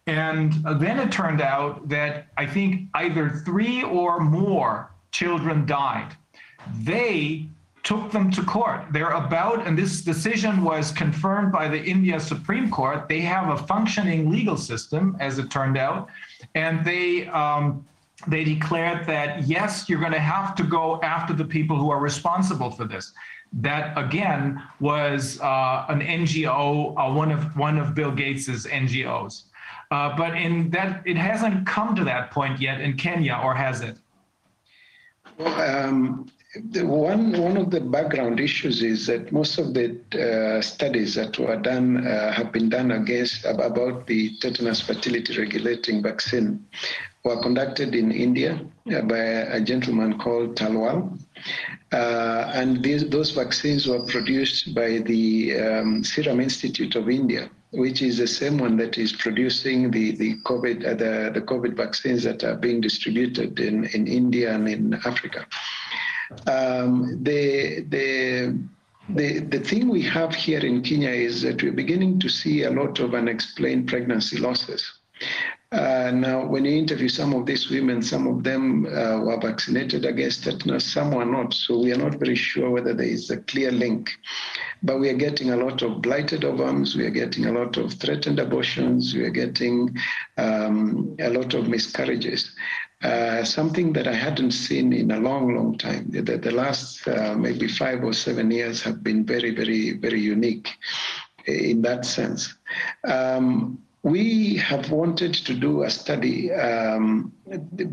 And then it turned out that I think either three or more children died. They took them to court. They're about, and this decision was confirmed by the India Supreme Court. They have a functioning legal system, as it turned out, and they um, they declared that yes, you're going to have to go after the people who are responsible for this. That again was uh, an NGO, uh, one of one of Bill Gates's NGOs. Uh, but in that, it hasn't come to that point yet in Kenya, or has it? Um, the one one of the background issues is that most of the uh, studies that were done uh, have been done against about the tetanus fertility regulating vaccine were conducted in India uh, by a gentleman called Talwal, uh, and these, those vaccines were produced by the um, Serum Institute of India which is the same one that is producing the the COVID uh, the the COVID vaccines that are being distributed in in India and in Africa. Um, the the the, the thing we have here in Kenya is that we're beginning to see a lot of unexplained pregnancy losses. Uh, now, when you interview some of these women, some of them uh, were vaccinated against tetanus, some were not. So we are not very sure whether there is a clear link. But we are getting a lot of blighted ovums, we are getting a lot of threatened abortions, we are getting um, a lot of miscarriages. Uh, something that I hadn't seen in a long, long time. The, the last uh, maybe five or seven years have been very, very, very unique in that sense. Um, we have wanted to do a study um,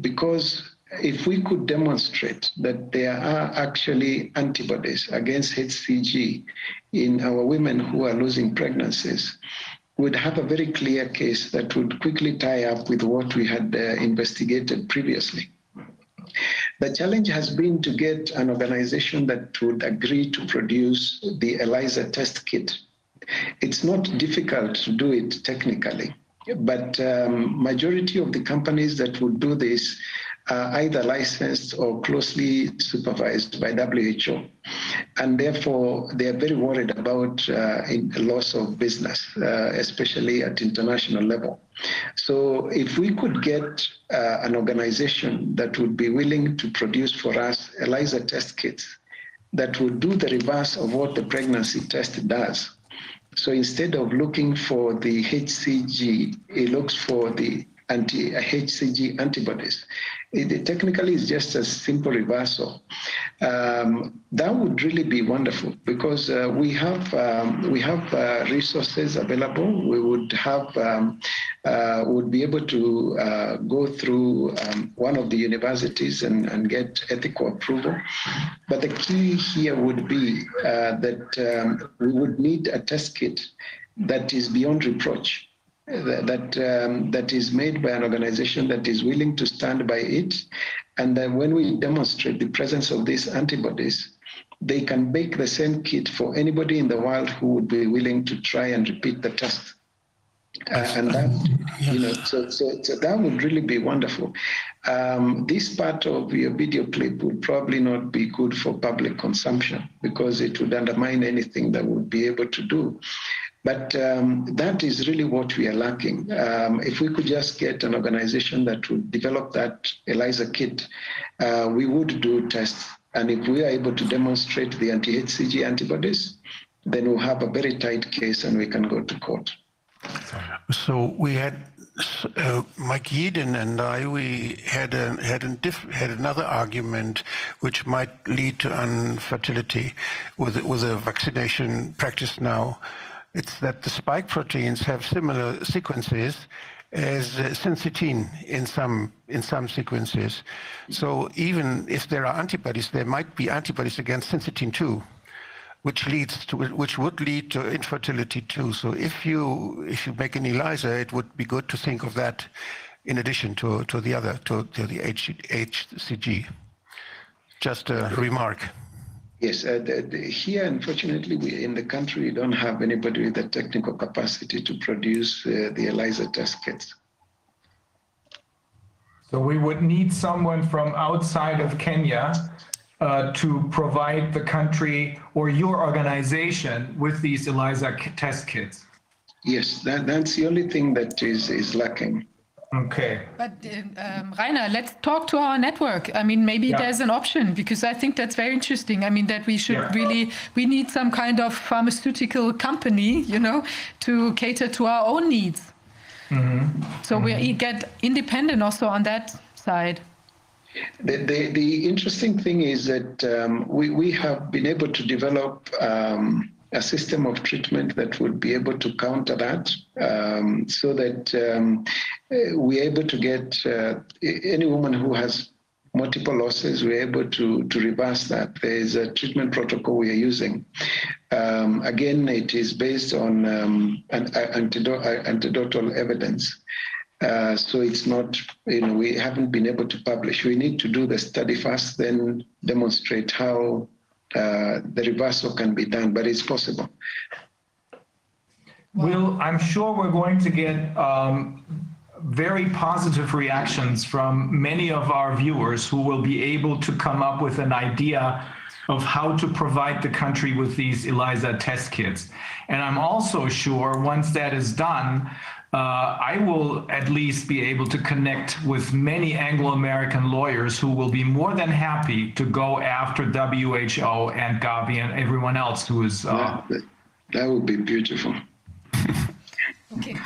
because if we could demonstrate that there are actually antibodies against HCG in our women who are losing pregnancies, we'd have a very clear case that would quickly tie up with what we had uh, investigated previously. The challenge has been to get an organization that would agree to produce the ELISA test kit. It's not difficult to do it technically, but um, majority of the companies that would do this are either licensed or closely supervised by WHO. And therefore, they are very worried about uh, loss of business, uh, especially at international level. So if we could get uh, an organization that would be willing to produce for us ELISA test kits that would do the reverse of what the pregnancy test does. So instead of looking for the HCG, it looks for the anti-HCG uh, antibodies. It technically is just a simple reversal. Um, that would really be wonderful because uh, we have um, we have uh, resources available. We would have um, uh, would be able to uh, go through um, one of the universities and, and get ethical approval. But the key here would be uh, that um, we would need a test kit that is beyond reproach that um, that is made by an organization that is willing to stand by it, and then when we demonstrate the presence of these antibodies, they can make the same kit for anybody in the world who would be willing to try and repeat the test. Uh, and that, you know, so, so, so that would really be wonderful. Um, this part of your video clip would probably not be good for public consumption because it would undermine anything that would be able to do. But um, that is really what we are lacking. Um, if we could just get an organization that would develop that ELISA kit, uh, we would do tests. And if we are able to demonstrate the anti-HCG antibodies, then we'll have a very tight case and we can go to court. So we had uh, Mike Yeadon and I, we had a, had a diff, had another argument which might lead to infertility with with a vaccination practice now. It's that the spike proteins have similar sequences as uh, syncytin in some in some sequences. So even if there are antibodies, there might be antibodies against syncytin too, which leads to which would lead to infertility too. So if you if you make an ELISA, it would be good to think of that in addition to to the other to, to the HCG. Just a remark. Yes, uh, the, the, here, unfortunately, we, in the country, we don't have anybody with the technical capacity to produce uh, the ELISA test kits. So we would need someone from outside of Kenya uh, to provide the country or your organization with these ELISA test kits. Yes, that, that's the only thing that is, is lacking. Okay. But um, Rainer, let's talk to our network. I mean, maybe yeah. there's an option because I think that's very interesting. I mean, that we should yeah. really we need some kind of pharmaceutical company, you know, to cater to our own needs. Mm-hmm. So mm-hmm. we get independent also on that side. The, the, the interesting thing is that um, we, we have been able to develop um, a system of treatment that would be able to counter that um, so that um, we're able to get uh, any woman who has multiple losses, we're able to, to reverse that. There's a treatment protocol we are using. Um, again, it is based on um, an, antidote, antidotal evidence. Uh, so it's not, you know, we haven't been able to publish. We need to do the study first, then demonstrate how uh, the reversal can be done, but it's possible. Well, I'm sure we're going to get um, very positive reactions from many of our viewers who will be able to come up with an idea of how to provide the country with these ELISA test kits. And I'm also sure once that is done, I will at least be able to connect with many Anglo American lawyers who will be more than happy to go after WHO and Gavi and everyone else who is. Uh, that, that would be beautiful. Okay.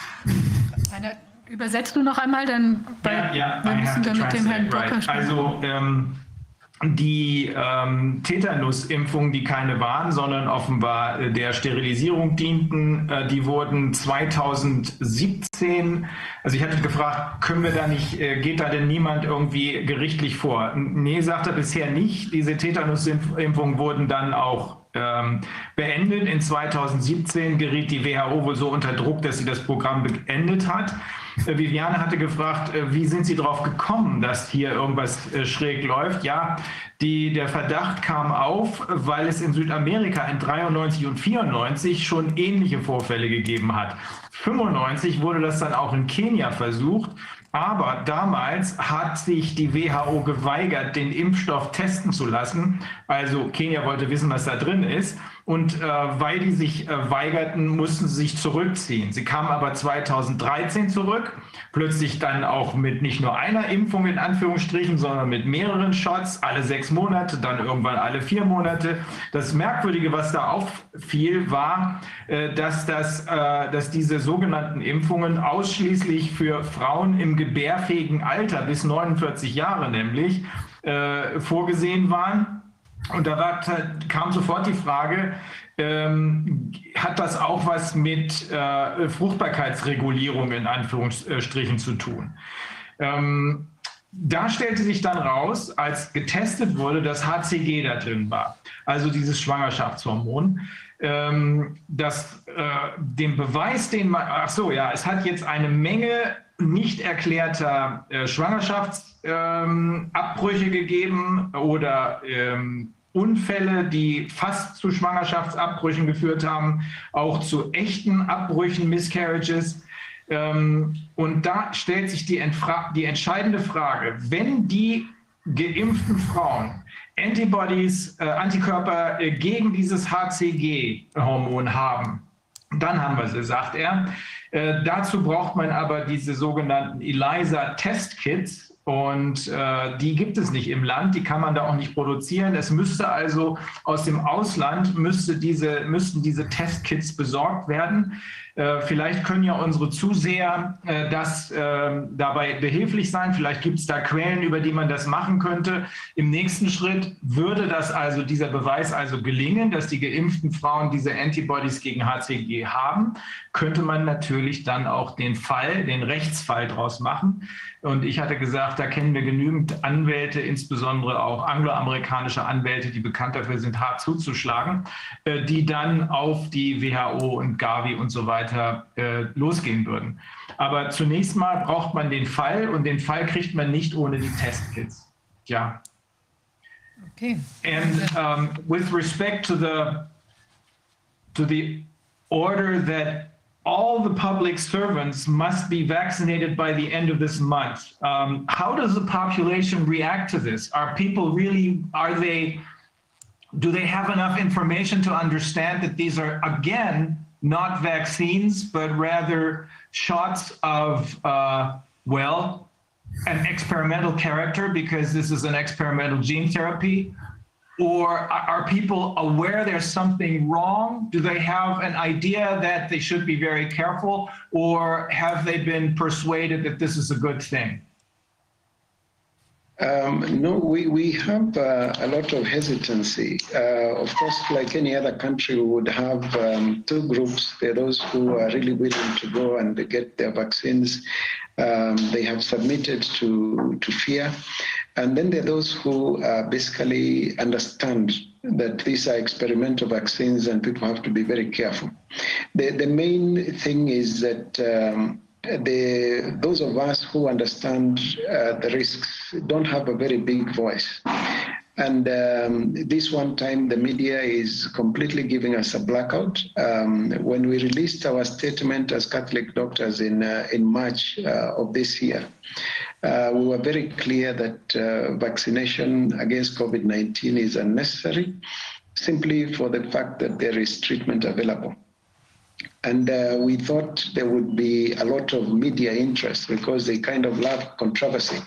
Rainer, übersetzt du noch einmal, dann ja, ja, wir müssen dann mit dem Herrn Brocker right. Also ähm, die ähm, Tetanusimpfungen, die keine waren, sondern offenbar äh, der Sterilisierung dienten, äh, die wurden 2017, also ich hatte gefragt, können wir da nicht, äh, geht da denn niemand irgendwie gerichtlich vor? Nee, sagt er bisher nicht. Diese Tetanusimpfungen wurden dann auch ähm, beendet. In 2017 geriet die WHO wohl so unter Druck, dass sie das Programm beendet hat. Äh, Viviane hatte gefragt, äh, wie sind Sie darauf gekommen, dass hier irgendwas äh, schräg läuft? Ja, die, der Verdacht kam auf, weil es in Südamerika in 93 und 94 schon ähnliche Vorfälle gegeben hat. 95 wurde das dann auch in Kenia versucht. Aber damals hat sich die WHO geweigert, den Impfstoff testen zu lassen. Also Kenia wollte wissen, was da drin ist. Und äh, weil die sich äh, weigerten, mussten sie sich zurückziehen. Sie kamen aber 2013 zurück, plötzlich dann auch mit nicht nur einer Impfung in Anführungsstrichen, sondern mit mehreren Shots, alle sechs Monate, dann irgendwann alle vier Monate. Das Merkwürdige, was da auffiel, war, äh, dass, das, äh, dass diese sogenannten Impfungen ausschließlich für Frauen im gebärfähigen Alter bis 49 Jahre nämlich äh, vorgesehen waren und da war, kam sofort die Frage, ähm, hat das auch was mit äh, Fruchtbarkeitsregulierung in Anführungsstrichen zu tun? Ähm, da stellte sich dann raus, als getestet wurde, dass HCG da drin war, also dieses Schwangerschaftshormon. Ähm, dass äh, den Beweis, den man, ach so, ja, es hat jetzt eine Menge nicht erklärter äh, Schwangerschaftsabbrüche ähm, gegeben oder ähm, Unfälle, die fast zu Schwangerschaftsabbrüchen geführt haben, auch zu echten Abbrüchen, Miscarriages. Ähm, und da stellt sich die, die entscheidende Frage, wenn die geimpften Frauen Antibodies, äh, Antikörper äh, gegen dieses HCG-Hormon haben, dann haben wir sie, sagt er. Äh, dazu braucht man aber diese sogenannten ELISA-Testkits. Und äh, die gibt es nicht im Land, die kann man da auch nicht produzieren. Es müsste also aus dem Ausland müsste diese, müssten diese Testkits besorgt werden. Äh, vielleicht können ja unsere Zuseher äh, das äh, dabei behilflich sein. Vielleicht gibt es da Quellen, über die man das machen könnte. Im nächsten Schritt würde das also dieser Beweis also gelingen, dass die geimpften Frauen diese Antibodies gegen HCG haben, könnte man natürlich dann auch den Fall, den Rechtsfall daraus machen. Und ich hatte gesagt, da kennen wir genügend Anwälte, insbesondere auch angloamerikanische Anwälte, die bekannt dafür sind, hart zuzuschlagen, äh, die dann auf die WHO und Gavi und so weiter äh, losgehen würden. Aber zunächst mal braucht man den Fall und den Fall kriegt man nicht ohne die Testkits. Ja. Okay. And um, with respect to the to the order that all the public servants must be vaccinated by the end of this month. Um, how does the population react to this? Are people really, are they, do they have enough information to understand that these are, again, not vaccines, but rather shots of, uh, well, an experimental character because this is an experimental gene therapy? Or are people aware there's something wrong? Do they have an idea that they should be very careful? Or have they been persuaded that this is a good thing? Um, no, we, we have uh, a lot of hesitancy. Uh, of course, like any other country, we would have um, two groups. There are those who are really willing to go and get their vaccines. Um, they have submitted to, to fear. And then there are those who uh, basically understand that these are experimental vaccines and people have to be very careful. The, the main thing is that um, the, those of us who understand uh, the risks don't have a very big voice. And um, this one time, the media is completely giving us a blackout. Um, when we released our statement as Catholic doctors in, uh, in March uh, of this year, uh, we were very clear that uh, vaccination against COVID 19 is unnecessary simply for the fact that there is treatment available. And uh, we thought there would be a lot of media interest because they kind of love controversy.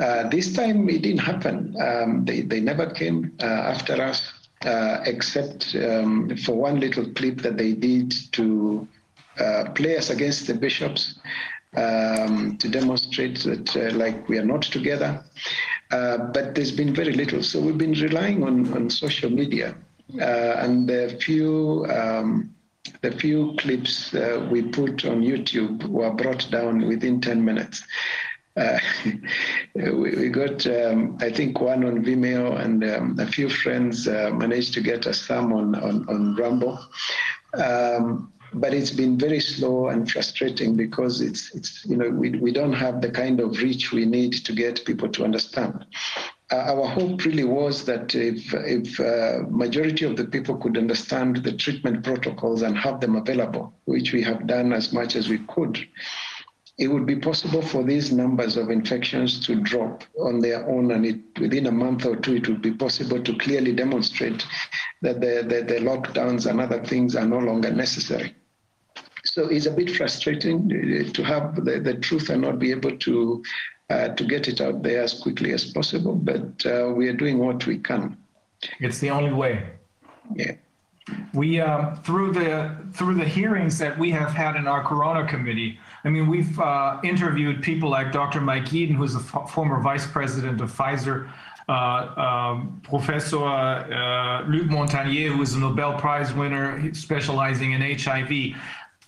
Uh, this time it didn't happen. Um, they, they never came uh, after us, uh, except um, for one little clip that they did to uh, play us against the bishops um, to demonstrate that, uh, like, we are not together. but there's been very little. So we've been relying on, on social media. and the few um, the few clips uh, we put on YouTube were brought down within 10 minutes. Uh, we, we, got, um, I think, one on Vimeo, and um, a few friends uh, managed to get a some on, on, on Rumble. Um, but it's been very slow and frustrating because it's, it's you know, we, we don't have the kind of reach we need to get people to understand. Uh, our hope really was that if, if uh, majority of the people could understand the treatment protocols and have them available, which we have done as much as we could, it would be possible for these numbers of infections to drop on their own and it, within a month or two it would be possible to clearly demonstrate that the, the, the lockdowns and other things are no longer necessary. So it's a bit frustrating uh, to have the, the truth and not be able to uh, to get it out there as quickly as possible. But uh, we are doing what we can. It's the only way. Yeah. We uh, through the through the hearings that we have had in our Corona committee. I mean, we've uh, interviewed people like Dr. Mike Eden, who's the former vice president of Pfizer. Uh, um, Professor uh, Luc Montagnier, who is a Nobel Prize winner specializing in HIV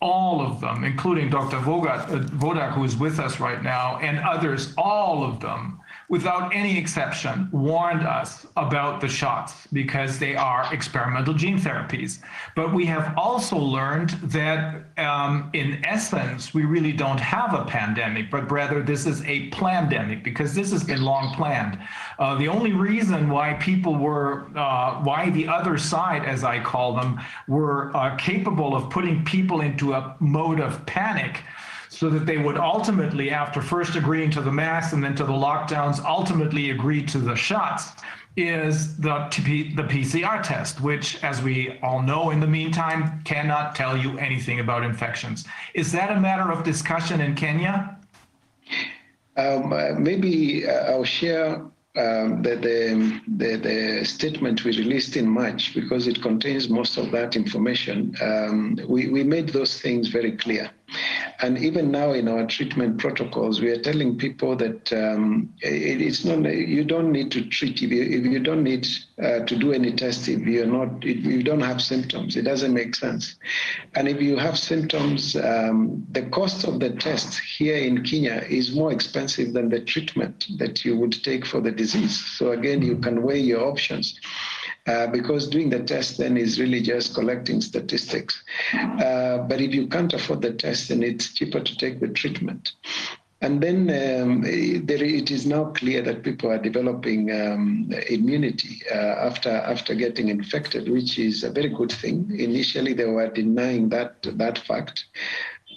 all of them, including Dr. Vodak, uh, Vodak, who is with us right now, and others, all of them without any exception, warned us about the shots because they are experimental gene therapies. But we have also learned that um, in essence, we really don't have a pandemic, but rather this is a pandemic because this has been long planned. Uh, the only reason why people were, uh, why the other side, as I call them, were uh, capable of putting people into a mode of panic so that they would ultimately, after first agreeing to the masks and then to the lockdowns, ultimately agree to the shots is the, the PCR test, which, as we all know in the meantime, cannot tell you anything about infections. Is that a matter of discussion in Kenya? Um, uh, maybe uh, I'll share um, the, the, the, the, statement we released in March because it contains most of that information. Um, we, we made those things very clear. And even now in our treatment protocols, we are telling people that um, it, it's not you don't need to treat if you, if you don't need uh, to do any test if you're not if you don't have symptoms. It doesn't make sense. And if you have symptoms, um, the cost of the test here in Kenya is more expensive than the treatment that you would take for the disease. So again, you can weigh your options. Uh, because doing the test then is really just collecting statistics. Uh, but if you can't afford the test, then it's cheaper to take the treatment. And then um, there, it is now clear that people are developing um, immunity uh, after after getting infected, which is a very good thing. Initially, they were denying that that fact.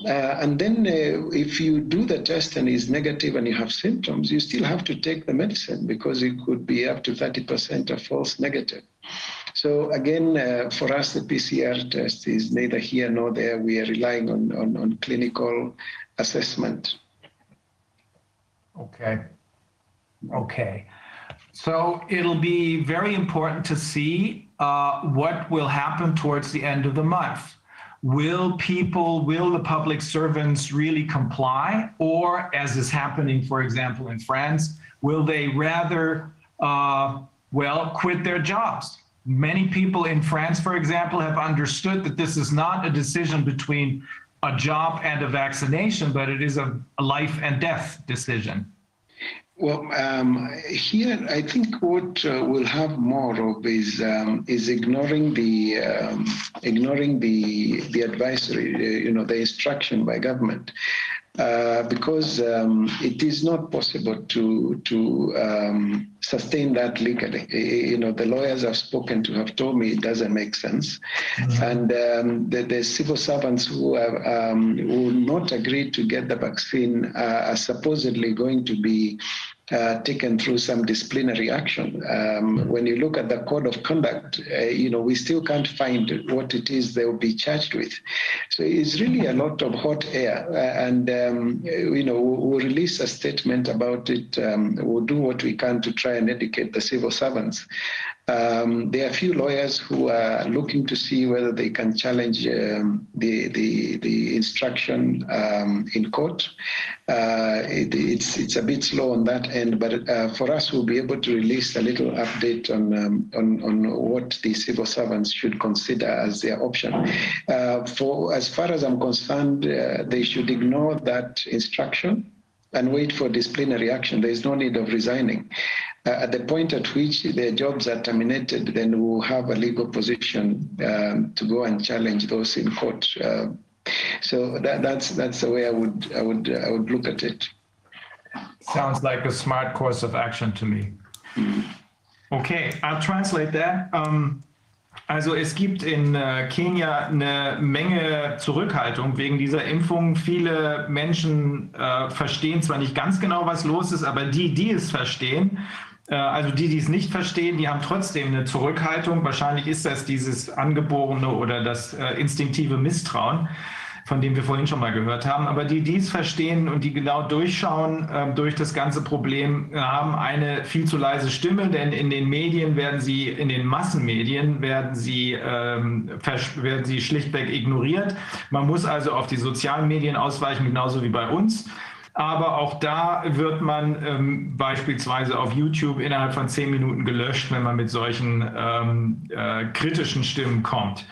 Uh, and then uh, if you do the test and is negative and you have symptoms, you still have to take the medicine because it could be up to 30% of false negative. So again, uh, for us, the PCR test is neither here nor there. We are relying on, on, on clinical assessment. Okay. Okay. So it'll be very important to see uh, what will happen towards the end of the month will people, will the public servants really comply? Or, as is happening, for example, in France, will they rather, uh, well, quit their jobs? Many people in France, for example, have understood that this is not a decision between a job and a vaccination, but it is a, a life and death decision. Well, um, here I think what uh, we'll have more of is um, is ignoring the um, ignoring the the advisory, uh, you know, the instruction by government. Uh, because um, it is not possible to to um, sustain that legally. You know, the lawyers have spoken to have told me it doesn't make sense, mm-hmm. and um, the, the, civil servants who have um, who not agreed to get the vaccine uh, are supposedly going to be uh, taken through some disciplinary action. Um, when you look at the code of conduct, uh, you know, we still can't find what it is they will be charged with. So it's really a lot of hot air. Uh, and, um, you know, we'll release a statement about it. Um, we'll do what we can to try and educate the civil servants. Um, there are a few lawyers who are looking to see whether they can challenge um, the, the, the instruction um, in court. Uh, it, it's it's a bit slow on that end, but uh, for us, we'll be able to release a little update on um, on on what the civil servants should consider as their option. Uh, for as far as I'm concerned, uh, they should ignore that instruction and wait for disciplinary action. There is no need of resigning. Uh, at the point at which their jobs are terminated, then we'll have a legal position um, to go and challenge those in court. Uh, so that, that's that's the way I would I would I would look at it. Sounds like a smart course of action to me. Mm. Okay, I'll translate that. Um, Also es gibt in äh, Kenia eine Menge Zurückhaltung wegen dieser Impfung. Viele Menschen äh, verstehen zwar nicht ganz genau, was los ist, aber die, die es verstehen, äh, also die, die es nicht verstehen, die haben trotzdem eine Zurückhaltung. Wahrscheinlich ist das dieses angeborene oder das äh, instinktive Misstrauen von dem wir vorhin schon mal gehört haben. Aber die, die es verstehen und die genau durchschauen äh, durch das ganze Problem, haben eine viel zu leise Stimme, denn in den Medien werden sie, in den Massenmedien werden sie, ähm, werden sie schlichtweg ignoriert. Man muss also auf die sozialen Medien ausweichen, genauso wie bei uns. Aber auch da wird man ähm, beispielsweise auf YouTube innerhalb von zehn Minuten gelöscht, wenn man mit solchen ähm, äh, kritischen Stimmen kommt.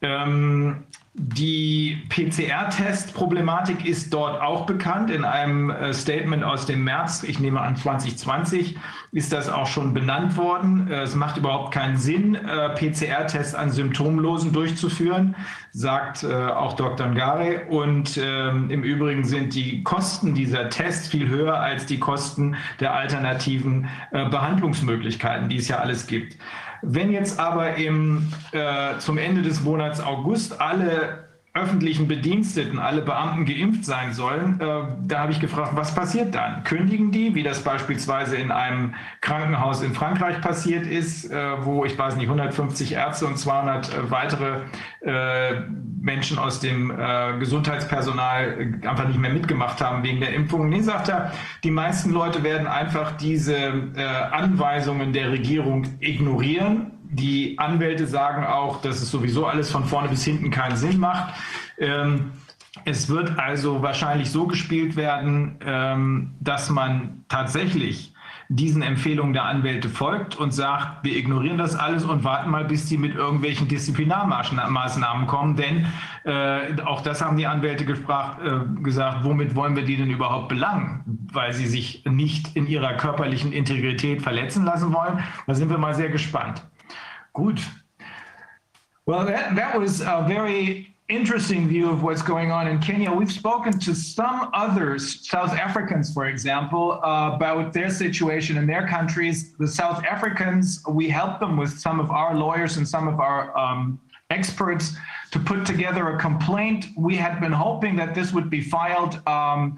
Ähm, die PCR-Test-Problematik ist dort auch bekannt. In einem äh, Statement aus dem März, ich nehme an 2020, ist das auch schon benannt worden. Äh, es macht überhaupt keinen Sinn, äh, PCR-Tests an Symptomlosen durchzuführen, sagt auch Dr. Ngare. Und ähm, im Übrigen sind die Kosten dieser Tests viel höher als die Kosten der alternativen Behandlungsmöglichkeiten, die es ja alles gibt. Wenn jetzt aber im, äh, zum Ende des Monats August alle öffentlichen Bediensteten, alle Beamten geimpft sein sollen, äh, da habe ich gefragt, was passiert dann? Kündigen die, wie das beispielsweise in einem Krankenhaus in Frankreich passiert ist, äh, wo ich weiß nicht, 150 Ärzte und 200 äh, weitere äh, Menschen aus dem äh, Gesundheitspersonal einfach nicht mehr mitgemacht haben wegen der Impfung. Nee, sagt er, die meisten Leute werden einfach diese äh, Anweisungen der Regierung ignorieren die Anwälte sagen auch, dass es sowieso alles von vorne bis hinten keinen Sinn macht. Ähm, es wird also wahrscheinlich so gespielt werden, ähm, dass man tatsächlich diesen Empfehlungen der Anwälte folgt und sagt, wir ignorieren das alles und warten mal, bis sie mit irgendwelchen Disziplinarmaßnahmen kommen. Denn äh, auch das haben die Anwälte gefragt, äh, gesagt, womit wollen wir die denn überhaupt belangen? Weil sie sich nicht in ihrer körperlichen Integrität verletzen lassen wollen. Da sind wir mal sehr gespannt. Good. Well, that, that was a very interesting view of what's going on in Kenya. We've spoken to some others, South Africans, for example, uh, about their situation in their countries. The South Africans, we helped them with some of our lawyers and some of our um, experts to put together a complaint. We had been hoping that this would be filed. Um,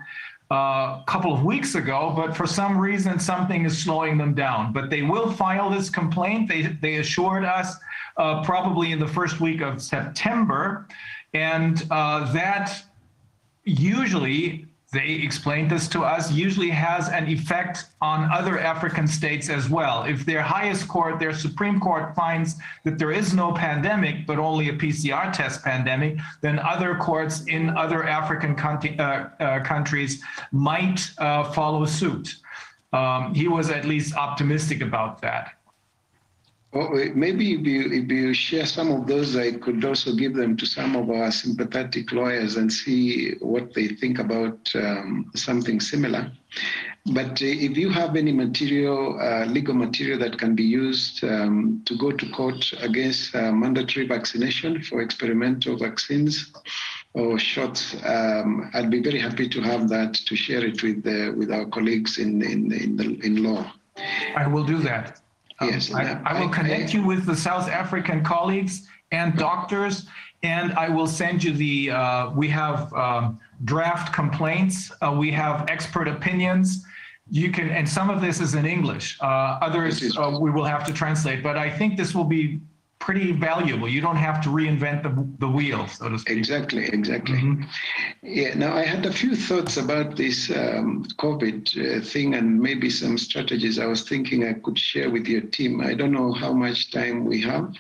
a couple of weeks ago, but for some reason, something is slowing them down. But they will file this complaint. They, they assured us uh, probably in the first week of September. And uh, that usually they explained this to us, usually has an effect on other African states as well. If their highest court, their Supreme Court finds that there is no pandemic, but only a PCR test pandemic, then other courts in other African country, uh, uh, countries might uh, follow suit. um, he was at least optimistic about that. Well, maybe if you, if you share some of those, I could also give them to some of our sympathetic lawyers and see what they think about um, something similar. But uh, if you have any material, uh, legal material that can be used um, to go to court against uh, mandatory vaccination for experimental vaccines or shots, um, I'd be very happy to have that to share it with with our colleagues in in in, the, in law. I will do that. Yes, um, I, I, will connect I, you with the South African colleagues and doctors, and I will send you the. Uh, we have um, draft complaints. Uh, we have expert opinions. You can, and some of this is in English. Uh, others uh, we will have to translate. But I think this will be pretty valuable. You don't have to reinvent the, the wheel, so to speak. Exactly, exactly. Mm-hmm. Yeah. Now, I had a few thoughts about this um, COVID uh, thing and maybe some strategies I was thinking I could share with your team. I don't know how much time we have.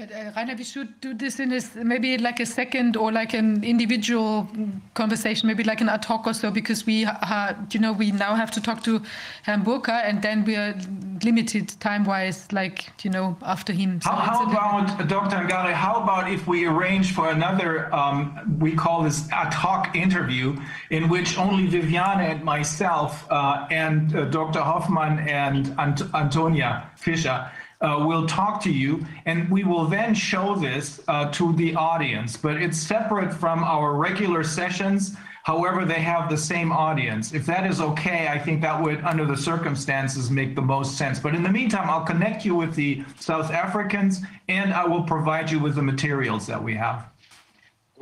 But uh, Rainer, we should do this in a, maybe like a second or like an individual conversation, maybe like an ad hoc or so, because we, uh, you know, we now have to talk to Herrn Burka, and then we're limited time-wise, like you know, after him. So how, how about Dr. Ngare? How about if we arrange for another? Um, we call this ad hoc interview, in which only Viviane and myself uh, and uh, Dr. Hoffman and Ant Antonia Fischer uh, will talk to you and we will then show this uh, to the audience, but it's separate from our regular sessions. However, they have the same audience. If that is okay, I think that would, under the circumstances, make the most sense. But in the meantime, I'll connect you with the South Africans and I will provide you with the materials that we have.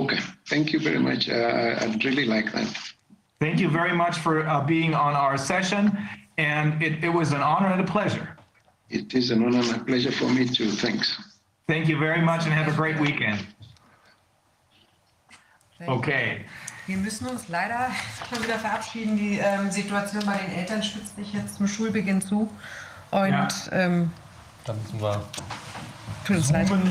Okay, thank you very much. Uh, I'd really like that. Thank you very much for uh, being on our session. And it, it was an honor and a pleasure. It is an honor and a pleasure for me too. Thanks. Thank you very much and have a great weekend. Okay. Wir müssen uns leider schon wieder verabschieden. Die ähm, Situation bei den Eltern spitzt sich jetzt zum Schulbeginn zu. Und ja. ähm, da müssen wir tut uns leid. Und, äh,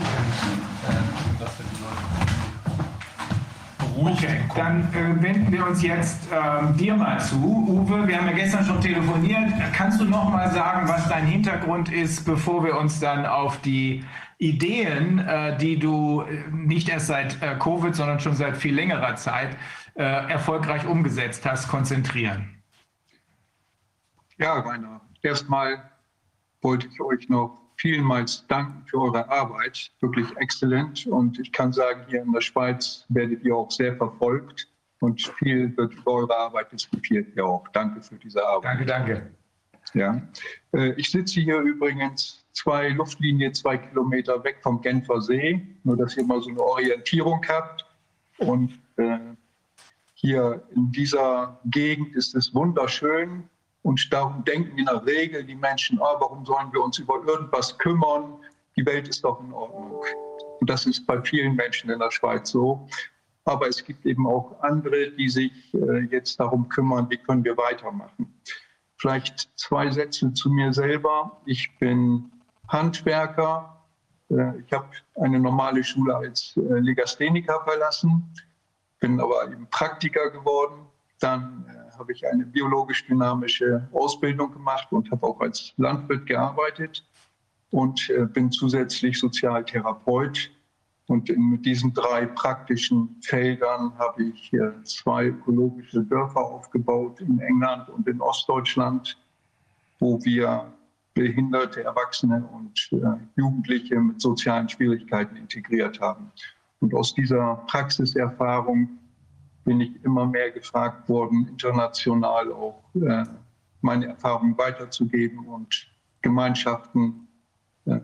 Okay, dann äh, wenden wir uns jetzt äh, dir mal zu. Uwe, wir haben ja gestern schon telefoniert. Kannst du noch mal sagen, was dein Hintergrund ist, bevor wir uns dann auf die Ideen, äh, die du äh, nicht erst seit äh, Covid, sondern schon seit viel längerer Zeit äh, erfolgreich umgesetzt hast, konzentrieren? Ja, Rainer, erstmal wollte ich euch noch vielmals danken für eure Arbeit. Wirklich exzellent. Und ich kann sagen, hier in der Schweiz werdet ihr auch sehr verfolgt und viel wird über eure Arbeit diskutiert hier auch. Danke für diese Arbeit. Danke, danke. Ja. Äh, ich sitze hier übrigens zwei Luftlinien, zwei Kilometer weg vom Genfer See, nur dass ihr mal so eine Orientierung habt. Und äh, hier in dieser Gegend ist es wunderschön. Und darum denken in der Regel die Menschen, oh, warum sollen wir uns über irgendwas kümmern? Die Welt ist doch in Ordnung. Und das ist bei vielen Menschen in der Schweiz so. Aber es gibt eben auch andere, die sich äh, jetzt darum kümmern, wie können wir weitermachen. Vielleicht zwei Sätze zu mir selber. Ich bin Handwerker. Äh, ich habe eine normale Schule als äh, Legastheniker verlassen, bin aber eben Praktiker geworden. Dann habe ich eine biologisch-dynamische Ausbildung gemacht und habe auch als Landwirt gearbeitet und äh, bin zusätzlich Sozialtherapeut. Und mit diesen drei praktischen Feldern habe ich zwei ökologische Dörfer aufgebaut in England und in Ostdeutschland, wo wir behinderte Erwachsene und äh, Jugendliche mit sozialen Schwierigkeiten integriert haben. Und aus dieser Praxiserfahrung bin ich immer mehr gefragt worden, international auch äh, meine Erfahrungen weiterzugeben und Gemeinschaften äh,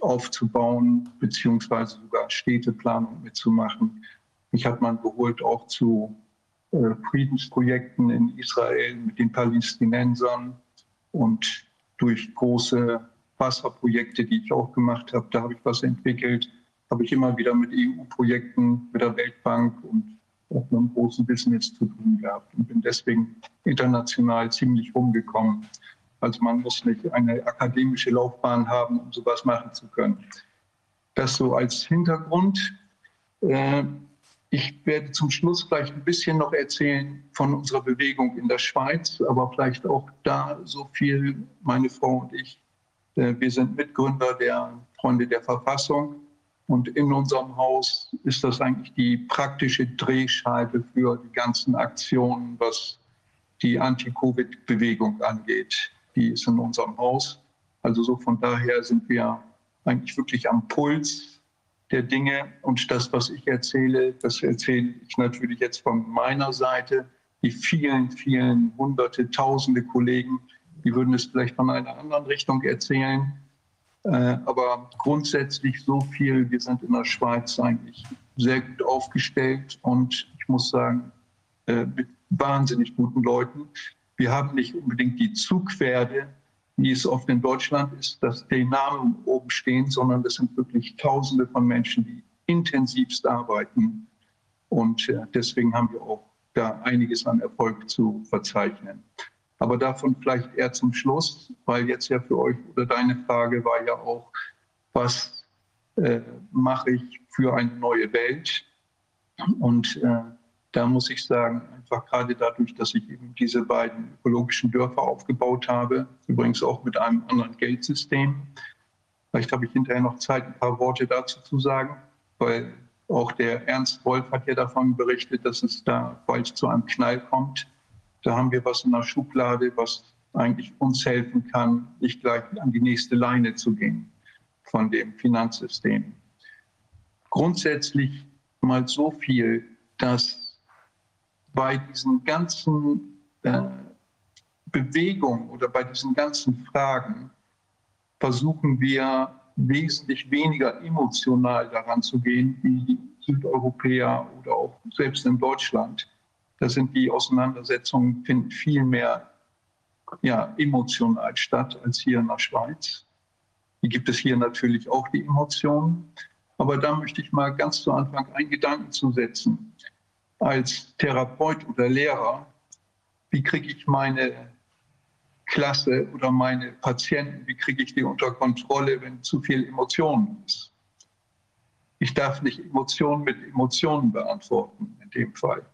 aufzubauen, beziehungsweise sogar Städteplanung mitzumachen. Mich hat man geholt auch zu äh, Friedensprojekten in Israel mit den Palästinensern und durch große Wasserprojekte, die ich auch gemacht habe, da habe ich was entwickelt, habe ich immer wieder mit EU-Projekten, mit der Weltbank und mit einem großen Business zu tun gehabt und bin deswegen international ziemlich rumgekommen. Also man muss nicht eine akademische Laufbahn haben, um sowas machen zu können. Das so als Hintergrund. Äh, ich werde zum Schluss vielleicht ein bisschen noch erzählen von unserer Bewegung in der Schweiz, aber vielleicht auch da so viel, meine Frau und ich. Äh, wir sind Mitgründer der Freunde der Verfassung und in unserem Haus ist das eigentlich die praktische Drehscheibe für die ganzen Aktionen, was die Anti-Covid-Bewegung angeht. Die ist in unserem Haus. Also so von daher sind wir eigentlich wirklich am Puls der Dinge. Und das, was ich erzähle, das erzähle ich natürlich jetzt von meiner Seite. Die vielen, vielen hunderte, tausende Kollegen, die würden es vielleicht von einer anderen Richtung erzählen. Äh, aber grundsätzlich so viel, wir sind in der Schweiz eigentlich sehr gut aufgestellt und ich muss sagen, äh, mit wahnsinnig guten Leuten. Wir haben nicht unbedingt die Zugpferde, wie es oft in Deutschland ist, dass die Namen oben stehen, sondern das sind wirklich Tausende von Menschen, die intensivst arbeiten. Und äh, deswegen haben wir auch da einiges an Erfolg zu verzeichnen. Aber davon vielleicht eher zum Schluss, weil jetzt ja für euch oder deine Frage war ja auch, was äh, mache ich für eine neue Welt? Und äh, da muss ich sagen, einfach gerade dadurch, dass ich eben diese beiden ökologischen Dörfer aufgebaut habe, übrigens auch mit einem anderen Geldsystem. Vielleicht habe ich hinterher noch Zeit, ein paar Worte dazu zu sagen, weil auch der Ernst Wolf hat ja davon berichtet, dass es da bald zu einem Knall kommt. Da haben wir was in der Schublade, was eigentlich uns helfen kann, nicht gleich an die nächste Leine zu gehen von dem Finanzsystem. Grundsätzlich mal so viel, dass bei diesen ganzen äh, Bewegungen oder bei diesen ganzen Fragen versuchen wir wesentlich weniger emotional daran zu gehen wie Südeuropäer oder auch selbst in Deutschland. Da sind die Auseinandersetzungen finden viel mehr ja, emotional statt als hier in der Schweiz. Hier gibt es hier natürlich auch die Emotionen. Aber da möchte ich mal ganz zu Anfang einen Gedanken zu setzen. Als Therapeut oder Lehrer, wie kriege ich meine Klasse oder meine Patienten, wie kriege ich die unter Kontrolle, wenn zu viel Emotionen ist? Ich darf nicht Emotionen mit Emotionen beantworten in dem Fall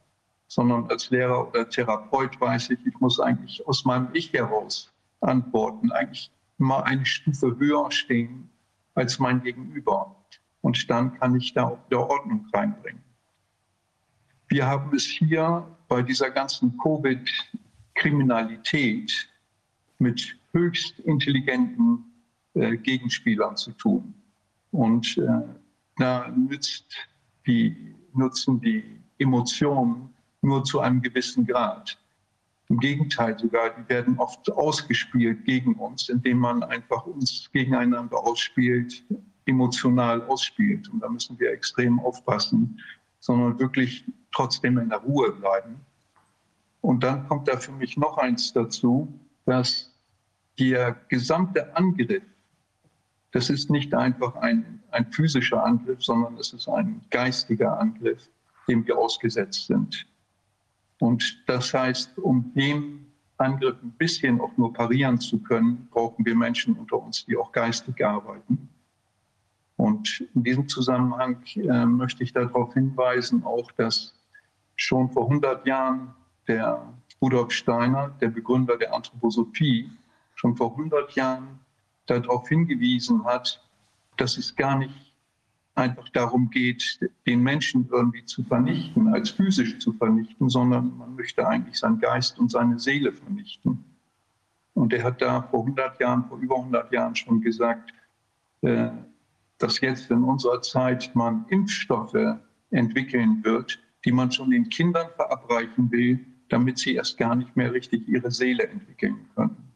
sondern als Lehrer oder Therapeut weiß ich, ich muss eigentlich aus meinem Ich heraus antworten, eigentlich immer eine Stufe höher stehen als mein Gegenüber. Und dann kann ich da auch wieder Ordnung reinbringen. Wir haben es hier bei dieser ganzen Covid-Kriminalität mit höchst intelligenten äh, Gegenspielern zu tun. Und äh, da nützt die, nutzen die Emotionen nur zu einem gewissen Grad. Im Gegenteil sogar, die werden oft ausgespielt gegen uns, indem man einfach uns gegeneinander ausspielt, emotional ausspielt. Und da müssen wir extrem aufpassen, sondern wirklich trotzdem in der Ruhe bleiben. Und dann kommt da für mich noch eins dazu, dass der gesamte Angriff, das ist nicht einfach ein, ein physischer Angriff, sondern es ist ein geistiger Angriff, dem wir ausgesetzt sind. Und das heißt, um dem Angriff ein bisschen auch nur parieren zu können, brauchen wir Menschen unter uns, die auch geistig arbeiten. Und in diesem Zusammenhang äh, möchte ich darauf hinweisen, auch dass schon vor 100 Jahren der Rudolf Steiner, der Begründer der Anthroposophie, schon vor 100 Jahren darauf hingewiesen hat, dass es gar nicht einfach darum geht, den Menschen irgendwie zu vernichten, als physisch zu vernichten, sondern man möchte eigentlich seinen Geist und seine Seele vernichten. Und er hat da vor 100 Jahren, vor über 100 Jahren schon gesagt, äh, dass jetzt in unserer Zeit man Impfstoffe entwickeln wird, die man schon den Kindern verabreichen will, damit sie erst gar nicht mehr richtig ihre Seele entwickeln können.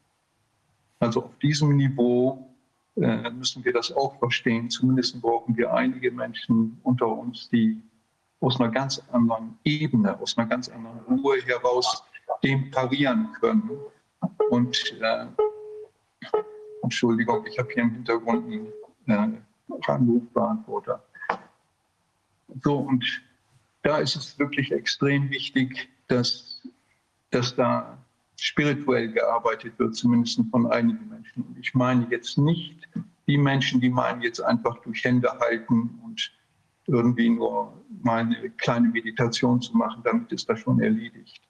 Also auf diesem Niveau äh, müssen wir das auch verstehen. Zumindest brauchen wir einige Menschen unter uns, die aus einer ganz anderen Ebene, aus einer ganz anderen Ruhe heraus dem parieren können. Und äh, Entschuldigung, ich habe hier im Hintergrund einen äh, Anrufbeantworter. So, und da ist es wirklich extrem wichtig, dass, dass da spirituell gearbeitet wird, zumindest von einigen Menschen. Und ich meine jetzt nicht die Menschen, die meinen jetzt einfach durch Hände halten und irgendwie nur mal eine kleine Meditation zu machen, damit ist das schon erledigt.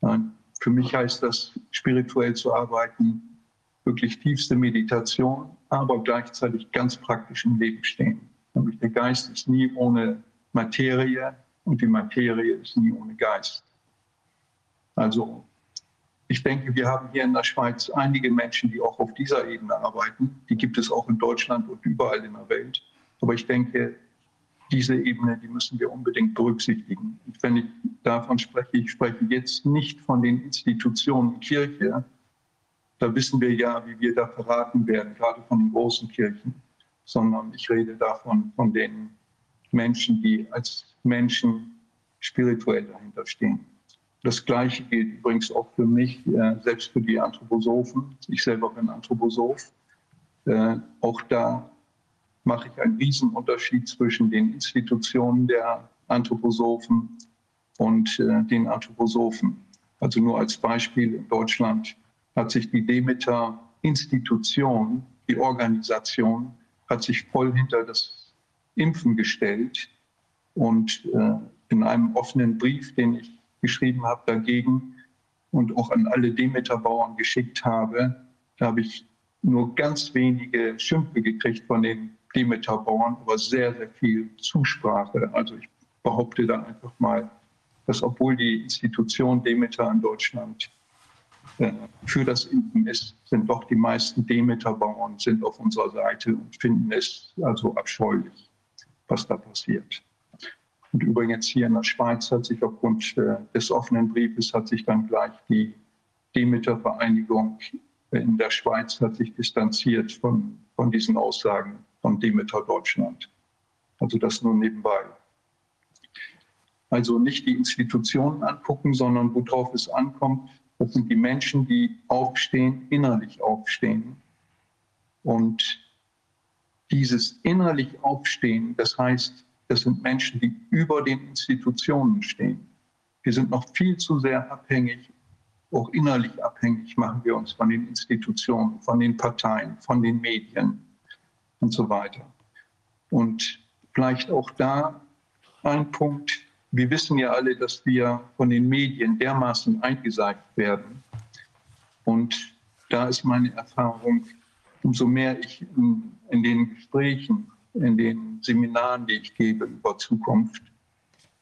Nein, für mich heißt das, spirituell zu arbeiten, wirklich tiefste Meditation, aber gleichzeitig ganz praktisch im Leben stehen. Nämlich der Geist ist nie ohne Materie und die Materie ist nie ohne Geist. Also ich denke, wir haben hier in der Schweiz einige Menschen, die auch auf dieser Ebene arbeiten. Die gibt es auch in Deutschland und überall in der Welt. Aber ich denke, diese Ebene, die müssen wir unbedingt berücksichtigen. Und wenn ich davon spreche, ich spreche jetzt nicht von den Institutionen Kirche. Da wissen wir ja, wie wir da verraten werden, gerade von den großen Kirchen, sondern ich rede davon von den Menschen, die als Menschen spirituell dahinter stehen. Das Gleiche gilt übrigens auch für mich, äh, selbst für die Anthroposophen. Ich selber bin Anthroposoph. Äh, auch da mache ich einen Riesenunterschied zwischen den Institutionen der Anthroposophen und äh, den Anthroposophen. Also nur als Beispiel in Deutschland hat sich die Demeter-Institution, die Organisation, hat sich voll hinter das Impfen gestellt und in einem offenen Brief, den ich geschrieben habe dagegen und auch an alle Demeter-Bauern geschickt habe, da habe ich nur ganz wenige Schimpfe gekriegt von den Demeter-Bauern, aber sehr, sehr viel Zusprache. Also ich behaupte dann einfach mal, dass obwohl die Institution Demeter in Deutschland äh, für das Impfen ist, sind doch die meisten Demeter-Bauern sind auf unserer Seite und finden es also abscheulich, was da passiert. Und übrigens hier in der Schweiz hat sich aufgrund äh, des offenen Briefes hat sich dann gleich die Demeter-Vereinigung in der Schweiz hat sich distanziert von, von diesen Aussagen von Demeter Deutschland. Also das nur nebenbei. Also nicht die Institutionen angucken, sondern worauf es ankommt, das sind die Menschen, die aufstehen, innerlich aufstehen. Und dieses innerlich Aufstehen, das heißt, das sind Menschen, die über den Institutionen stehen. Wir sind noch viel zu sehr abhängig, auch innerlich abhängig machen wir uns von den Institutionen, von den Parteien, von den Medien und so weiter. Und vielleicht auch da ein Punkt. Wir wissen ja alle, dass wir von den Medien dermaßen eingesagt werden. Und da ist meine Erfahrung, umso mehr ich in, in den Gesprächen in den Seminaren, die ich gebe über Zukunft,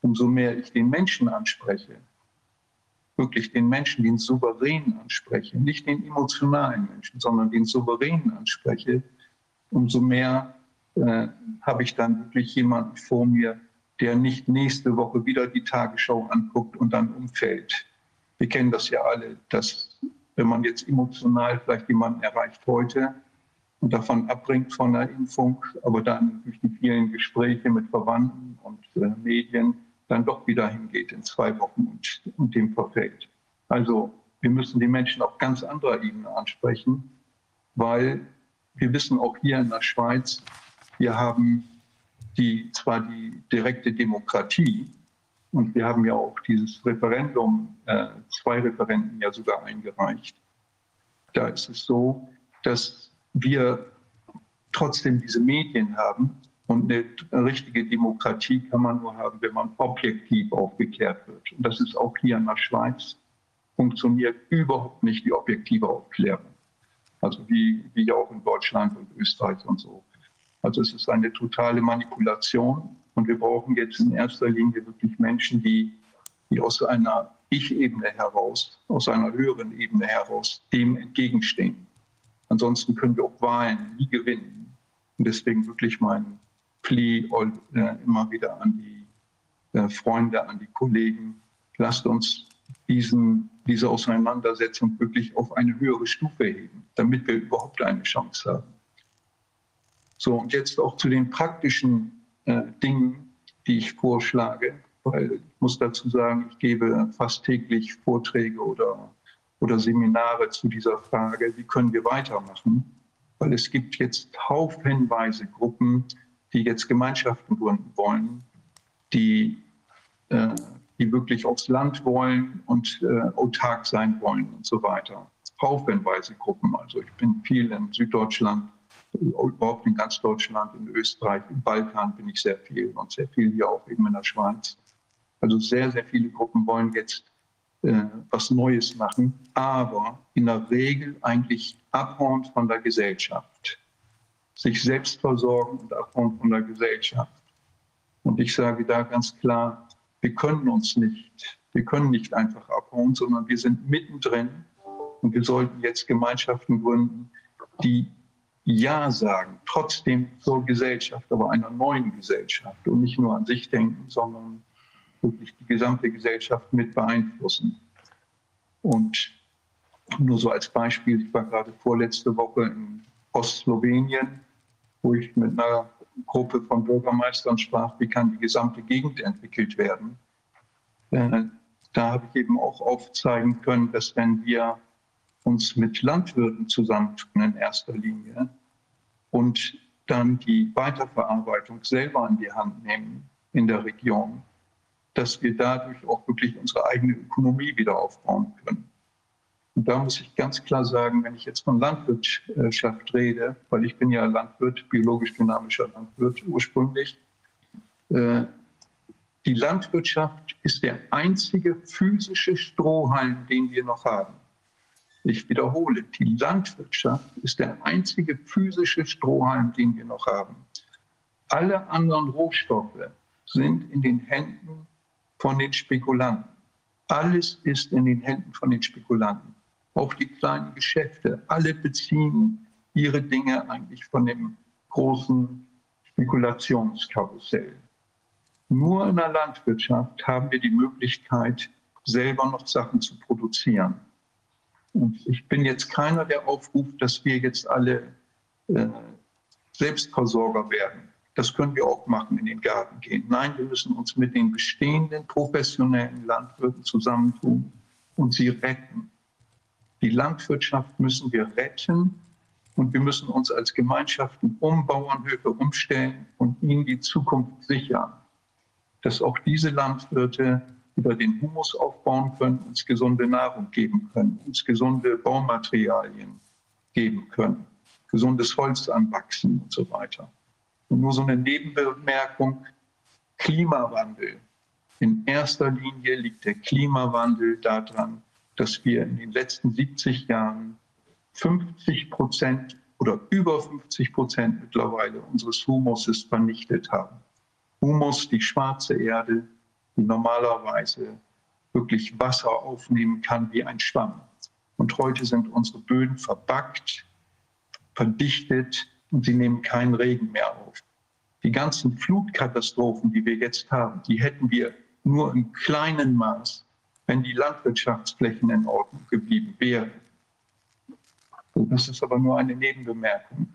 umso mehr ich den Menschen anspreche, wirklich den Menschen, den Souveränen anspreche, nicht den emotionalen Menschen, sondern den Souveränen anspreche, umso mehr äh, habe ich dann wirklich jemanden vor mir, der nicht nächste Woche wieder die Tagesschau anguckt und dann umfällt. Wir kennen das ja alle, dass wenn man jetzt emotional vielleicht jemanden erreicht heute, und davon abbringt von der Impfung, aber dann durch die vielen Gespräche mit Verwandten und äh, Medien dann doch wieder hingeht in zwei Wochen und, und dem verfällt. Also wir müssen die Menschen auf ganz anderer Ebene ansprechen, weil wir wissen auch hier in der Schweiz, wir haben die, zwar die direkte Demokratie und wir haben ja auch dieses Referendum, äh, zwei Referenden ja sogar eingereicht. Da ist es so, dass wir trotzdem diese Medien haben. Und eine richtige Demokratie kann man nur haben, wenn man objektiv aufgeklärt wird. Und das ist auch hier in der Schweiz, funktioniert überhaupt nicht die objektive Aufklärung. Also wie, wie auch in Deutschland und Österreich und so. Also es ist eine totale Manipulation. Und wir brauchen jetzt in erster Linie wirklich Menschen, die, die aus einer Ich-Ebene heraus, aus einer höheren Ebene heraus dem entgegenstehen. Ansonsten können wir auch Wahlen nie gewinnen. Und deswegen wirklich mein Plea äh, immer wieder an die äh, Freunde, an die Kollegen, lasst uns diesen, diese Auseinandersetzung wirklich auf eine höhere Stufe heben, damit wir überhaupt eine Chance haben. So, und jetzt auch zu den praktischen äh, Dingen, die ich vorschlage, weil ich muss dazu sagen, ich gebe fast täglich Vorträge oder oder Seminare zu dieser Frage, wie können wir weitermachen? Weil es gibt jetzt haufenweise Gruppen, die jetzt Gemeinschaften gründen wollen, die, äh, die wirklich aufs Land wollen und äh, autark sein wollen und so weiter. Haufenweise Gruppen. Also ich bin viel in Süddeutschland überhaupt in ganz Deutschland, in Österreich, im Balkan bin ich sehr viel und sehr viel hier auch eben in der Schweiz. Also sehr, sehr viele Gruppen wollen jetzt äh, was Neues machen, aber in der Regel eigentlich abhauen von der Gesellschaft. Sich selbst versorgen und abhauen von der Gesellschaft. Und ich sage da ganz klar, wir können uns nicht, wir können nicht einfach abhauen, sondern wir sind mittendrin und wir sollten jetzt Gemeinschaften gründen, die Ja sagen, trotzdem zur Gesellschaft, aber einer neuen Gesellschaft und nicht nur an sich denken, sondern wirklich die gesamte Gesellschaft mit beeinflussen. Und nur so als Beispiel, ich war gerade vorletzte Woche in Ostslowenien, wo ich mit einer Gruppe von Bürgermeistern sprach, wie kann die gesamte Gegend entwickelt werden. Äh, da habe ich eben auch aufzeigen können, dass wenn wir uns mit Landwirten zusammentun in erster Linie und dann die Weiterverarbeitung selber in die Hand nehmen in der Region, dass wir dadurch auch wirklich unsere eigene Ökonomie wieder aufbauen können. Und da muss ich ganz klar sagen, wenn ich jetzt von Landwirtschaft rede, weil ich bin ja Landwirt, biologisch dynamischer Landwirt ursprünglich, äh, die Landwirtschaft ist der einzige physische Strohhalm, den wir noch haben. Ich wiederhole, die Landwirtschaft ist der einzige physische Strohhalm, den wir noch haben. Alle anderen Rohstoffe sind in den Händen von den Spekulanten. Alles ist in den Händen von den Spekulanten. Auch die kleinen Geschäfte, alle beziehen ihre Dinge eigentlich von dem großen Spekulationskarussell. Nur in der Landwirtschaft haben wir die Möglichkeit, selber noch Sachen zu produzieren. Und ich bin jetzt keiner, der aufruft, dass wir jetzt alle äh, Selbstversorger werden. Das können wir auch machen, in den Garten gehen. Nein, wir müssen uns mit den bestehenden professionellen Landwirten zusammentun und sie retten. Die Landwirtschaft müssen wir retten und wir müssen uns als Gemeinschaften um Bauernhöfe umstellen und ihnen die Zukunft sichern. Dass auch diese Landwirte über den Humus aufbauen können, uns gesunde Nahrung geben können, uns gesunde Baumaterialien geben können, gesundes Holz anwachsen und so weiter. Und nur so eine Nebenbemerkung, Klimawandel. In erster Linie liegt der Klimawandel daran, dass wir in den letzten 70 Jahren 50 Prozent oder über 50 Prozent mittlerweile unseres Humuses vernichtet haben. Humus, die schwarze Erde, die normalerweise wirklich Wasser aufnehmen kann wie ein Schwamm. Und heute sind unsere Böden verbackt, verdichtet und sie nehmen keinen Regen mehr auf. Die ganzen Flutkatastrophen, die wir jetzt haben, die hätten wir nur im kleinen Maß, wenn die Landwirtschaftsflächen in Ordnung geblieben wären. Das ist aber nur eine Nebenbemerkung.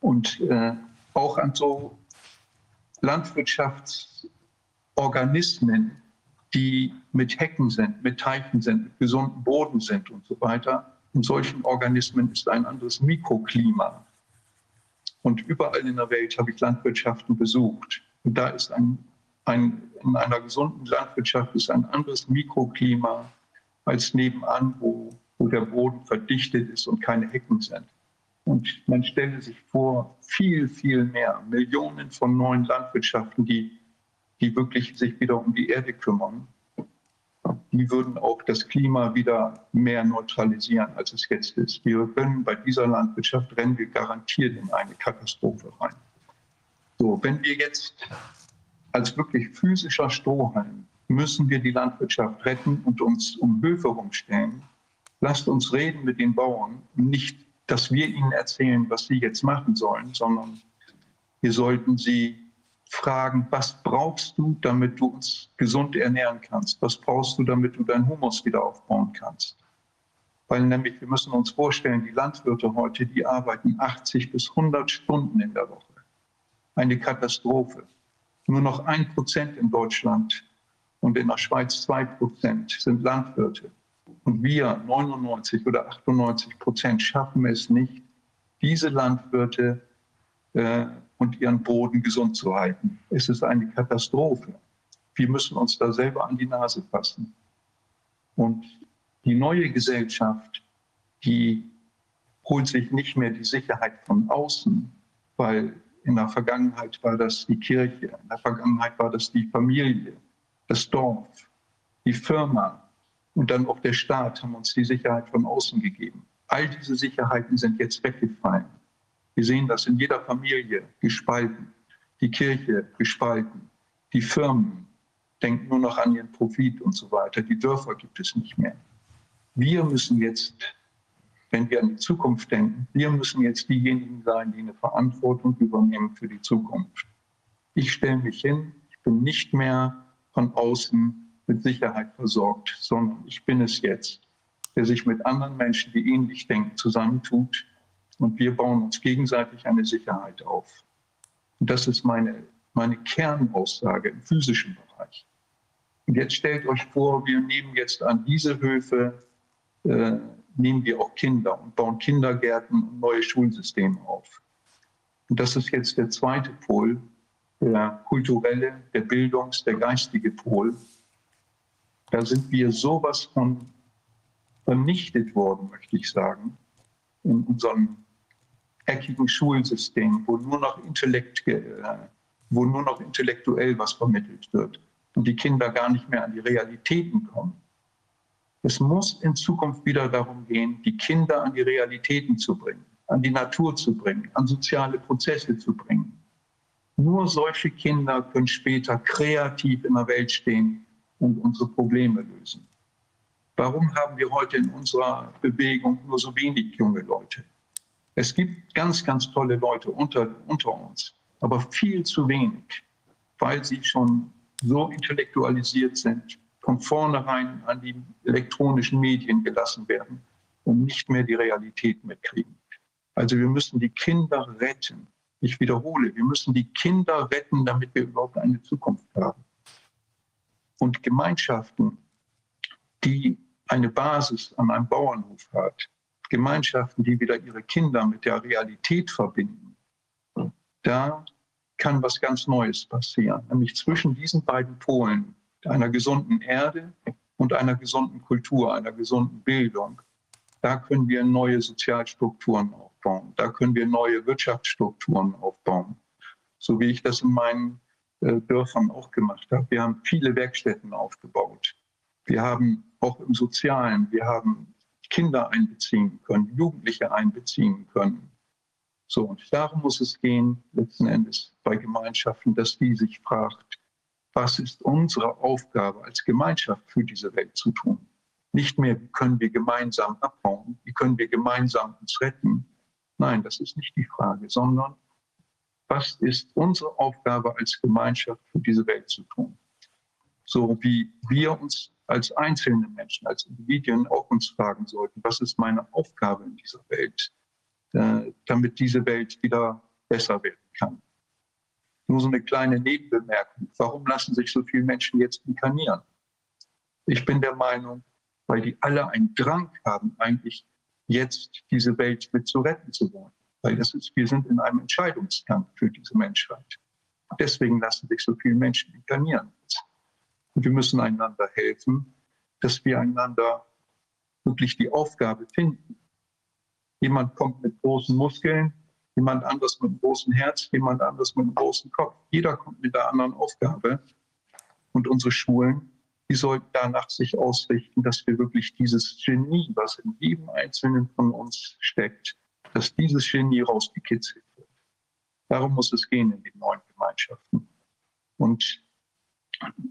Und äh, auch an so Landwirtschafts Organismen, die mit Hecken sind, mit Teichen sind, mit gesundem Boden sind und so weiter. In solchen Organismen ist ein anderes Mikroklima. Und überall in der Welt habe ich Landwirtschaften besucht. Und da ist ein, ein, in einer gesunden Landwirtschaft ist ein anderes Mikroklima als nebenan, wo, wo der Boden verdichtet ist und keine Hecken sind. Und man stelle sich vor, viel, viel mehr, Millionen von neuen Landwirtschaften, die die wirklich sich wieder um die Erde kümmern, die würden auch das Klima wieder mehr neutralisieren, als es jetzt ist. Wir können bei dieser Landwirtschaft rennen wir garantiert in eine Katastrophe rein. So, wenn wir jetzt als wirklich physischer Strohhalm müssen wir die Landwirtschaft retten und uns um Höfe rumstellen. Lasst uns reden mit den Bauern. Nicht, dass wir ihnen erzählen, was sie jetzt machen sollen, sondern wir sollten sie fragen, was brauchst du, damit du uns gesund ernähren kannst? Was brauchst du, damit du deinen Humus wieder aufbauen kannst? Weil nämlich, wir müssen uns vorstellen, die Landwirte heute, die arbeiten 80 bis 100 Stunden in der Woche. Eine Katastrophe. Nur noch ein Prozent in Deutschland und in der Schweiz zwei Prozent sind Landwirte. Und wir, 99 oder 98 Prozent, schaffen es nicht, diese Landwirte äh, und ihren Boden gesund zu halten. Es ist eine Katastrophe. Wir müssen uns da selber an die Nase fassen. Und die neue Gesellschaft, die holt sich nicht mehr die Sicherheit von außen, weil in der Vergangenheit war das die Kirche, in der Vergangenheit war das die Familie, das Dorf, die Firma und dann auch der Staat haben uns die Sicherheit von außen gegeben. All diese Sicherheiten sind jetzt weggefallen. Wir sehen das in jeder Familie gespalten, die Kirche gespalten, die Firmen denken nur noch an ihren Profit und so weiter. Die Dörfer gibt es nicht mehr. Wir müssen jetzt, wenn wir an die Zukunft denken, wir müssen jetzt diejenigen sein, die eine Verantwortung übernehmen für die Zukunft. Ich stelle mich hin, ich bin nicht mehr von außen mit Sicherheit versorgt, sondern ich bin es jetzt der sich mit anderen Menschen, die ähnlich denken, zusammentut. Und wir bauen uns gegenseitig eine Sicherheit auf. Und das ist meine, meine Kernaussage im physischen Bereich. Und jetzt stellt euch vor, wir nehmen jetzt an diese Höfe, äh, nehmen wir auch Kinder und bauen Kindergärten und neue Schulsysteme auf. Und das ist jetzt der zweite Pol, der kulturelle, der Bildungs-, der geistige Pol. Da sind wir sowas von vernichtet worden, möchte ich sagen, in unserem eckigen Schulsystem, wo nur noch, Intellekt, äh, wo nur noch intellektuell was vermittelt wird und die Kinder gar nicht mehr an die Realitäten kommen. Es muss in Zukunft wieder darum gehen, die Kinder an die Realitäten zu bringen, an die Natur zu bringen, an soziale Prozesse zu bringen. Nur solche Kinder können später kreativ in der Welt stehen und unsere Probleme lösen. Warum haben wir heute in unserer Bewegung nur so wenig junge Leute? Es gibt ganz, ganz tolle Leute unter, unter uns, aber viel zu wenig, weil sie schon so intellektualisiert sind, von vornherein an die elektronischen Medien gelassen werden und nicht mehr die Realität mitkriegen. Also wir müssen die Kinder retten. Ich wiederhole, wir müssen die Kinder retten, damit wir überhaupt eine Zukunft haben. Und Gemeinschaften, die eine Basis an einem Bauernhof hat, Gemeinschaften, die wieder ihre Kinder mit der Realität verbinden, da kann was ganz Neues passieren, nämlich zwischen diesen beiden Polen, einer gesunden Erde und einer gesunden Kultur, einer gesunden Bildung. Da können wir neue Sozialstrukturen aufbauen, da können wir neue Wirtschaftsstrukturen aufbauen, so wie ich das in meinen äh, Dörfern auch gemacht habe. Wir haben viele Werkstätten aufgebaut. Wir haben auch im Sozialen, wir haben Kinder einbeziehen können, Jugendliche einbeziehen können. So, und darum muss es gehen, letzten Endes bei Gemeinschaften, dass die sich fragt, was ist unsere Aufgabe als Gemeinschaft für diese Welt zu tun? Nicht mehr, wie können wir gemeinsam abbauen, wie können wir gemeinsam uns retten. Nein, das ist nicht die Frage, sondern was ist unsere Aufgabe als Gemeinschaft für diese Welt zu tun? So wie wir uns als einzelne Menschen, als Individuen auch uns fragen sollten, was ist meine Aufgabe in dieser Welt, äh, damit diese Welt wieder besser werden kann. Nur so eine kleine Nebenbemerkung. Warum lassen sich so viele Menschen jetzt inkarnieren? Ich bin der Meinung, weil die alle einen Drang haben, eigentlich jetzt diese Welt mit zu retten zu wollen. Weil das ist, wir sind in einem Entscheidungskampf für diese Menschheit. Deswegen lassen sich so viele Menschen inkarnieren. Und wir müssen einander helfen, dass wir einander wirklich die Aufgabe finden. Jemand kommt mit großen Muskeln, jemand anderes mit einem großen Herz, jemand anderes mit einem großen Kopf. Jeder kommt mit einer anderen Aufgabe. Und unsere Schulen, die sollten danach sich ausrichten, dass wir wirklich dieses Genie, was in jedem Einzelnen von uns steckt, dass dieses Genie rausgekitzelt wird. Darum muss es gehen in den neuen Gemeinschaften. Und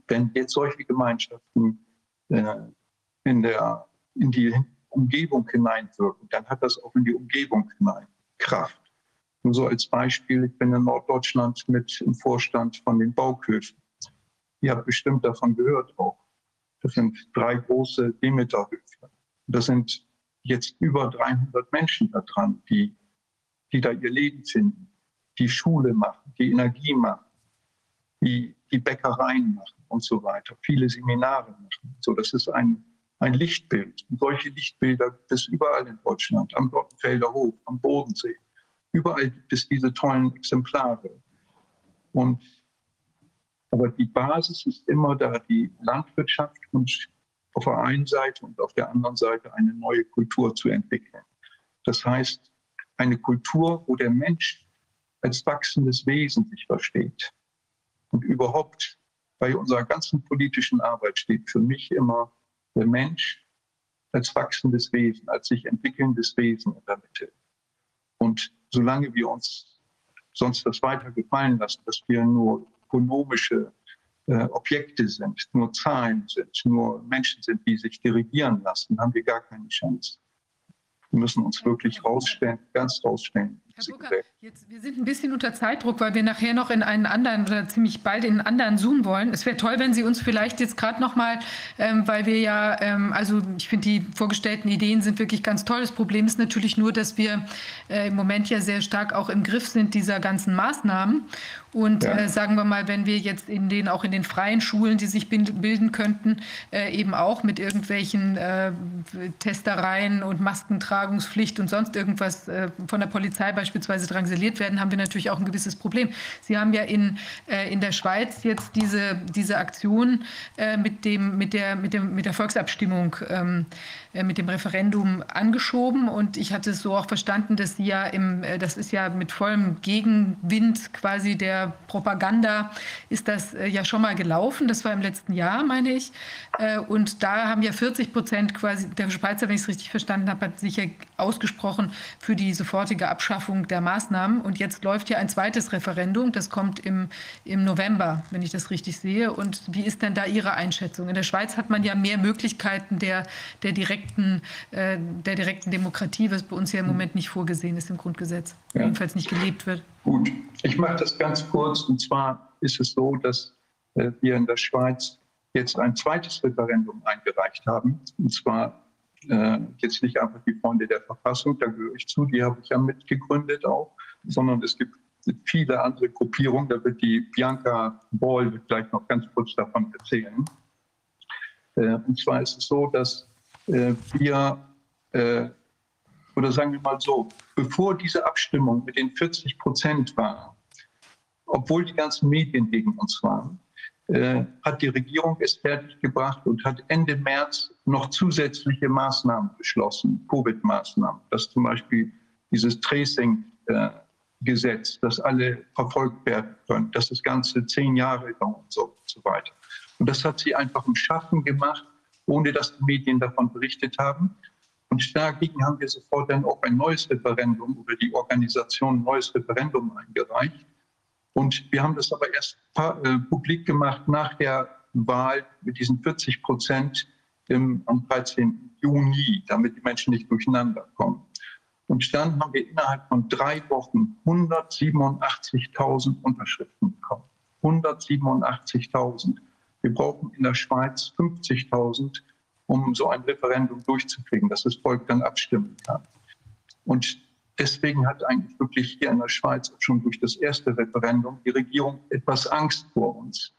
wenn jetzt solche Gemeinschaften äh, in, der, in die Umgebung hineinwirken, dann hat das auch in die Umgebung hinein Kraft. Nur so als Beispiel, ich bin in Norddeutschland mit im Vorstand von den Bauköfen. Ihr habt bestimmt davon gehört auch. Das sind drei große Demeterhöfe. Das sind jetzt über 300 Menschen da dran, die, die da ihr Leben finden, die Schule machen, die Energie machen, die die Bäckereien machen und so weiter, viele Seminare machen. So, das ist ein, ein Lichtbild. Und solche Lichtbilder gibt es überall in Deutschland, am Dortfelder Hof, am Bodensee. Überall gibt es diese tollen Exemplare. Und, aber die Basis ist immer da, die Landwirtschaft und auf der einen Seite und auf der anderen Seite eine neue Kultur zu entwickeln. Das heißt, eine Kultur, wo der Mensch als wachsendes Wesen sich versteht. Und überhaupt bei unserer ganzen politischen Arbeit steht für mich immer der Mensch als wachsendes Wesen, als sich entwickelndes Wesen in der Mitte. Und solange wir uns sonst das weiter gefallen lassen, dass wir nur ökonomische äh, Objekte sind, nur Zahlen sind, nur Menschen sind, die sich dirigieren lassen, haben wir gar keine Chance. Wir müssen uns wirklich rausstellen, ganz rausstellen. Herr Burka, jetzt, wir sind ein bisschen unter Zeitdruck, weil wir nachher noch in einen anderen oder ziemlich bald in einen anderen Zoom wollen. Es wäre toll, wenn Sie uns vielleicht jetzt gerade noch mal, ähm, weil wir ja, ähm, also ich finde, die vorgestellten Ideen sind wirklich ganz toll. Das Problem ist natürlich nur, dass wir äh, im Moment ja sehr stark auch im Griff sind dieser ganzen Maßnahmen. Und ja. äh, sagen wir mal, wenn wir jetzt in den, auch in den freien Schulen, die sich bilden könnten, äh, eben auch mit irgendwelchen äh, Testereien und Maskentragungspflicht und sonst irgendwas äh, von der Polizei beispielsweise drangsaliert werden, haben wir natürlich auch ein gewisses Problem. Sie haben ja in, äh, in der Schweiz jetzt diese, diese Aktion äh, mit, dem, mit, der, mit, dem, mit der Volksabstimmung ähm, äh, mit dem Referendum angeschoben. Und ich hatte es so auch verstanden, dass Sie ja im, äh, das ist ja mit vollem Gegenwind quasi der Propaganda, ist das äh, ja schon mal gelaufen. Das war im letzten Jahr, meine ich. Und da haben ja 40 Prozent quasi, der Schweizer, wenn ich es richtig verstanden habe, hat sich ja ausgesprochen für die sofortige Abschaffung der Maßnahmen. Und jetzt läuft ja ein zweites Referendum. Das kommt im, im November, wenn ich das richtig sehe. Und wie ist denn da Ihre Einschätzung? In der Schweiz hat man ja mehr Möglichkeiten der, der direkten äh, der direkten Demokratie, was bei uns ja im Moment nicht vorgesehen ist im Grundgesetz, ja. jedenfalls nicht gelebt wird. Gut, ich mache das ganz kurz. Und zwar ist es so, dass äh, wir in der Schweiz jetzt ein zweites Referendum eingereicht haben. Und zwar äh, jetzt nicht einfach die Freunde der Verfassung, da gehöre ich zu, die habe ich ja mitgegründet auch, sondern es gibt viele andere Gruppierungen. Da wird die Bianca Ball gleich noch ganz kurz davon erzählen. Äh, und zwar ist es so, dass äh, wir, äh, oder sagen wir mal so, bevor diese Abstimmung mit den 40 Prozent war, obwohl die ganzen Medien gegen uns waren, äh, hat die Regierung es fertiggebracht und hat Ende März noch zusätzliche Maßnahmen beschlossen, Covid-Maßnahmen, dass zum Beispiel dieses Tracing-Gesetz, dass alle verfolgt werden können, dass das Ganze zehn Jahre dauert und so, und so weiter. Und das hat sie einfach im Schaffen gemacht, ohne dass die Medien davon berichtet haben. Und dagegen haben wir sofort dann auch ein neues Referendum oder die Organisation ein neues Referendum eingereicht. Und wir haben das aber erst äh, publik gemacht nach der Wahl mit diesen 40 Prozent im, am 13. Juni, damit die Menschen nicht durcheinander kommen. Und dann haben wir innerhalb von drei Wochen 187.000 Unterschriften bekommen. 187.000. Wir brauchen in der Schweiz 50.000, um so ein Referendum durchzukriegen, dass das Volk dann abstimmen kann. Und deswegen hat eigentlich wirklich hier in der Schweiz schon durch das erste Referendum die Regierung etwas Angst vor uns.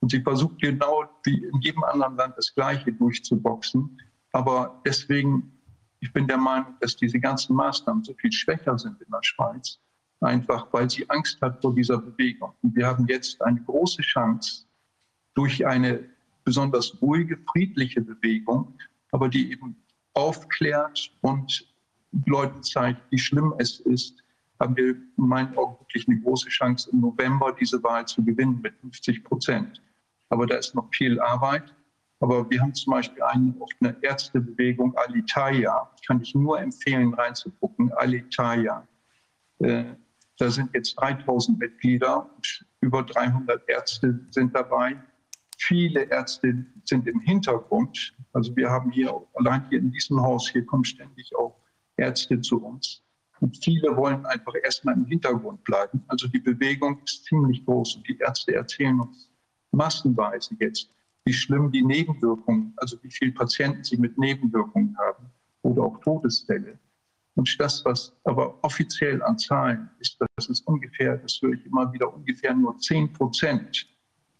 Und sie versucht genau wie in jedem anderen Land das Gleiche durchzuboxen. Aber deswegen, ich bin der Meinung, dass diese ganzen Maßnahmen so viel schwächer sind in der Schweiz, einfach weil sie Angst hat vor dieser Bewegung. Und wir haben jetzt eine große Chance, durch eine besonders ruhige, friedliche Bewegung, aber die eben aufklärt und Leuten zeigt, wie schlimm es ist, haben wir in meinen Augen wirklich eine große Chance, im November diese Wahl zu gewinnen mit 50 Prozent. Aber da ist noch viel Arbeit. Aber wir haben zum Beispiel eine, eine Ärztebewegung, Alitalia, kann ich nur empfehlen, reinzugucken, Alitalia. Äh, da sind jetzt 3000 Mitglieder, über 300 Ärzte sind dabei. Viele Ärzte sind im Hintergrund. Also wir haben hier, allein hier in diesem Haus, hier kommen ständig auch Ärzte zu uns. Und viele wollen einfach erstmal im Hintergrund bleiben. Also die Bewegung ist ziemlich groß und die Ärzte erzählen uns massenweise jetzt, wie schlimm die Nebenwirkungen, also wie viele Patienten sie mit Nebenwirkungen haben oder auch Todesfälle. Und das, was aber offiziell an Zahlen ist, das ist ungefähr, das höre ich immer wieder, ungefähr nur 10 Prozent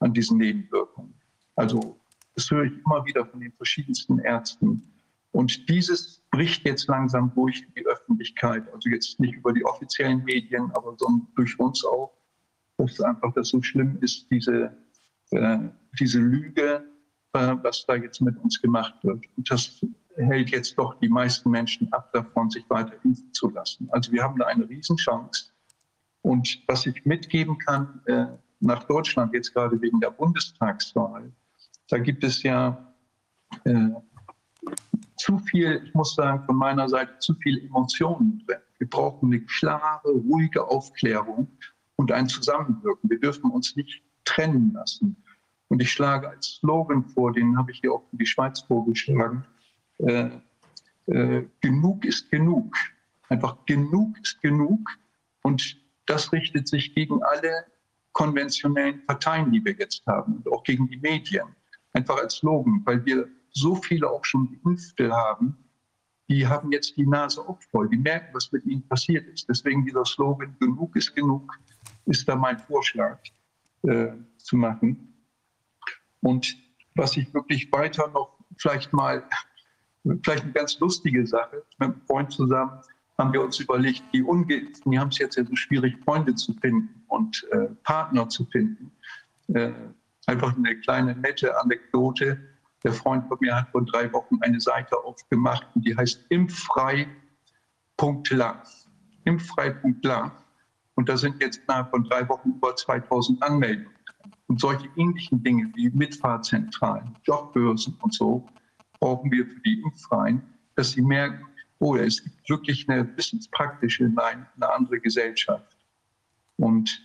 an diesen Nebenwirkungen. Also das höre ich immer wieder von den verschiedensten Ärzten. Und dieses bricht jetzt langsam durch die Öffentlichkeit. Also jetzt nicht über die offiziellen Medien, aber sondern durch uns auch, dass einfach das so schlimm ist, diese, äh, diese Lüge, äh, was da jetzt mit uns gemacht wird. Und das hält jetzt doch die meisten Menschen ab davon, sich weiter impfen zu lassen. Also wir haben da eine Riesenchance. Und was ich mitgeben kann äh, nach Deutschland jetzt gerade wegen der Bundestagswahl, da gibt es ja äh, zu viel, ich muss sagen, von meiner Seite zu viel Emotionen drin. Wir brauchen eine klare, ruhige Aufklärung und ein Zusammenwirken. Wir dürfen uns nicht trennen lassen. Und ich schlage als Slogan vor, den habe ich hier auch für die Schweiz vorgeschlagen, äh, äh, genug ist genug. Einfach genug ist genug. Und das richtet sich gegen alle konventionellen Parteien, die wir jetzt haben und auch gegen die Medien. Einfach als Slogan, weil wir so viele auch schon Geimpfte haben, die haben jetzt die Nase auch voll. Die merken, was mit ihnen passiert ist. Deswegen dieser Slogan, genug ist genug, ist da mein Vorschlag äh, zu machen. Und was ich wirklich weiter noch vielleicht mal, vielleicht eine ganz lustige Sache, mit einem Freund zusammen haben wir uns überlegt, die Ungeimpften, die haben es jetzt ja so schwierig, Freunde zu finden und äh, Partner zu finden. Äh, einfach eine kleine nette Anekdote. Der Freund von mir hat vor drei Wochen eine Seite aufgemacht, die heißt impffrei.la. Impffrei.la. Und da sind jetzt innerhalb von drei Wochen über 2000 Anmeldungen. Und solche ähnlichen Dinge wie Mitfahrzentralen, Jobbörsen und so brauchen wir für die Impffreien, dass sie merken, oh, es gibt wirklich eine wissenspraktische, nein, eine andere Gesellschaft. Und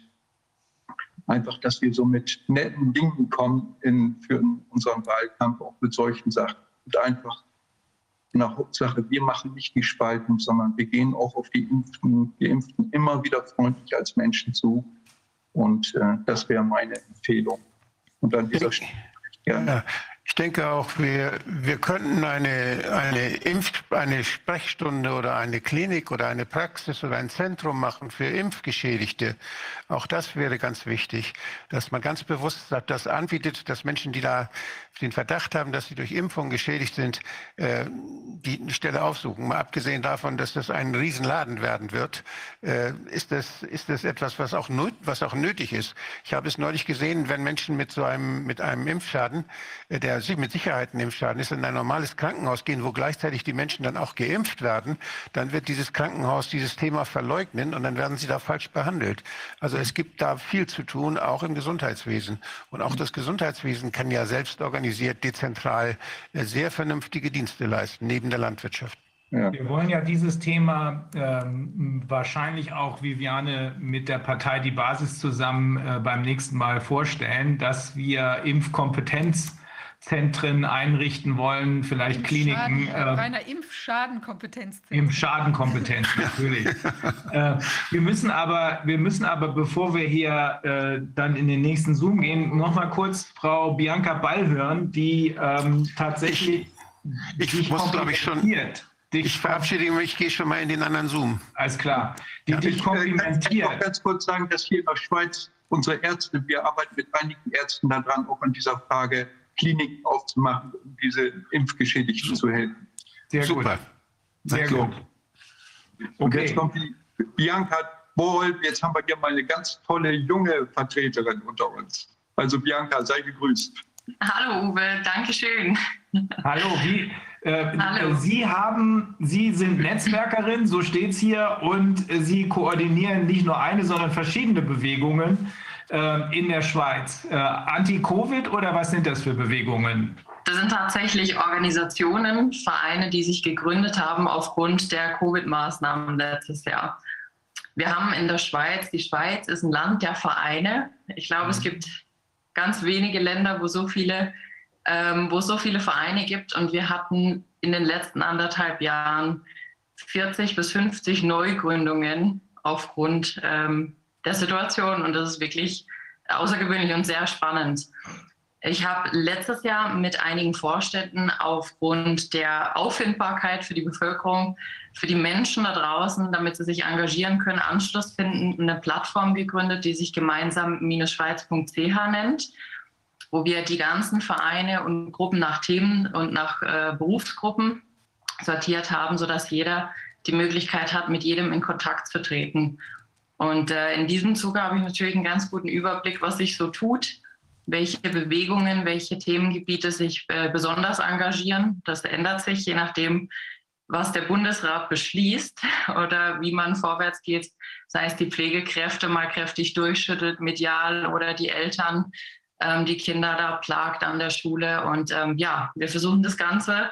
einfach, dass wir so mit netten Dingen kommen in, für unseren Wahlkampf, auch mit solchen Sachen. Und einfach in der Hauptsache, wir machen nicht die Spaltung, sondern wir gehen auch auf die Impften, die Impften immer wieder freundlich als Menschen zu. Und äh, das wäre meine Empfehlung. Und an dieser Stelle gerne. Ich denke auch, wir, wir könnten eine, eine, Impf-, eine Sprechstunde oder eine Klinik oder eine Praxis oder ein Zentrum machen für Impfgeschädigte. Auch das wäre ganz wichtig, dass man ganz bewusst das anbietet, dass Menschen, die da den Verdacht haben, dass sie durch Impfung geschädigt sind, äh, die Stelle aufsuchen. Mal abgesehen davon, dass das ein Riesenladen werden wird, äh, ist, das, ist das etwas, was auch, was auch nötig ist. Ich habe es neulich gesehen, wenn Menschen mit so einem, mit einem Impfschaden, äh, der mit Sicherheit ein Impfschaden ist, in ein normales Krankenhaus gehen, wo gleichzeitig die Menschen dann auch geimpft werden, dann wird dieses Krankenhaus dieses Thema verleugnen und dann werden sie da falsch behandelt. Also es gibt da viel zu tun, auch im Gesundheitswesen. Und auch das Gesundheitswesen kann ja selbst organisiert, dezentral äh, sehr vernünftige Dienste leisten, neben der Landwirtschaft. Ja. Wir wollen ja dieses Thema ähm, wahrscheinlich auch, Viviane, mit der Partei Die Basis zusammen äh, beim nächsten Mal vorstellen, dass wir Impfkompetenz Zentren einrichten wollen, vielleicht Kliniken. Schaden, äh, reiner Impfschadenkompetenz. Impfschadenkompetenz, natürlich. äh, wir müssen aber, wir müssen aber, bevor wir hier äh, dann in den nächsten Zoom gehen, noch mal kurz Frau Bianca Ball hören, die ähm, tatsächlich ich, ich muss, glaube ich, schon. Ich verabschiede mich, ich gehe schon mal in den anderen Zoom. Alles klar. Die ja, dich komplimentiert. Ich kann ganz kurz sagen, dass hier in der Schweiz unsere Ärzte, wir arbeiten mit einigen Ärzten daran, auch an dieser Frage Kliniken aufzumachen, um diese Impfgeschädigten zu helfen. Sehr Super. Gut. Sehr gut. Und okay. jetzt kommt die Bianca Bohl. Jetzt haben wir hier mal eine ganz tolle junge Vertreterin unter uns. Also Bianca, sei gegrüßt. Hallo Uwe, danke schön. Hallo, wie, äh, Hallo. Sie haben, Sie sind Netzwerkerin, so steht es hier, und Sie koordinieren nicht nur eine, sondern verschiedene Bewegungen äh, in der Schweiz. Äh, Anti-Covid oder was sind das für Bewegungen? Das sind tatsächlich Organisationen, Vereine, die sich gegründet haben aufgrund der Covid-Maßnahmen letztes Jahr. Wir haben in der Schweiz, die Schweiz ist ein Land der Vereine. Ich glaube, mhm. es gibt ganz wenige Länder, wo so viele, ähm, wo es so viele Vereine gibt. Und wir hatten in den letzten anderthalb Jahren 40 bis 50 Neugründungen aufgrund ähm, der Situation und das ist wirklich außergewöhnlich und sehr spannend. Ich habe letztes Jahr mit einigen Vorständen aufgrund der Auffindbarkeit für die Bevölkerung, für die Menschen da draußen, damit sie sich engagieren können, Anschluss finden, eine Plattform gegründet, die sich gemeinsam-schweiz.ch nennt, wo wir die ganzen Vereine und Gruppen nach Themen und nach äh, Berufsgruppen sortiert haben, sodass jeder die Möglichkeit hat, mit jedem in Kontakt zu treten. Und äh, in diesem Zuge habe ich natürlich einen ganz guten Überblick, was sich so tut. welche Bewegungen, welche Themengebiete sich äh, besonders engagieren. Das ändert sich je nachdem, was der Bundesrat beschließt oder wie man vorwärts geht, sei es die Pflegekräfte mal kräftig durchschüttelt, medial oder die Eltern, ähm, die Kinder da plagt an der Schule. Und ähm, ja, wir versuchen das Ganze,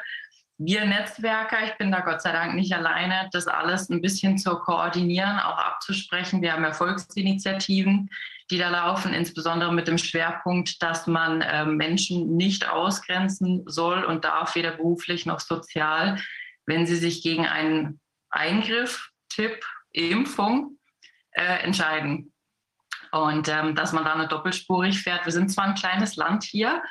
wir Netzwerker, ich bin da Gott sei Dank nicht alleine, das alles ein bisschen zu koordinieren, auch abzusprechen. Wir haben Erfolgsinitiativen, die da laufen, insbesondere mit dem Schwerpunkt, dass man äh, Menschen nicht ausgrenzen soll und darf, weder beruflich noch sozial wenn sie sich gegen einen Eingriff, Tipp, Impfung äh, entscheiden. Und ähm, dass man da nicht doppelspurig fährt. Wir sind zwar ein kleines Land hier,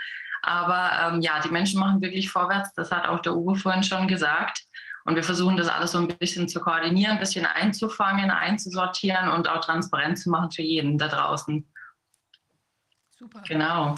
aber ähm, ja, die Menschen machen wirklich vorwärts. Das hat auch der Uwe vorhin schon gesagt. Und wir versuchen das alles so ein bisschen zu koordinieren, ein bisschen einzufangen, einzusortieren und auch transparent zu machen für jeden da draußen. Super. Genau.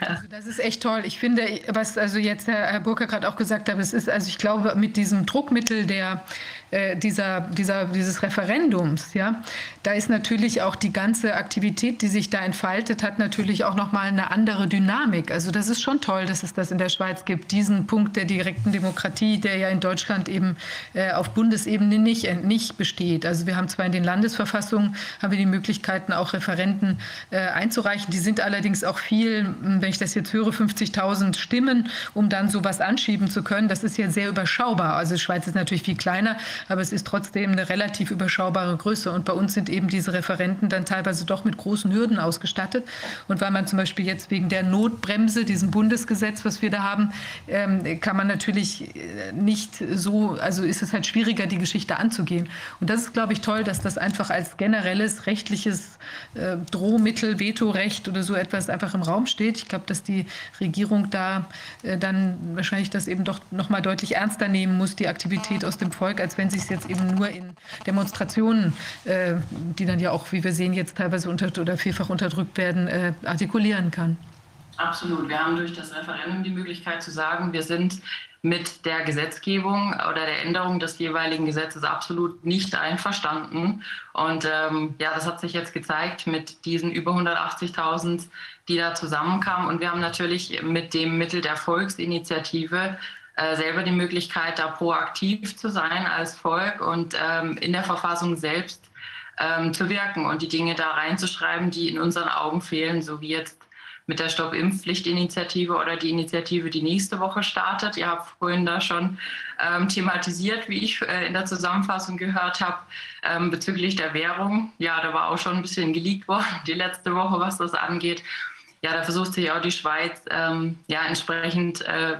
Also das ist echt toll. Ich finde, was also jetzt Herr Burker gerade auch gesagt hat, es ist, also ich glaube, mit diesem Druckmittel der äh, dieser, dieser, dieses Referendums, ja, da ist natürlich auch die ganze Aktivität, die sich da entfaltet, hat natürlich auch nochmal eine andere Dynamik. Also das ist schon toll, dass es das in der Schweiz gibt, diesen Punkt der direkten Demokratie, der ja in Deutschland eben äh, auf Bundesebene nicht, äh, nicht besteht. Also wir haben zwar in den Landesverfassungen haben wir die Möglichkeiten, auch Referenten äh, einzureichen. Die sind allerdings auch viel, wenn ich das jetzt höre, 50.000 Stimmen, um dann sowas anschieben zu können. Das ist ja sehr überschaubar. Also die Schweiz ist natürlich viel kleiner, aber es ist trotzdem eine relativ überschaubare Größe. Und bei uns sind eben diese Referenten dann teilweise doch mit großen Hürden ausgestattet. Und weil man zum Beispiel jetzt wegen der Notbremse, diesem Bundesgesetz, was wir da haben, ähm, kann man natürlich äh, nicht so, also ist es halt schwieriger, die Geschichte anzugehen. Und das ist, glaube ich, toll, dass das einfach als generelles rechtliches äh, Drohmittel, Vetorecht oder so etwas einfach im Raum steht. Ich glaube, dass die Regierung da äh, dann wahrscheinlich das eben doch noch mal deutlich ernster nehmen muss, die Aktivität aus dem Volk, als wenn sie es jetzt eben nur in Demonstrationen, äh, die dann ja auch, wie wir sehen, jetzt teilweise unter oder vielfach unterdrückt werden, äh, artikulieren kann. Absolut. Wir haben durch das Referendum die Möglichkeit zu sagen, wir sind mit der Gesetzgebung oder der Änderung des jeweiligen Gesetzes absolut nicht einverstanden. Und ähm, ja, das hat sich jetzt gezeigt mit diesen über 180.000, die da zusammenkamen. Und wir haben natürlich mit dem Mittel der Volksinitiative äh, selber die Möglichkeit, da proaktiv zu sein als Volk und ähm, in der Verfassung selbst ähm, zu wirken und die Dinge da reinzuschreiben, die in unseren Augen fehlen, so wie jetzt mit der Stopp-Impfpflicht-Initiative oder die Initiative, die nächste Woche startet. Ihr habt vorhin da schon ähm, thematisiert, wie ich äh, in der Zusammenfassung gehört habe, ähm, bezüglich der Währung. Ja, da war auch schon ein bisschen geleakt worden, die letzte Woche, was das angeht. Ja, da versucht sich auch die Schweiz ähm, ja entsprechend äh,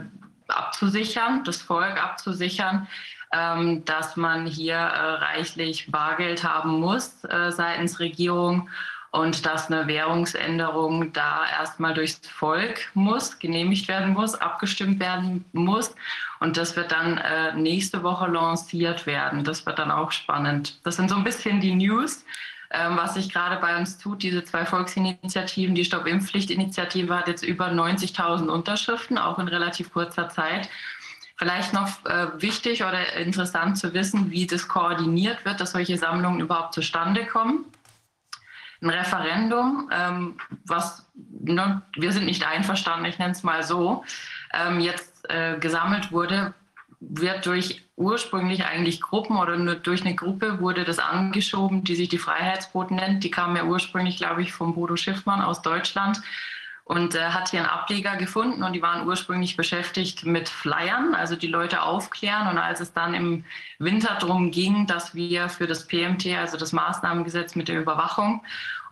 abzusichern, das Volk abzusichern, ähm, dass man hier äh, reichlich Bargeld haben muss äh, seitens Regierung und dass eine Währungsänderung da erstmal durchs Volk muss, genehmigt werden muss, abgestimmt werden muss. Und das wird dann äh, nächste Woche lanciert werden. Das wird dann auch spannend. Das sind so ein bisschen die News. Ähm, was sich gerade bei uns tut. Diese zwei Volksinitiativen, die Stopp-Impfpflicht-Initiative hat jetzt über 90.000 Unterschriften, auch in relativ kurzer Zeit. Vielleicht noch äh, wichtig oder interessant zu wissen, wie das koordiniert wird, dass solche Sammlungen überhaupt zustande kommen. Ein Referendum, ähm, was ne, wir sind nicht einverstanden, ich nenne es mal so, ähm, jetzt äh, gesammelt wurde, wird durch ursprünglich eigentlich Gruppen oder nur durch eine Gruppe wurde das angeschoben, die sich die Freiheitsboten nennt. Die kam ja ursprünglich, glaube ich, von Bodo Schiffmann aus Deutschland und äh, hat hier einen Ableger gefunden und die waren ursprünglich beschäftigt mit Flyern, also die Leute aufklären. Und als es dann im Winter darum ging, dass wir für das PMT, also das Maßnahmengesetz mit der Überwachung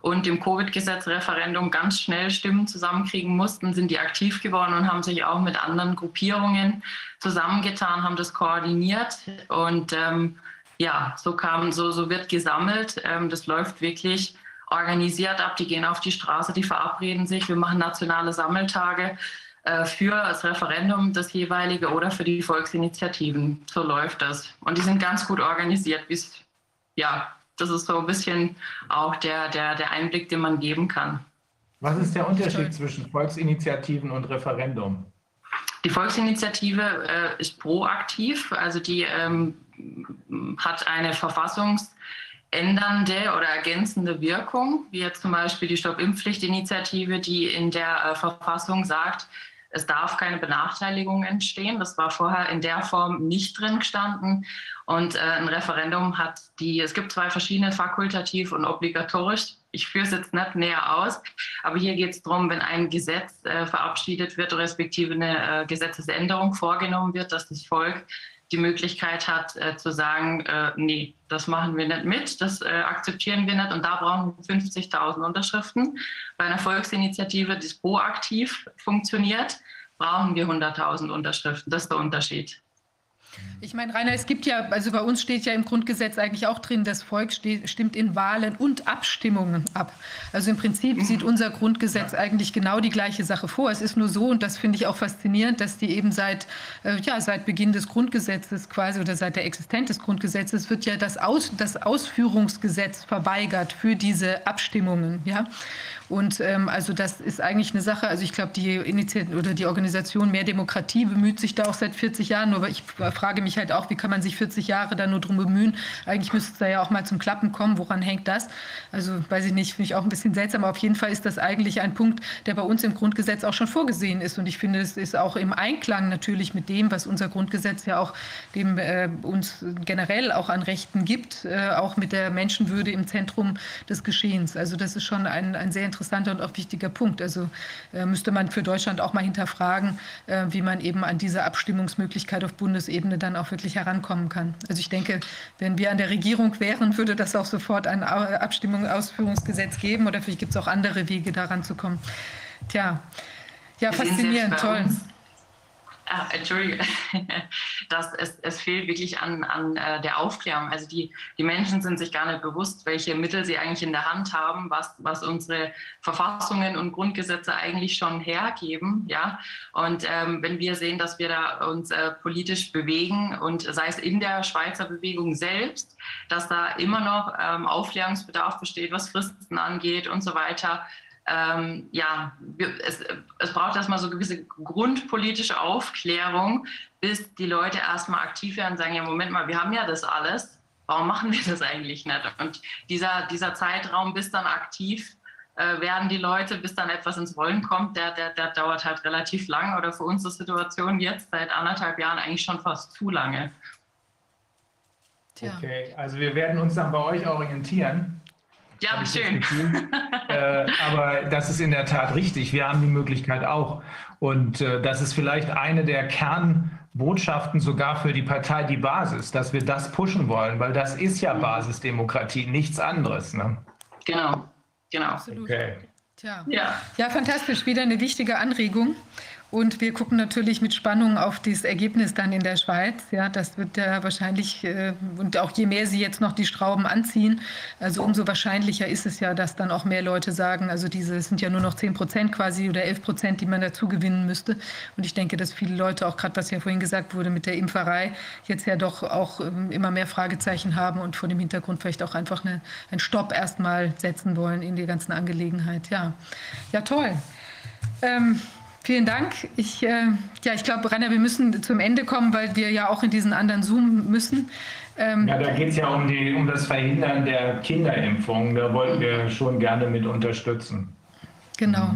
und dem Covid-Gesetz-Referendum ganz schnell Stimmen zusammenkriegen mussten, sind die aktiv geworden und haben sich auch mit anderen Gruppierungen zusammengetan, haben das koordiniert und ähm, ja, so kam, so, so wird gesammelt. Ähm, das läuft wirklich organisiert ab. Die gehen auf die Straße, die verabreden sich. Wir machen nationale Sammeltage äh, für das Referendum, das jeweilige oder für die Volksinitiativen. So läuft das. Und die sind ganz gut organisiert, ja, das ist so ein bisschen auch der, der, der Einblick, den man geben kann. Was ist der Unterschied zwischen Volksinitiativen und Referendum? Die Volksinitiative äh, ist proaktiv, also die ähm, hat eine Verfassungsänderung ändernde oder ergänzende Wirkung, wie jetzt zum Beispiel die Stopp-Impfpflicht-Initiative, die in der äh, Verfassung sagt, es darf keine Benachteiligung entstehen. Das war vorher in der Form nicht drin gestanden. Und äh, ein Referendum hat die, es gibt zwei verschiedene, fakultativ und obligatorisch. Ich führe es jetzt nicht näher aus, aber hier geht es darum, wenn ein Gesetz äh, verabschiedet wird, respektive eine äh, Gesetzesänderung vorgenommen wird, dass das Volk die Möglichkeit hat äh, zu sagen, äh, nee, das machen wir nicht mit, das äh, akzeptieren wir nicht und da brauchen wir 50.000 Unterschriften. Bei einer Volksinitiative, die proaktiv funktioniert, brauchen wir 100.000 Unterschriften. Das ist der Unterschied. Ich meine, Rainer, es gibt ja, also bei uns steht ja im Grundgesetz eigentlich auch drin, das Volk steht, stimmt in Wahlen und Abstimmungen ab. Also im Prinzip sieht unser Grundgesetz eigentlich genau die gleiche Sache vor. Es ist nur so, und das finde ich auch faszinierend, dass die eben seit, äh, ja, seit Beginn des Grundgesetzes quasi oder seit der Existenz des Grundgesetzes wird ja das, Aus, das Ausführungsgesetz verweigert für diese Abstimmungen. Ja? Und ähm, also das ist eigentlich eine Sache, also ich glaube, die Initiative oder die Organisation Mehr Demokratie bemüht sich da auch seit 40 Jahren, nur ich frage mich halt auch, wie kann man sich 40 Jahre da nur drum bemühen? Eigentlich müsste es da ja auch mal zum Klappen kommen. Woran hängt das? Also weiß ich nicht, finde ich auch ein bisschen seltsam, aber auf jeden Fall ist das eigentlich ein Punkt, der bei uns im Grundgesetz auch schon vorgesehen ist. Und ich finde, es ist auch im Einklang natürlich mit dem, was unser Grundgesetz ja auch dem äh, uns generell auch an Rechten gibt, äh, auch mit der Menschenwürde im Zentrum des Geschehens. Also das ist schon ein, ein sehr interessanter und auch wichtiger Punkt. Also äh, müsste man für Deutschland auch mal hinterfragen, äh, wie man eben an diese Abstimmungsmöglichkeit auf Bundesebene dann auch wirklich herankommen kann. Also ich denke, wenn wir an der Regierung wären, würde das auch sofort ein Abstimmungsausführungsgesetz geben oder vielleicht gibt es auch andere Wege, daran zu kommen. Tja, ja, faszinierend, toll. Uns Ah, Entschuldige, das, es, es fehlt wirklich an, an äh, der Aufklärung. Also die, die Menschen sind sich gar nicht bewusst, welche Mittel sie eigentlich in der Hand haben, was, was unsere Verfassungen und Grundgesetze eigentlich schon hergeben. Ja? Und ähm, wenn wir sehen, dass wir da uns äh, politisch bewegen und sei es in der Schweizer Bewegung selbst, dass da immer noch ähm, Aufklärungsbedarf besteht, was Fristen angeht und so weiter, ähm, ja, es, es braucht erstmal so gewisse grundpolitische Aufklärung, bis die Leute erstmal aktiv werden und sagen, ja, Moment mal, wir haben ja das alles, warum machen wir das eigentlich nicht? Und dieser, dieser Zeitraum, bis dann aktiv äh, werden die Leute, bis dann etwas ins Rollen kommt, der, der, der dauert halt relativ lang oder für unsere Situation jetzt seit anderthalb Jahren eigentlich schon fast zu lange. Okay, also wir werden uns dann bei euch orientieren. Ja, schön. äh, aber das ist in der Tat richtig. Wir haben die Möglichkeit auch. Und äh, das ist vielleicht eine der Kernbotschaften sogar für die Partei Die Basis, dass wir das pushen wollen, weil das ist ja Basisdemokratie, nichts anderes. Ne? Genau, genau. Absolut. Okay. Tja. Ja. ja, fantastisch. Wieder eine wichtige Anregung. Und wir gucken natürlich mit Spannung auf das Ergebnis dann in der Schweiz. Ja, das wird ja wahrscheinlich, äh, und auch je mehr sie jetzt noch die Schrauben anziehen, also umso wahrscheinlicher ist es ja, dass dann auch mehr Leute sagen, also diese sind ja nur noch 10 Prozent quasi oder 11 Prozent, die man dazu gewinnen müsste. Und ich denke, dass viele Leute, auch gerade was ja vorhin gesagt wurde mit der Impferei, jetzt ja doch auch ähm, immer mehr Fragezeichen haben und vor dem Hintergrund vielleicht auch einfach eine, einen Stopp erstmal setzen wollen in die ganzen Angelegenheit. Ja, ja toll. Ähm, Vielen Dank. Ich, äh, ja, ich glaube, Rainer, wir müssen zum Ende kommen, weil wir ja auch in diesen anderen Zoom müssen. Ähm, ja, da geht es ja um, die, um das Verhindern der Kinderimpfung. Da wollten wir schon gerne mit unterstützen. Genau.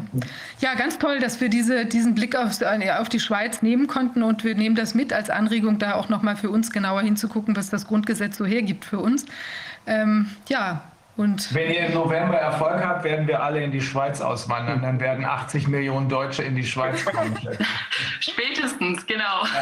Ja, ganz toll, dass wir diese, diesen Blick auf, auf die Schweiz nehmen konnten und wir nehmen das mit als Anregung, da auch nochmal für uns genauer hinzugucken, was das Grundgesetz so hergibt für uns. Ähm, ja, und Wenn ihr im November Erfolg habt, werden wir alle in die Schweiz auswandern. Dann werden 80 Millionen Deutsche in die Schweiz kommen. Spätestens, genau. Ja.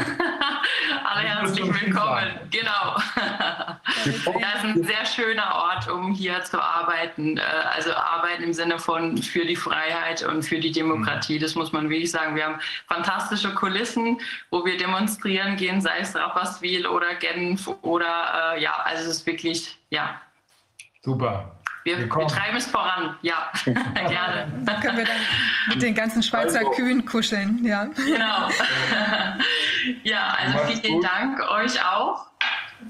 alle herzlich willkommen. Genau. Das ist ein sehr schöner Ort, um hier zu arbeiten. Äh, also arbeiten im Sinne von für die Freiheit und für die Demokratie. Das muss man wirklich sagen. Wir haben fantastische Kulissen, wo wir demonstrieren gehen, sei es Rapperswil oder Genf oder äh, ja, also es ist wirklich, ja, Super. Wir, wir, wir, treiben es voran, ja, gerne. Dann können wir dann mit den ganzen Schweizer also. Kühen kuscheln, ja. Genau. ja, also vielen gut. Dank euch auch.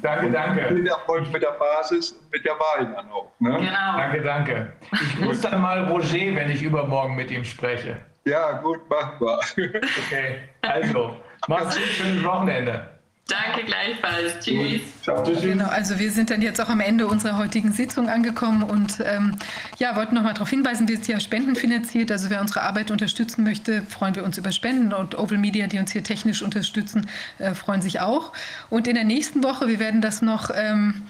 Danke, danke. Viel Erfolg mit der Basis und mit der Wahl dann auch. Ne? Genau. Danke, danke. Ich grüße dann mal Roger, wenn ich übermorgen mit ihm spreche. Ja, gut, machbar. Okay, also, mach's gut, schönes Wochenende. Danke gleichfalls. Tschüss. Ciao. Genau, also wir sind dann jetzt auch am Ende unserer heutigen Sitzung angekommen und ähm, ja, wollten noch mal darauf hinweisen, wir sind ja spendenfinanziert. Also wer unsere Arbeit unterstützen möchte, freuen wir uns über Spenden und Oval Media, die uns hier technisch unterstützen, äh, freuen sich auch. Und in der nächsten Woche, wir werden das noch ähm,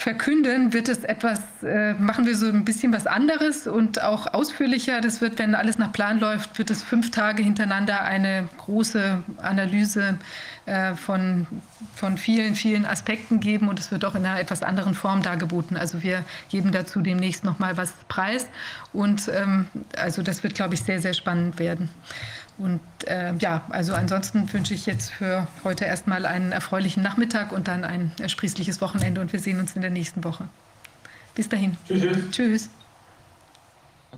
verkünden, wird es etwas, äh, machen wir so ein bisschen was anderes und auch ausführlicher. Das wird, wenn alles nach Plan läuft, wird es fünf Tage hintereinander eine große Analyse äh, von, von vielen, vielen Aspekten geben und es wird auch in einer etwas anderen Form dargeboten. Also wir geben dazu demnächst noch mal was preis und ähm, also das wird, glaube ich, sehr, sehr spannend werden. Und äh, ja, also ansonsten wünsche ich jetzt für heute erstmal einen erfreulichen Nachmittag und dann ein ersprießliches Wochenende und wir sehen uns in der nächsten Woche. Bis dahin. Tschüss. Tschüss.